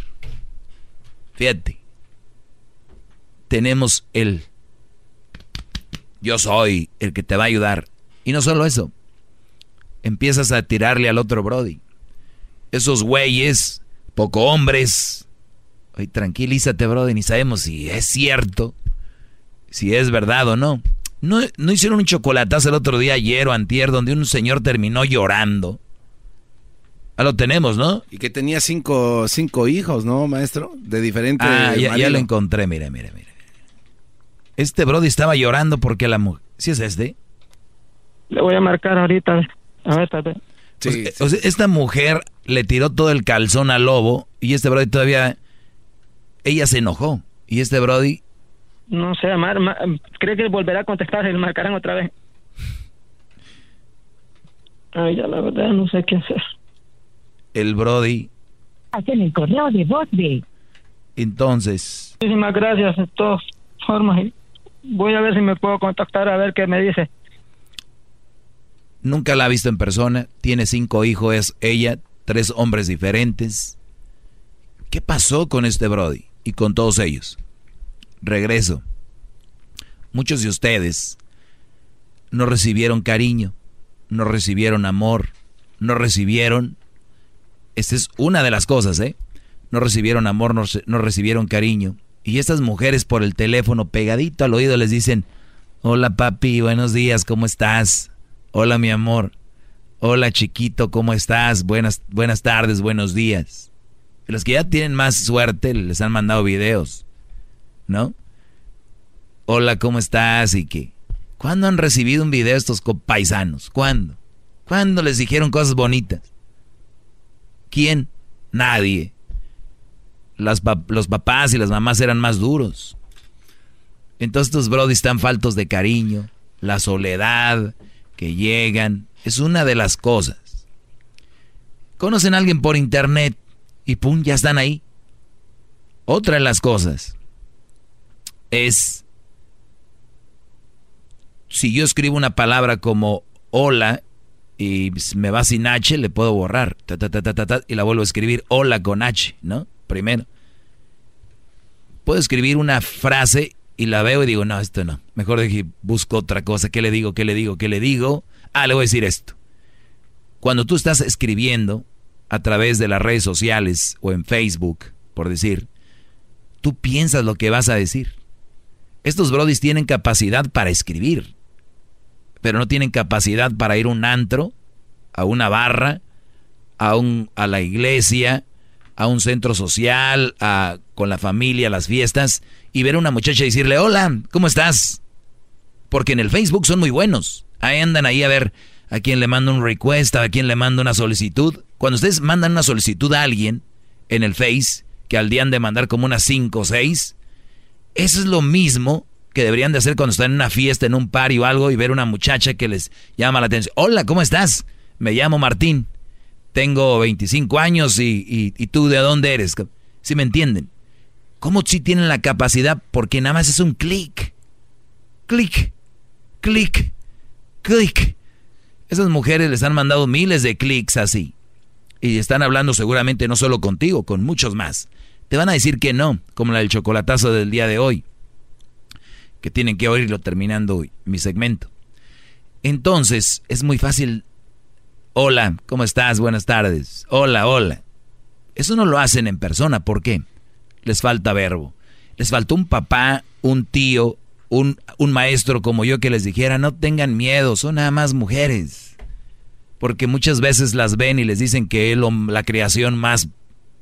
Fíjate. Tenemos el yo soy el que te va a ayudar. Y no solo eso. Empiezas a tirarle al otro Brody. Esos güeyes, poco hombres. Oye, tranquilízate, Brody, ni sabemos si es cierto, si es verdad o no. No, no hicieron un chocolatazo el otro día, ayer o antier, donde un señor terminó llorando Ah, lo tenemos, ¿no? Y que tenía cinco, cinco hijos, ¿no, maestro? De diferentes... Ah, ya, lo encontré, mire, mire, mire. Este Brody estaba llorando porque la mujer... ¿Sí es este? Le voy a marcar ahorita. A ver, a ver. Sí, esta mujer le tiró todo el calzón al lobo y este Brody todavía... Ella se enojó. Y este Brody... No sé, Mar, cree que volverá a contestar, le marcarán otra vez. Ay, ya la verdad no sé qué hacer el Brody. Hacen el correo de voz de. Entonces. Muchísimas gracias de todas formas. Voy a ver si me puedo contactar a ver qué me dice. Nunca la ha visto en persona. Tiene cinco hijos, es ella, tres hombres diferentes. ¿Qué pasó con este Brody y con todos ellos? Regreso. Muchos de ustedes no recibieron cariño, no recibieron amor, no recibieron esta es una de las cosas, ¿eh? No recibieron amor, no, recibieron cariño Y estas mujeres por el teléfono pegadito al oído les dicen, hola papi, buenos días, ¿cómo estás? Hola mi amor. Hola chiquito, ¿cómo estás? Buenas, buenas tardes, buenos días. Los que ya tienen más suerte les han mandado videos, ¿no? Hola, ¿cómo estás? Y qué. ¿Cuándo han recibido un video estos paisanos? ¿Cuándo? ¿Cuándo les dijeron cosas bonitas? ¿Quién? Nadie. Los papás y las mamás eran más duros. Entonces estos brodis están faltos de cariño, la soledad, que llegan, es una de las cosas. Conocen a alguien por internet y pum, ya están ahí. Otra de las cosas es, si yo escribo una palabra como hola y me va sin H, le puedo borrar. y la vuelvo a escribir hola con H, ¿no? Primero. Puedo escribir una frase y la veo y digo, no, esto no. Mejor dije, busco otra cosa. ¿Qué le digo? ¿Qué le digo? ¿Qué le digo? Ah, le voy a decir esto. Cuando tú estás escribiendo a través de las redes sociales o en Facebook, por decir, tú piensas lo que vas a decir. Estos brodis tienen capacidad para escribir, pero no tienen capacidad para ir a un antro, a una barra, a, un, a la iglesia, a un centro social, a, con la familia, a las fiestas, y ver a una muchacha y decirle, hola, ¿cómo estás? Porque en el Facebook son muy buenos. Ahí andan ahí a ver a quién le manda un request, a quién le manda una solicitud. Cuando ustedes mandan una solicitud a alguien en el Face, que al día han de mandar como unas 5 o 6, eso es lo mismo que deberían de hacer cuando están en una fiesta, en un party o algo, y ver una muchacha que les llama la atención. Hola, ¿cómo estás? Me llamo Martín. Tengo 25 años y, y, tú de dónde eres. Si me entienden? ¿Cómo si tienen la capacidad? Porque nada más es un clic. Clic, clic, clic. Esas mujeres les han mandado miles de clics así. Y están hablando seguramente no solo contigo, con muchos más. Te van a decir que no, como la del chocolatazo del día de hoy. Que tienen que oírlo terminando mi segmento. Entonces, es muy fácil. Hola, ¿cómo estás? Buenas tardes. Hola, hola. Eso no lo hacen en persona. ¿Por qué? Les falta verbo. Les faltó un papá, un tío, un, maestro como yo que les dijera, no tengan miedo, son nada más mujeres. Porque muchas veces las ven y les dicen que es la creación más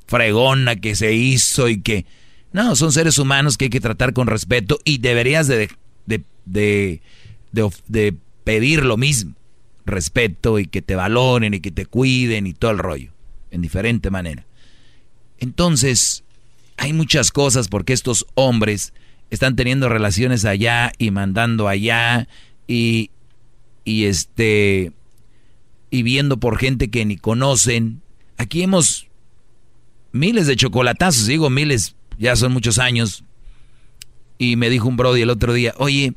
fregona que se hizo y que... No, son seres humanos que hay que tratar con respeto y deberías de, de, de, de pedir lo mismo. Respeto y que te valoren y que te cuiden y todo el rollo. En diferente manera. Entonces, hay muchas cosas porque estos hombres están teniendo relaciones allá y mandando allá y, y este y viendo por gente que ni conocen. Aquí hemos miles de chocolatazos, digo miles, ya son muchos años. Y me dijo un brody el otro día, oye,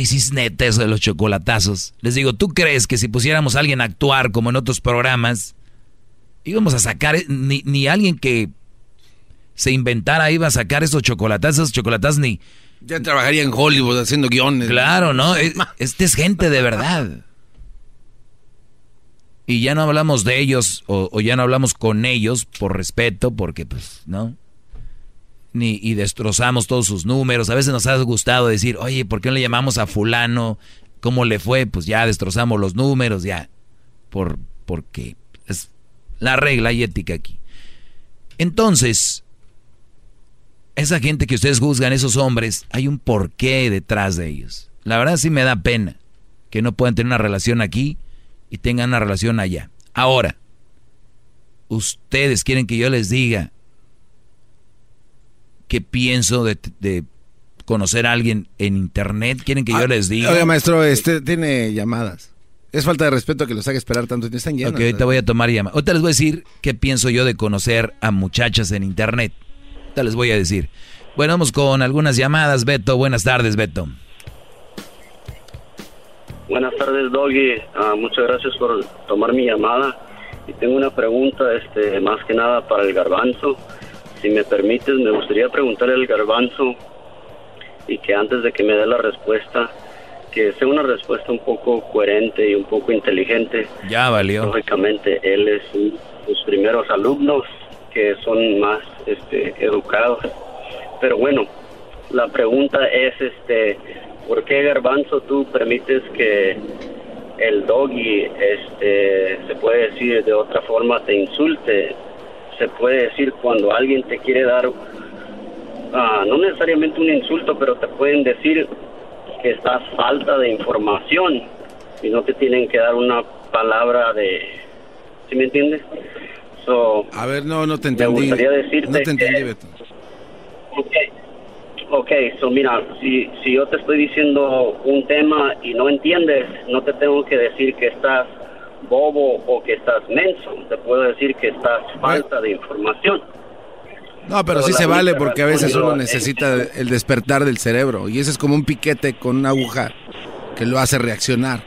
¿y si es neta eso de los chocolatazos? Les digo, ¿tú crees que si pusiéramos a alguien a actuar como en otros programas, íbamos a sacar ni, ni alguien que se inventara, iba a sacar esos chocolatazos, chocolatas ni... Ya trabajaría en Hollywood haciendo guiones. Claro, ¿no? (laughs) Este es gente de verdad. Y ya no hablamos de ellos o, ya no hablamos con ellos por respeto, porque pues, ¿no? Ni, y destrozamos todos sus números. A veces nos ha gustado decir, oye, ¿por qué no le llamamos a fulano? ¿Cómo le fue? Pues ya destrozamos los números, ya. Por, porque es la regla y ética aquí. Entonces, esa gente que ustedes juzgan, esos hombres, hay un porqué detrás de ellos. La verdad sí me da pena que no puedan tener una relación aquí y tengan una relación allá. Ahora, ustedes quieren que yo les diga qué pienso de, conocer a alguien en internet. Quieren que yo ah, les diga. Oiga, maestro, este tiene llamadas. Es falta de respeto que los haga esperar tanto. Están llenos. Ok, ahorita voy a tomar llamadas. Ahorita les voy a decir qué pienso yo de conocer a muchachas en internet les voy a decir. Bueno, vamos con algunas llamadas. Beto, buenas tardes, Beto. Buenas tardes, Doggy. Ah, muchas gracias por tomar mi llamada. Y tengo una pregunta, este, más que nada para el garbanzo. Si me permites, me gustaría preguntarle al garbanzo y que antes de que me dé la respuesta, que sea una respuesta un poco coherente y un poco inteligente. Ya valió. Lógicamente, él es un, sus primeros alumnos que son más este, educados. Pero bueno, la pregunta es, este, ¿por qué Garbanzo tú permites que el doggy, este, se puede decir de otra forma, te insulte? Se puede decir cuando alguien te quiere dar, ah, no necesariamente un insulto, pero te pueden decir que estás falta de información y no te tienen que dar una palabra de, ¿sí me entiendes? So, A ver, no, no te me entendí. gustaría decirte no te entendí, que- Beto. Ok, ok, so mira, si, si yo te estoy diciendo un tema y no entiendes, no te tengo que decir que estás bobo o que estás menso, te puedo decir que estás falta de información. No, pero Pero sí se vale porque a veces uno necesita el despertar del cerebro y ese es como un piquete con una aguja que lo hace reaccionar.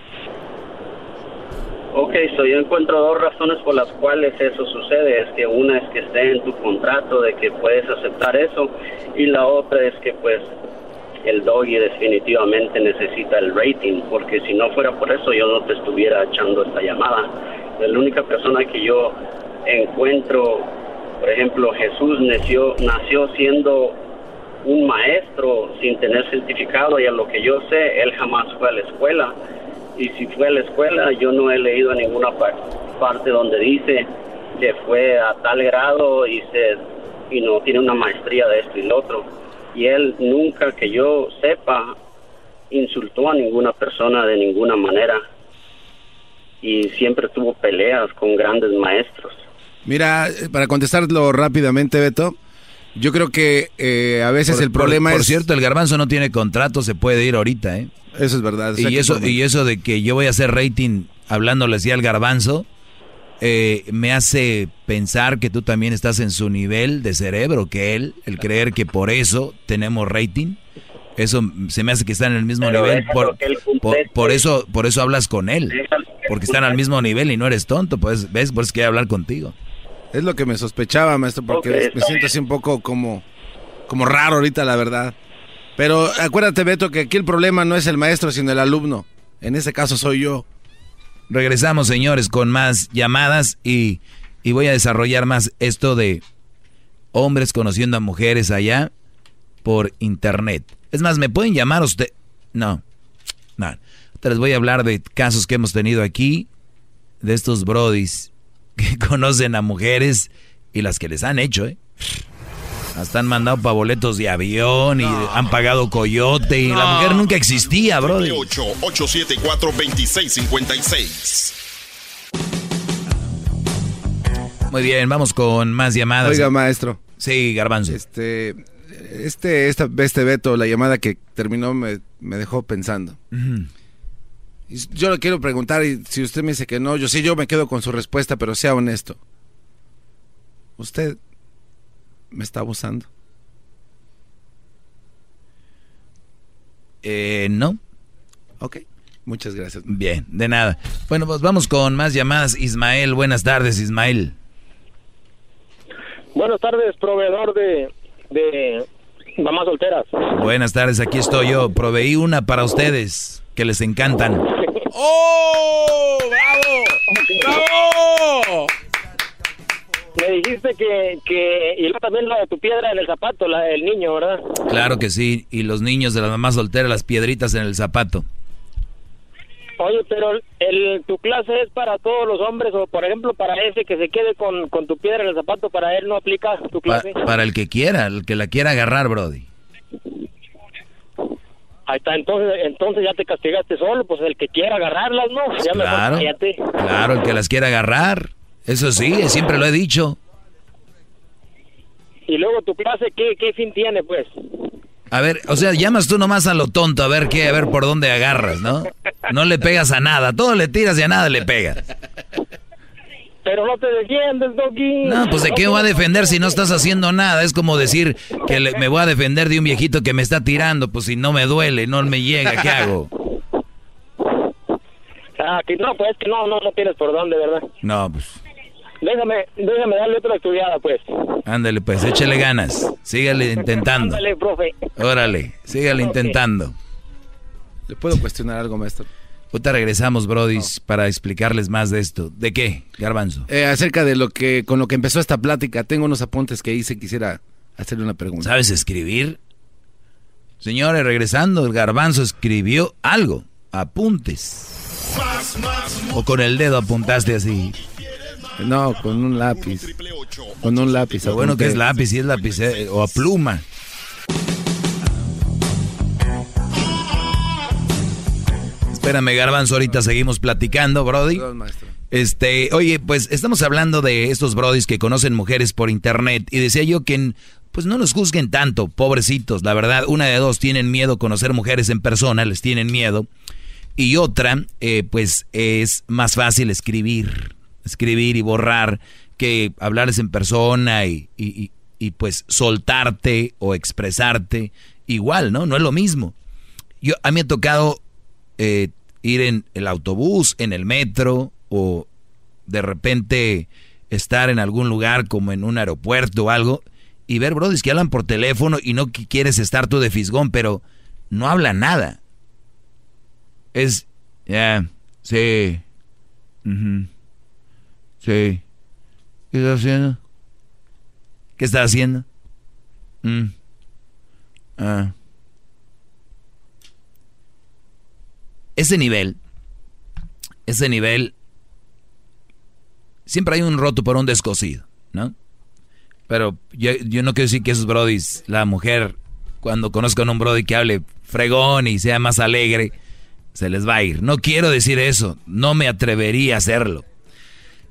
Ok, so yo encuentro dos razones por las cuales eso sucede. Es que una es que esté en tu contrato de que puedes aceptar eso y la otra es que pues el doggy definitivamente necesita el rating porque si no fuera por eso yo no te estuviera echando esta llamada. La única persona que yo encuentro, por ejemplo, Jesús nació, nació siendo un maestro sin tener certificado y a lo que yo sé, él jamás fue a la escuela. Y si fue a la escuela, yo no he leído en ninguna par- parte donde dice que fue a tal grado y, se, y no tiene una maestría de esto y lo otro. Y él nunca, que yo sepa, insultó a ninguna persona de ninguna manera. Y siempre tuvo peleas con grandes maestros. Mira, eh, para contestarlo rápidamente, Beto, yo creo que eh, a veces Por- el problema por, es... Por cierto, el garbanzo no tiene contrato, se puede ir ahorita, ¿eh? Eso es verdad. Y eso, y eso de que yo voy a hacer rating hablándole así al garbanzo, eh, me hace pensar que tú también estás en su nivel de cerebro que él, el creer que por eso tenemos rating. Eso se me hace que están en el mismo Pero nivel. Por, por, eso, por eso hablas con él. Porque están al mismo nivel y no eres tonto. Pues, ¿ves? Por eso quiero hablar contigo. Es lo que me sospechaba, maestro, porque me siento así un poco como, como raro ahorita, la verdad. Pero acuérdate, Beto, que aquí el problema no es el maestro, sino el alumno. En ese caso soy yo. Regresamos, señores, con más llamadas y, y voy a desarrollar más esto de hombres conociendo a mujeres allá por internet. Es más, ¿me pueden llamar usted? No, no. Te les voy a hablar de casos que hemos tenido aquí, de estos brodis que (laughs) conocen a mujeres y las que les han hecho, ¿eh? Hasta han mandado para boletos de avión y han pagado coyote y la mujer nunca existía, brody. 8-874-2656. Muy bien, vamos con más llamadas. Oiga, maestro. Sí, garbanzo. Este, este, esta, este Beto, la llamada que terminó me, me dejó pensando. Y Yo le quiero preguntar, y si usted me dice que no, yo sí, yo me quedo con su respuesta, pero sea honesto. ¿Usted me está abusando? Eh, no. Ok, muchas gracias. Bien, de nada. Bueno, pues vamos con más llamadas. Ismael, buenas tardes, Ismael. Buenas tardes, proveedor de, de mamás solteras. Buenas tardes, aquí estoy yo. Proveí una para ustedes que les encantan. (laughs) ¡Oh! ¡Bravo! ¡Bravo! Me dijiste que, que y también la de tu piedra en el zapato, la del niño, ¿verdad? Claro que sí. Y los niños de las mamás solteras, las piedritas en el zapato. Oye, pero el, tu clase es para todos los hombres o, por ejemplo, para ese que se quede con, con tu piedra en el zapato, para él no aplica tu Pa- clase. para el que quiera, el que la quiera agarrar, Brody. Ahí está, entonces, entonces ya te castigaste solo, pues el que quiera agarrarlas, ¿no? Ya Claro. Claro, el que las quiera agarrar. Eso sí, siempre lo he dicho. Y luego tu clase, ¿qué, qué fin tiene, pues? A ver, o sea, llamas tú nomás a lo tonto a ver qué, a ver por dónde agarras, ¿no? No le pegas a nada, todo le tiras y a nada le pegas. Pero no te defiendes, Doggy. No, pues de qué voy a defender si no estás haciendo nada. Es como decir que le- me voy a defender de un viejito que me está tirando, pues si no me duele, no me llega, ¿qué hago? Ah, que no, pues que no, no, no tienes por dónde, ¿verdad? No, pues Déjame, déjame darle otra estudiada, pues. ándale, pues échele ganas, sígale intentando. Ándale, profe. Órale, sígale intentando. ¿Le puedo cuestionar algo, maestro? Ahorita regresamos, brodis, para explicarles más de esto. ¿De qué, Garbanzo? Eh, acerca de lo que, con lo que empezó esta plática, tengo unos apuntes que hice, quisiera hacerle una pregunta. ¿Sabes escribir? Señores, regresando, el garbanzo escribió algo. Apuntes. O con el dedo apuntaste así. No, con un lápiz. Con un lápiz. Lo bueno que es lápiz, si es lápiz eh, o a pluma. Espérame, Garbanzo, ahorita seguimos platicando, Brody. Este, oye, pues estamos hablando de estos brodis que conocen mujeres por internet y decía yo que pues no nos juzguen tanto, pobrecitos, la verdad, una de dos tienen miedo a conocer mujeres en persona, les tienen miedo. Y otra, eh, pues es más fácil escribir, escribir y borrar que hablarles en persona y, y, y, pues soltarte o expresarte igual, ¿no? No es lo mismo. Yo, a mí me ha tocado eh, ir en el autobús, en el metro o de repente estar en algún lugar como en un aeropuerto o algo y ver brodis que hablan por teléfono y no quieres estar tú de fisgón, pero no habla nada. Es, ya, sí, sí. ¿Qué estás haciendo? ¿Qué estás haciendo? Mm. Ah. Ese nivel, ese nivel, siempre hay un roto por un descosido, ¿no? Pero yo, no quiero decir que esos brodis, la mujer, cuando conozcan a un brody que hable fregón y sea más alegre, se les va a ir. No quiero decir eso, no me atrevería a hacerlo.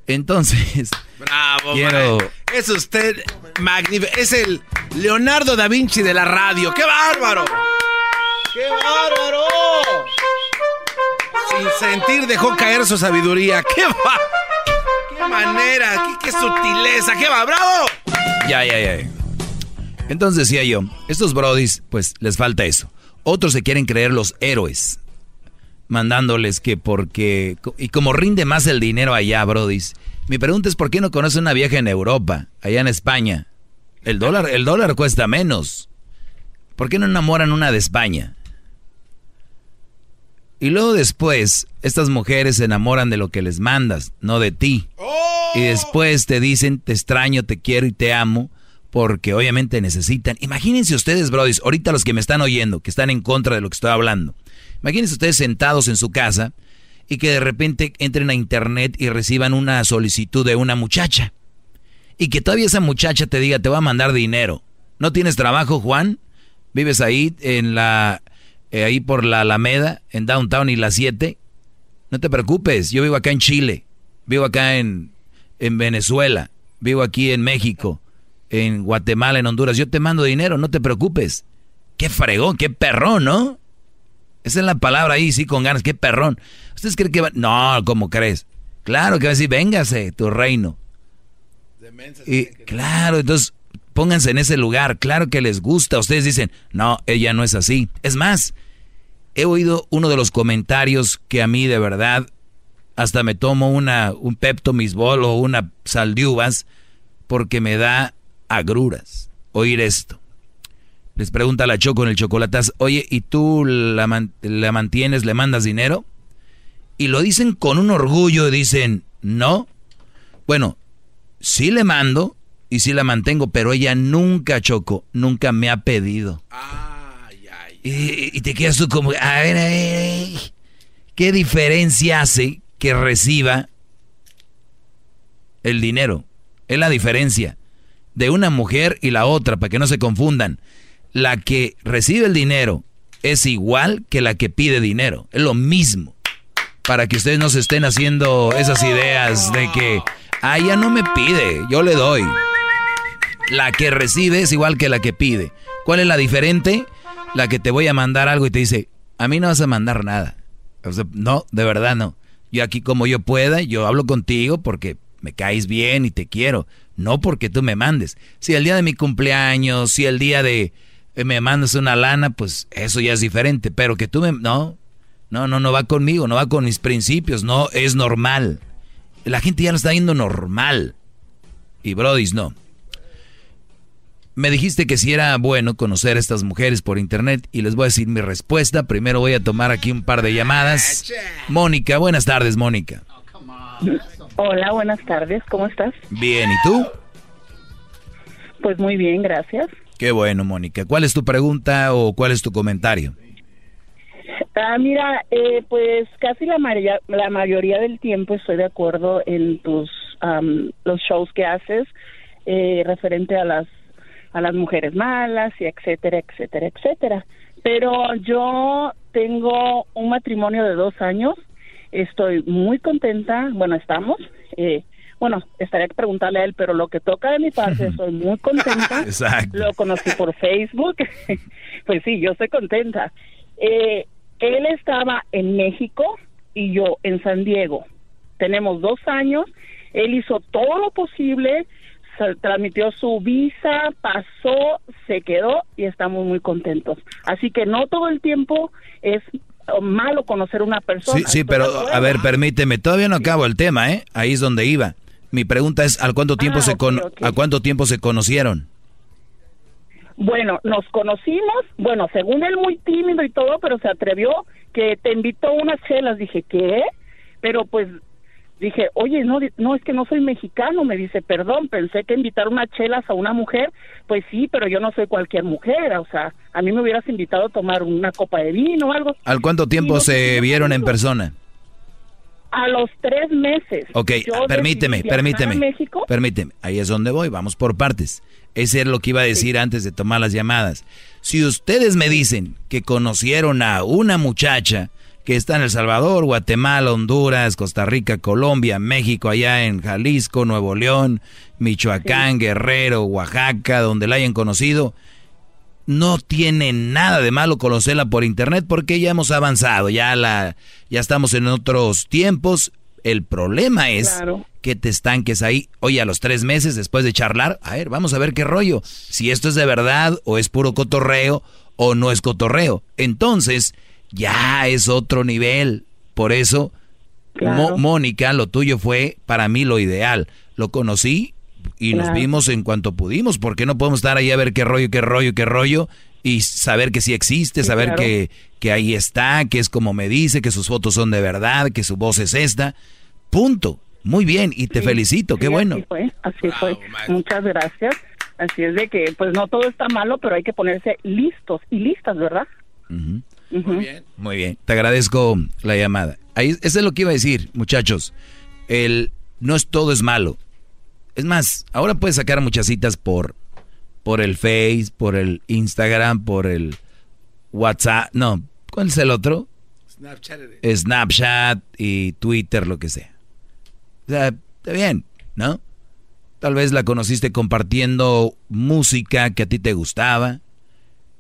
Entonces, bravo, quiero... es usted magnífico, es el Leonardo da Vinci de la radio. ¡Qué bárbaro! ¡Qué bárbaro! Sin sentir dejó caer su sabiduría. ¡Qué va! ¡Qué manera! ¡Qué, qué sutileza! ¡Qué va! ¡Bravo! Ya, ya, ya. Entonces decía yo, estos brodis, pues les falta eso. Otros se quieren creer los héroes, mandándoles que porque... Y como rinde más el dinero allá, brodis. Mi pregunta es, ¿por qué no conoce una vieja en Europa, allá en España? El dólar, el dólar cuesta menos. ¿Por qué no enamoran una de España? Y luego después, estas mujeres se enamoran de lo que les mandas, no de ti. Y después te dicen, te extraño, te quiero y te amo, porque obviamente necesitan. Imagínense ustedes, brodis, ahorita los que me están oyendo, que están en contra de lo que estoy hablando. Imagínense ustedes sentados en su casa y que de repente entren a internet y reciban una solicitud de una muchacha. Y que todavía esa muchacha te diga, te va a mandar dinero. ¿No tienes trabajo, Juan? ¿Vives ahí en la eh, ahí por la Alameda, en Downtown y la 7, no te preocupes, yo vivo acá en Chile, vivo acá en, en Venezuela, vivo aquí en México, en Guatemala, en Honduras, yo te mando dinero, no te preocupes. Qué fregón, qué perrón, ¿no? Esa es la palabra ahí, sí, con ganas, qué perrón. ¿Ustedes creen que va? No, ¿cómo crees? Claro que va a decir, véngase, tu reino. Y claro, entonces pónganse en ese lugar, claro que les gusta. Ustedes dicen, no, ella no es así. Es más, he oído uno de los comentarios que a mí de verdad hasta me tomo una, un Pepto Misbol o una sal de uvas porque me da agruras oír esto. Les pregunta la Choco en el chocolatazo, oye, ¿y tú la, la mantienes, le mandas dinero? Y lo dicen con un orgullo, dicen, no. Bueno, sí le mando y sí la mantengo, pero ella nunca, Choco, nunca me ha pedido. Y, te quedas tú como, a ver, a ver, ¿qué diferencia hace que reciba el dinero? Es la diferencia de una mujer y la otra, para que no se confundan. La que recibe el dinero es igual que la que pide dinero, es lo mismo. Para que ustedes no se estén haciendo esas ideas de que, ah, ella no me pide, yo le doy. La que recibe es igual que la que pide. ¿Cuál es la diferente? la que te voy a mandar algo y te dice, a mí no vas a mandar nada. no, de verdad no. Yo aquí como yo pueda, yo hablo contigo porque me caes bien y te quiero, no porque tú me mandes. Si el día de mi cumpleaños, si el día de me mandas una lana, pues eso ya es diferente, pero que tú me no, no, no no va conmigo, no va con mis principios, no es normal. La gente ya lo está yendo normal. Y Brodis no. Me dijiste que si era bueno conocer a estas mujeres por internet y les voy a decir mi respuesta. Primero voy a tomar aquí un par de llamadas. Mónica, buenas tardes, Mónica. Hola, buenas tardes, ¿cómo estás? Bien, ¿y tú? Pues muy bien, gracias. Qué bueno, Mónica. ¿Cuál es tu pregunta o cuál es tu comentario? Ah, mira, eh, pues casi la, mayoría, del tiempo estoy de acuerdo en tus am, los shows que haces eh, referente a las a las mujeres malas y etcétera, etcétera, etcétera. Pero yo tengo un matrimonio de dos años, estoy muy contenta, bueno, estamos, eh, bueno, estaría que preguntarle a él, pero lo que toca de mi parte, (laughs) estoy muy contenta. Exacto. Lo conocí por Facebook, (laughs) pues sí, yo estoy contenta. Eh, él estaba en México y yo en San Diego. Tenemos dos años, él hizo todo lo posible, transmitió su visa, pasó, se quedó y estamos muy contentos. Así que no todo el tiempo es malo conocer una persona. Sí, sí, pero a ver, permíteme, todavía no acabo el tema, ¿eh? Ahí es donde iba. Mi pregunta es, ¿al cuánto tiempo Ah, se con- ok, ok. a cuánto tiempo se conocieron? Bueno, nos conocimos, bueno, según él muy tímido y todo, pero se atrevió que te invitó unas chelas. Dije, ¿qué? Pero pues dije, oye, no, no, es que no soy mexicano. Me dice, perdón, pensé que invitar unas chelas a una mujer, pues sí, pero yo no soy cualquier mujer. O sea, a mí me hubieras invitado a tomar una copa de vino o algo. ¿Al cuánto tiempo se vieron en persona? A los tres meses. Ok, yo permíteme, permíteme. México. Permíteme, ahí es donde voy, vamos por partes. Ese es lo que iba a decir antes de tomar las llamadas. Si ustedes me dicen que conocieron a una muchacha que está en El Salvador, Guatemala, Honduras, Costa Rica, Colombia, México, allá en Jalisco, Nuevo León, Michoacán, Guerrero, Oaxaca, donde la hayan conocido, no tiene nada de malo conocerla por internet porque ya hemos avanzado, ya la ya estamos en otros tiempos. El problema es Claro. que te estanques ahí. Oye, a los tres meses después de charlar, a ver, vamos a ver qué rollo. Si esto es de verdad o es puro cotorreo o no es cotorreo. Entonces, ya es otro nivel. Por eso, Mónica, lo tuyo fue para mí lo ideal. Lo conocí y nos vimos en cuanto pudimos. porque no podemos estar ahí a ver qué rollo, qué rollo, qué rollo? Y saber que sí existe, Sí, saber claro. que, que ahí está, que es como me dice, que sus fotos son de verdad, que su voz es esta. Punto. Muy bien, y te Sí, felicito, qué sí, bueno. Así fue, así fue. Muchas gracias. Así es de que, pues no todo está malo, pero hay que ponerse listos y listas, ¿verdad? Muy bien. Muy bien, te agradezco la llamada. Ahí, eso es lo que iba a decir, muchachos. El no es todo es malo. Es más, ahora puedes sacar muchas citas por por el Face, por el Instagram, por el WhatsApp. No, ¿cuál es el otro? Snapchat. Snapchat y Twitter, lo que sea. O sea, está bien, ¿no? Tal vez la conociste compartiendo música que a ti te gustaba,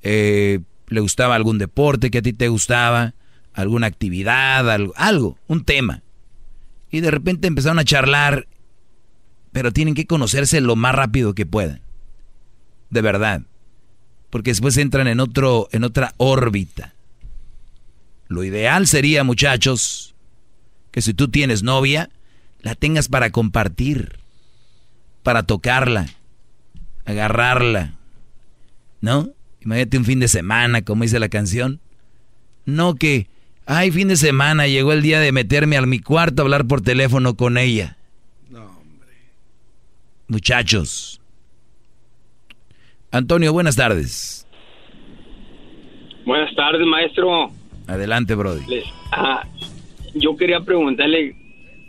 eh, le gustaba algún deporte que a ti te gustaba, alguna actividad, algo, algo, un tema. Y de repente empezaron a charlar, pero tienen que conocerse lo más rápido que puedan. De verdad. Porque después entran en otro, en otra órbita. Lo ideal sería, muchachos, que si tú tienes novia, la tengas para compartir, para tocarla, agarrarla, ¿no? Imagínate un fin de semana, como dice la canción. No que, ay, fin de semana, llegó el día de meterme a mi cuarto a hablar por teléfono con ella. Muchachos. Antonio, buenas tardes. Buenas tardes, maestro. Adelante, Brody. Les- ah, yo quería preguntarle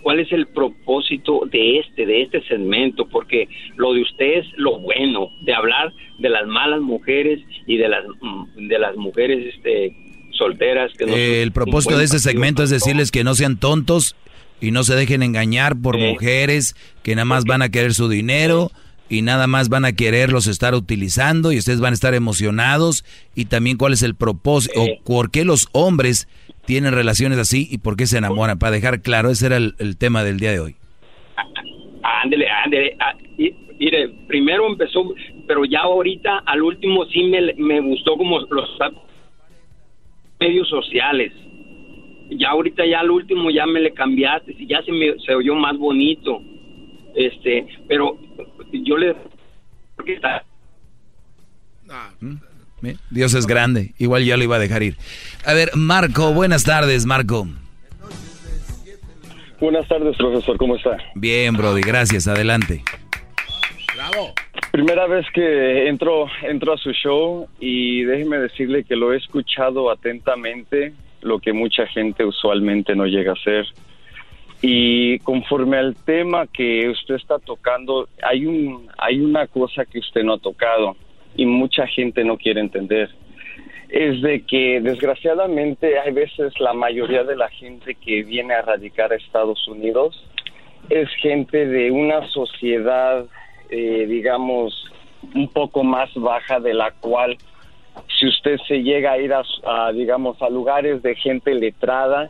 cuál es el propósito de este, de este segmento, porque lo de usted es lo bueno, de hablar de las malas mujeres y de las mm, de las mujeres este, solteras que no el propósito de este segmento es decirles que no sean tontos y no se dejen engañar por mujeres que nada más van a querer su dinero y nada más van a quererlos estar utilizando y ustedes van a estar emocionados y también cuál es el propósito o por qué los hombres tienen relaciones así y por qué se enamoran. Para dejar claro, ese era el, el tema del día de hoy. Ándele, ándele. ah, Mire, primero empezó, pero ya ahorita al último sí me, me gustó como los medios sociales. Ya ahorita ya al último ya me le cambiaste y ya se me se oyó más bonito. Este, pero yo le porque está ¿Eh? Dios es grande, igual yo lo iba a dejar ir. A ver, Marco, buenas tardes, Marco. Buenas tardes, profesor, ¿cómo está? Bien, Brody, gracias, adelante. Bravo. Primera vez que entro, entro a su show y déjeme decirle que lo he escuchado atentamente, lo que mucha gente usualmente no llega a hacer. Y conforme al tema que usted está tocando, hay, un, hay una cosa que usted no ha tocado y mucha gente no quiere entender. Es de que desgraciadamente hay veces la mayoría de la gente que viene a radicar a Estados Unidos es gente de una sociedad eh, digamos, un poco más baja de la cual si usted se llega a ir a, digamos, a lugares de gente letrada,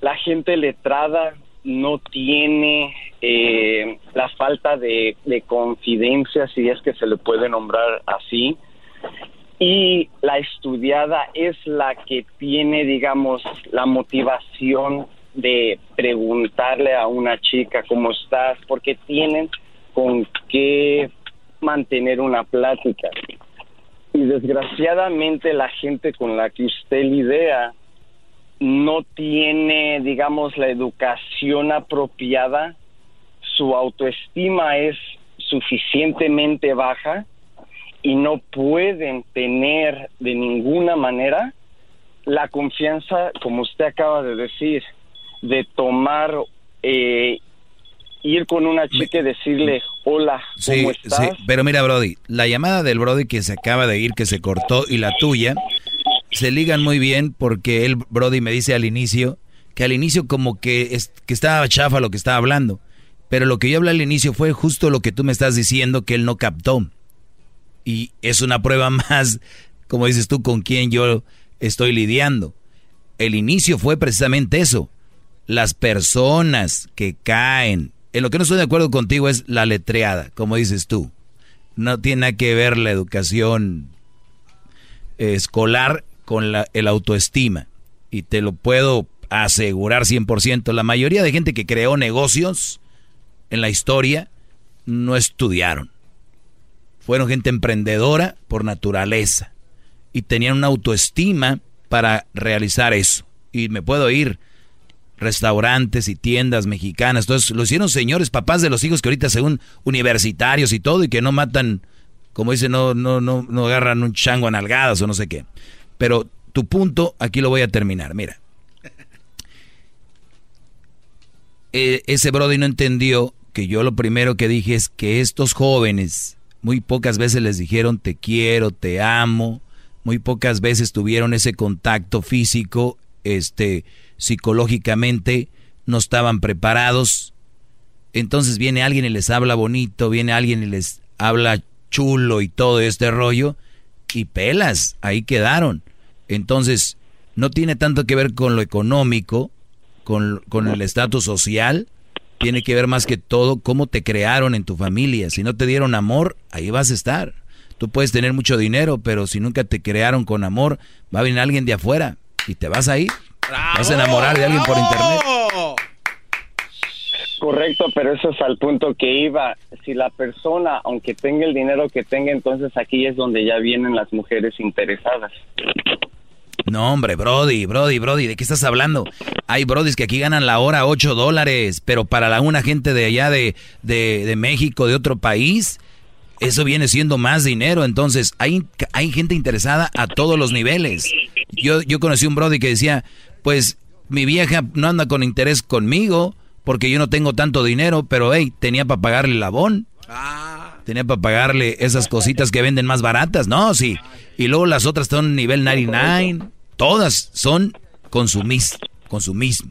la gente letrada no tiene eh, la falta de, de confidencia, si es que se le puede nombrar así, y la estudiada es la que tiene, digamos, la motivación de preguntarle a una chica cómo estás, porque tienen con qué mantener una plática. Y desgraciadamente la gente con la que usted lidia no tiene, digamos, la educación apropiada, su autoestima es suficientemente baja y no pueden tener de ninguna manera la confianza, como usted acaba de decir, de tomar eh, ir con una chica y decirle, hola, ¿cómo estás? Sí, pero mira, Brody, la llamada del Brody que se acaba de ir, que se cortó, y la tuya, se ligan muy bien porque él, Brody, me dice al inicio, que al inicio como que, es, que estaba chafa lo que estaba hablando. Pero lo que yo hablé al inicio fue justo lo que tú me estás diciendo que él no captó. Y es una prueba (laughs) más, como dices tú, con quién yo estoy lidiando. El inicio fue precisamente eso. Las personas que caen en lo que no estoy de acuerdo contigo es la letreada, como dices tú. No tiene nada que ver la educación escolar con la, el autoestima. Y te lo puedo asegurar 100%. La mayoría de gente que creó negocios en la historia no estudiaron. Fueron gente emprendedora por naturaleza. Y tenían una autoestima para realizar eso. Y me puedo ir restaurantes y tiendas mexicanas. Entonces lo hicieron señores, papás de los hijos que ahorita según universitarios y todo y que no matan, como dice, no, no, no, no agarran un chango a nalgadas o no sé qué. Pero tu punto, aquí lo voy a terminar. Mira. Eh, ese Brody no entendió que yo lo primero que dije es que estos jóvenes muy pocas veces les dijeron te quiero, te amo, muy pocas veces tuvieron ese contacto físico, este, psicológicamente no estaban preparados. Entonces viene alguien y les habla bonito, viene alguien y les habla chulo y todo este rollo, y pelas, ahí quedaron. Entonces, no tiene tanto que ver con lo económico, con, con el estatus social, tiene que ver más que todo cómo te crearon en tu familia. Si no te dieron amor, ahí vas a estar. Tú puedes tener mucho dinero, pero si nunca te crearon con amor, va a venir alguien de afuera y te vas a ir. Vas a enamorar de alguien por internet. Correcto, pero eso es al punto que iba. Si la persona, aunque tenga el dinero que tenga, entonces aquí es donde ya vienen las mujeres interesadas. No, hombre, Brody, Brody, Brody, ¿de qué estás hablando? Hay Brodis que aquí ganan la hora 8 dólares, pero para la, una gente de allá de, de, de México, de otro país, eso viene siendo más dinero. Entonces, hay, hay gente interesada a todos los niveles. Yo, yo conocí un Brody que decía, pues mi vieja no anda con interés conmigo porque yo no tengo tanto dinero, pero hey, tenía para pagarle el abón. Tenía para pagarle esas cositas que venden más baratas, ¿no? Sí. Y luego las otras son nivel 99. Todas son consumis, consumismo.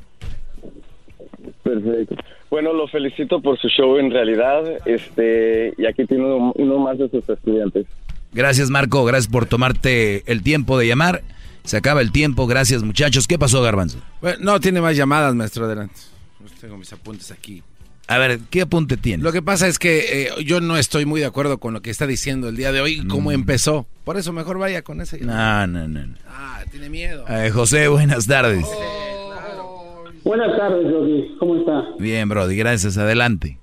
Perfecto. Bueno, lo felicito por su show en realidad. Este, y aquí tiene uno, uno más de sus estudiantes. Gracias, Marco. Gracias por tomarte el tiempo de llamar. Se acaba el tiempo, gracias muchachos. ¿Qué pasó, Garbanzo? no, tiene más llamadas, maestro, adelante. Pues tengo mis apuntes aquí. A ver, ¿qué apunte tiene? Lo que pasa es que eh, yo no estoy muy de acuerdo con lo que está diciendo el día de hoy, cómo mm. empezó. Por eso mejor vaya con ese. No, no, no. Ah, tiene miedo. Eh, José, buenas tardes. Buenas tardes, Brody. ¿Cómo está? Bien, Brody, gracias. Adelante.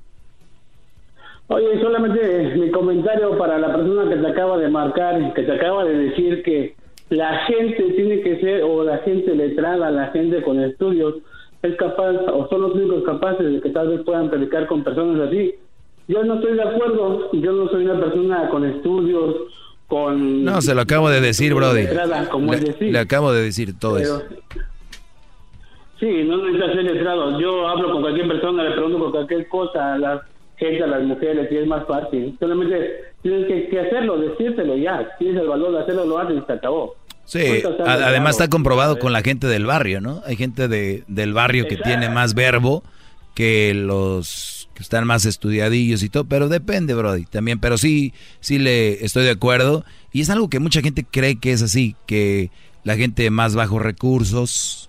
Oye, solamente mi comentario para la persona que te acaba de marcar, que te acaba de decir que la gente tiene que ser, o la gente letrada, la gente con estudios, es capaz, o son los únicos capaces de que tal vez puedan predicar con personas así. Yo no estoy de acuerdo. Yo no soy una persona con estudios, con... No, se lo acabo de decir, Brody. letrada, como Le, es decir. le acabo de decir todo Pero- eso. Sí, no necesitas ser letrado. Yo hablo con cualquier persona, le pregunto por cualquier cosa a la gente, a las mujeres, y es más fácil. Solamente tienes que, que hacerlo, decírtelo ya. Tienes el valor de hacerlo, lo haces y se acabó. Sí, a- además está comprobado con la gente del barrio, ¿no? Hay gente de, del barrio que tiene más verbo que los que están más estudiadillos y todo, pero depende, Brody, también, pero sí, sí le estoy de acuerdo. Y es algo que mucha gente cree que es así, que la gente de más bajos recursos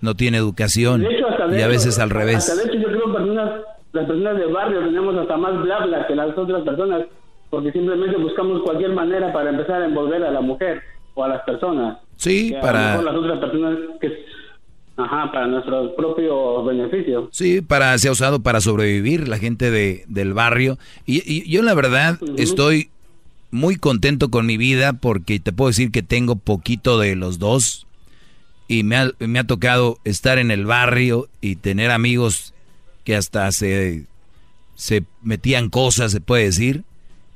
no tiene educación hecho, y a veces al revés. Hasta de hecho, yo creo que personas, las personas de barrio tenemos hasta más bla bla que las otras personas, porque simplemente buscamos cualquier manera para empezar a envolver a la mujer o a las personas. Sí, Que a lo para- mejor las otras personas que. Ajá, para nuestro propio beneficio. Sí, para, se ha usado para sobrevivir la gente de, del barrio. Y, y yo la verdad estoy muy contento con mi vida porque te puedo decir que tengo poquito de los dos. Y me ha, me ha tocado estar en el barrio y tener amigos que hasta se, se metían cosas, se puede decir.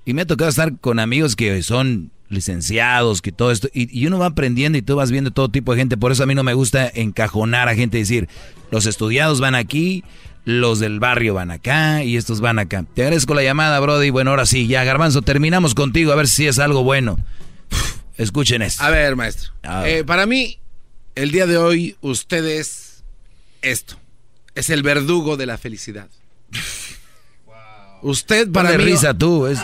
Y me ha tocado estar con amigos que son licenciados, que todo esto, y, y uno va aprendiendo y tú vas viendo todo tipo de gente, por eso a mí no me gusta encajonar a gente y decir, los estudiados van aquí, los del barrio van acá y estos van acá. Te agradezco la llamada, Brody, bueno, ahora sí, ya Garbanzo, terminamos contigo, a ver si es algo bueno. Escuchen esto. A ver, maestro. A ver. Eh, para mí, el día de hoy, usted es esto. Es el verdugo de la felicidad. (laughs) Usted para Ponle mí... risa tú, es...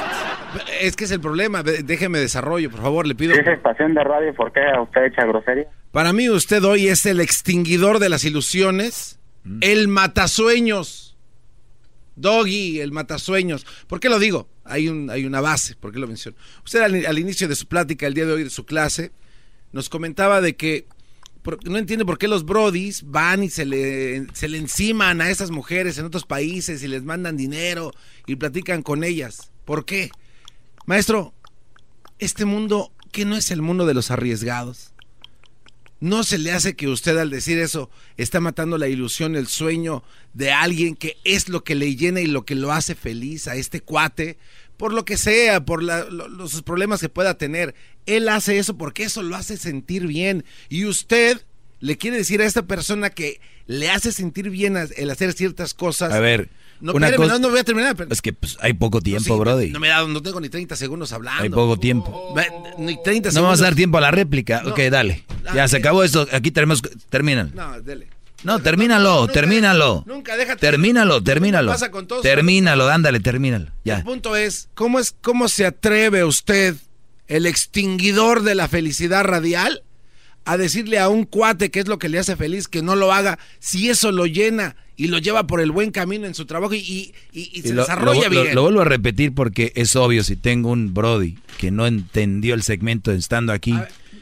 Es que es el problema. Déjeme desarrollo, por favor, le pido. Si es estación de radio, ¿por qué usted echa grosería? Para mí, usted hoy es el extinguidor de las ilusiones, el matasueños. Doggy, el matasueños. ¿Por qué lo digo? Hay, un, hay una base, ¿por qué lo menciono? Usted al, al inicio de su plática, el día de hoy, de su clase, nos comentaba de que por- no entiende por qué los brodis van y se le, se le enciman a esas mujeres en otros países y les mandan dinero y platican con ellas. ¿Por qué? Maestro, este mundo, que no es el mundo de los arriesgados? ¿No se le hace que usted al decir eso está matando la ilusión, el sueño de alguien que es lo que le llena y lo que lo hace feliz a este cuate? Por lo que sea, por la- lo- los problemas que pueda tener. Él hace eso porque eso lo hace sentir bien. Y usted le quiere decir a esta persona que le hace sentir bien el hacer ciertas cosas. A ver, no, una espéreme, cosa- no, no voy a terminar. pero- Es que pues, hay poco tiempo, Sí, Brody. No me da, no tengo ni 30 segundos hablando. Hay poco tiempo. Ni 30 segundos. No vamos a dar tiempo a la réplica. Ok, dale. Ah, Ya se acabó esto. Aquí tenemos. Termina. No, dele. No, termínalo, termínalo. Nunca déjate. Termínalo, termínalo. pasa con todos. Termínalo, ándale, termínalo. Ya. El punto es, ¿cómo es, cómo se atreve usted, el extinguidor de la felicidad radial, a decirle a un cuate que es lo que le hace feliz que no lo haga, si eso lo llena y lo lleva por el buen camino en su trabajo y, y- y- y Y se lo, desarrolla lo- bien? lo vuelvo a repetir porque es obvio si tengo un Brody que no entendió el segmento estando aquí.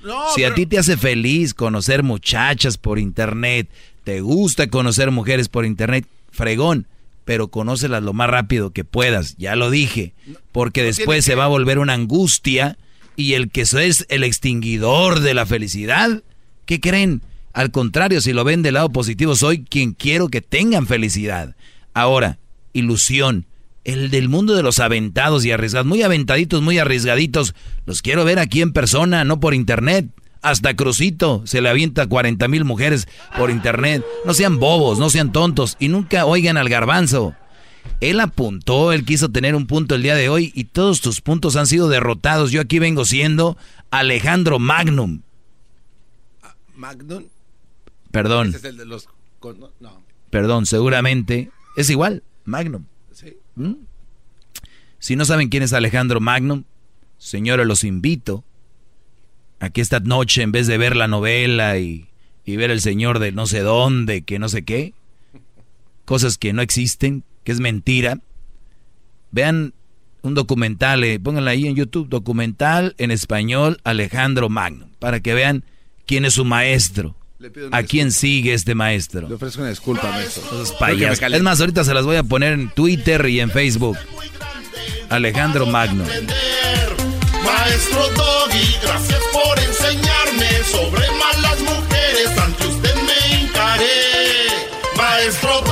no, si a ti te hace feliz conocer muchachas por internet, te gusta conocer mujeres por internet, fregón, pero conócelas lo más rápido que puedas, ya lo dije, porque después se va a volver una angustia y el que es el extinguidor de la felicidad, ¿qué creen? Al contrario, si lo ven del lado positivo, soy quien quiero que tengan felicidad. Ahora, ilusión, el del mundo de los aventados y arriesgados, muy aventaditos, muy arriesgaditos, los quiero ver aquí en persona, no por internet. Hasta Crucito se le avienta a 40 mil mujeres por internet. No sean bobos, no sean tontos y nunca oigan al garbanzo. Él apuntó, él quiso tener un punto el día de hoy y todos tus puntos han sido derrotados. Yo aquí vengo siendo Alejandro Magnum. Magnum. Perdón, Ese es el de los... no, no. perdón, seguramente es igual, Magnum. Sí. ¿Mm? Si no saben quién es Alejandro Magnum, señores, los invito a que esta noche, en vez de ver la novela y, y ver el señor de no sé dónde, que no sé qué, cosas que no existen, que es mentira, vean un documental, eh, pónganla ahí en YouTube, documental en español Alejandro Magnum, para que vean quién es su maestro, Le pido una a quién sigue este maestro. Le ofrezco una disculpa, maestro. Es más, ahorita se las voy a poner en Twitter y en Facebook. Alejandro Magno. Maestro Doggy, gracias por enseñarme sobre malas mujeres. Ante usted me encaré. Maestro Doggy.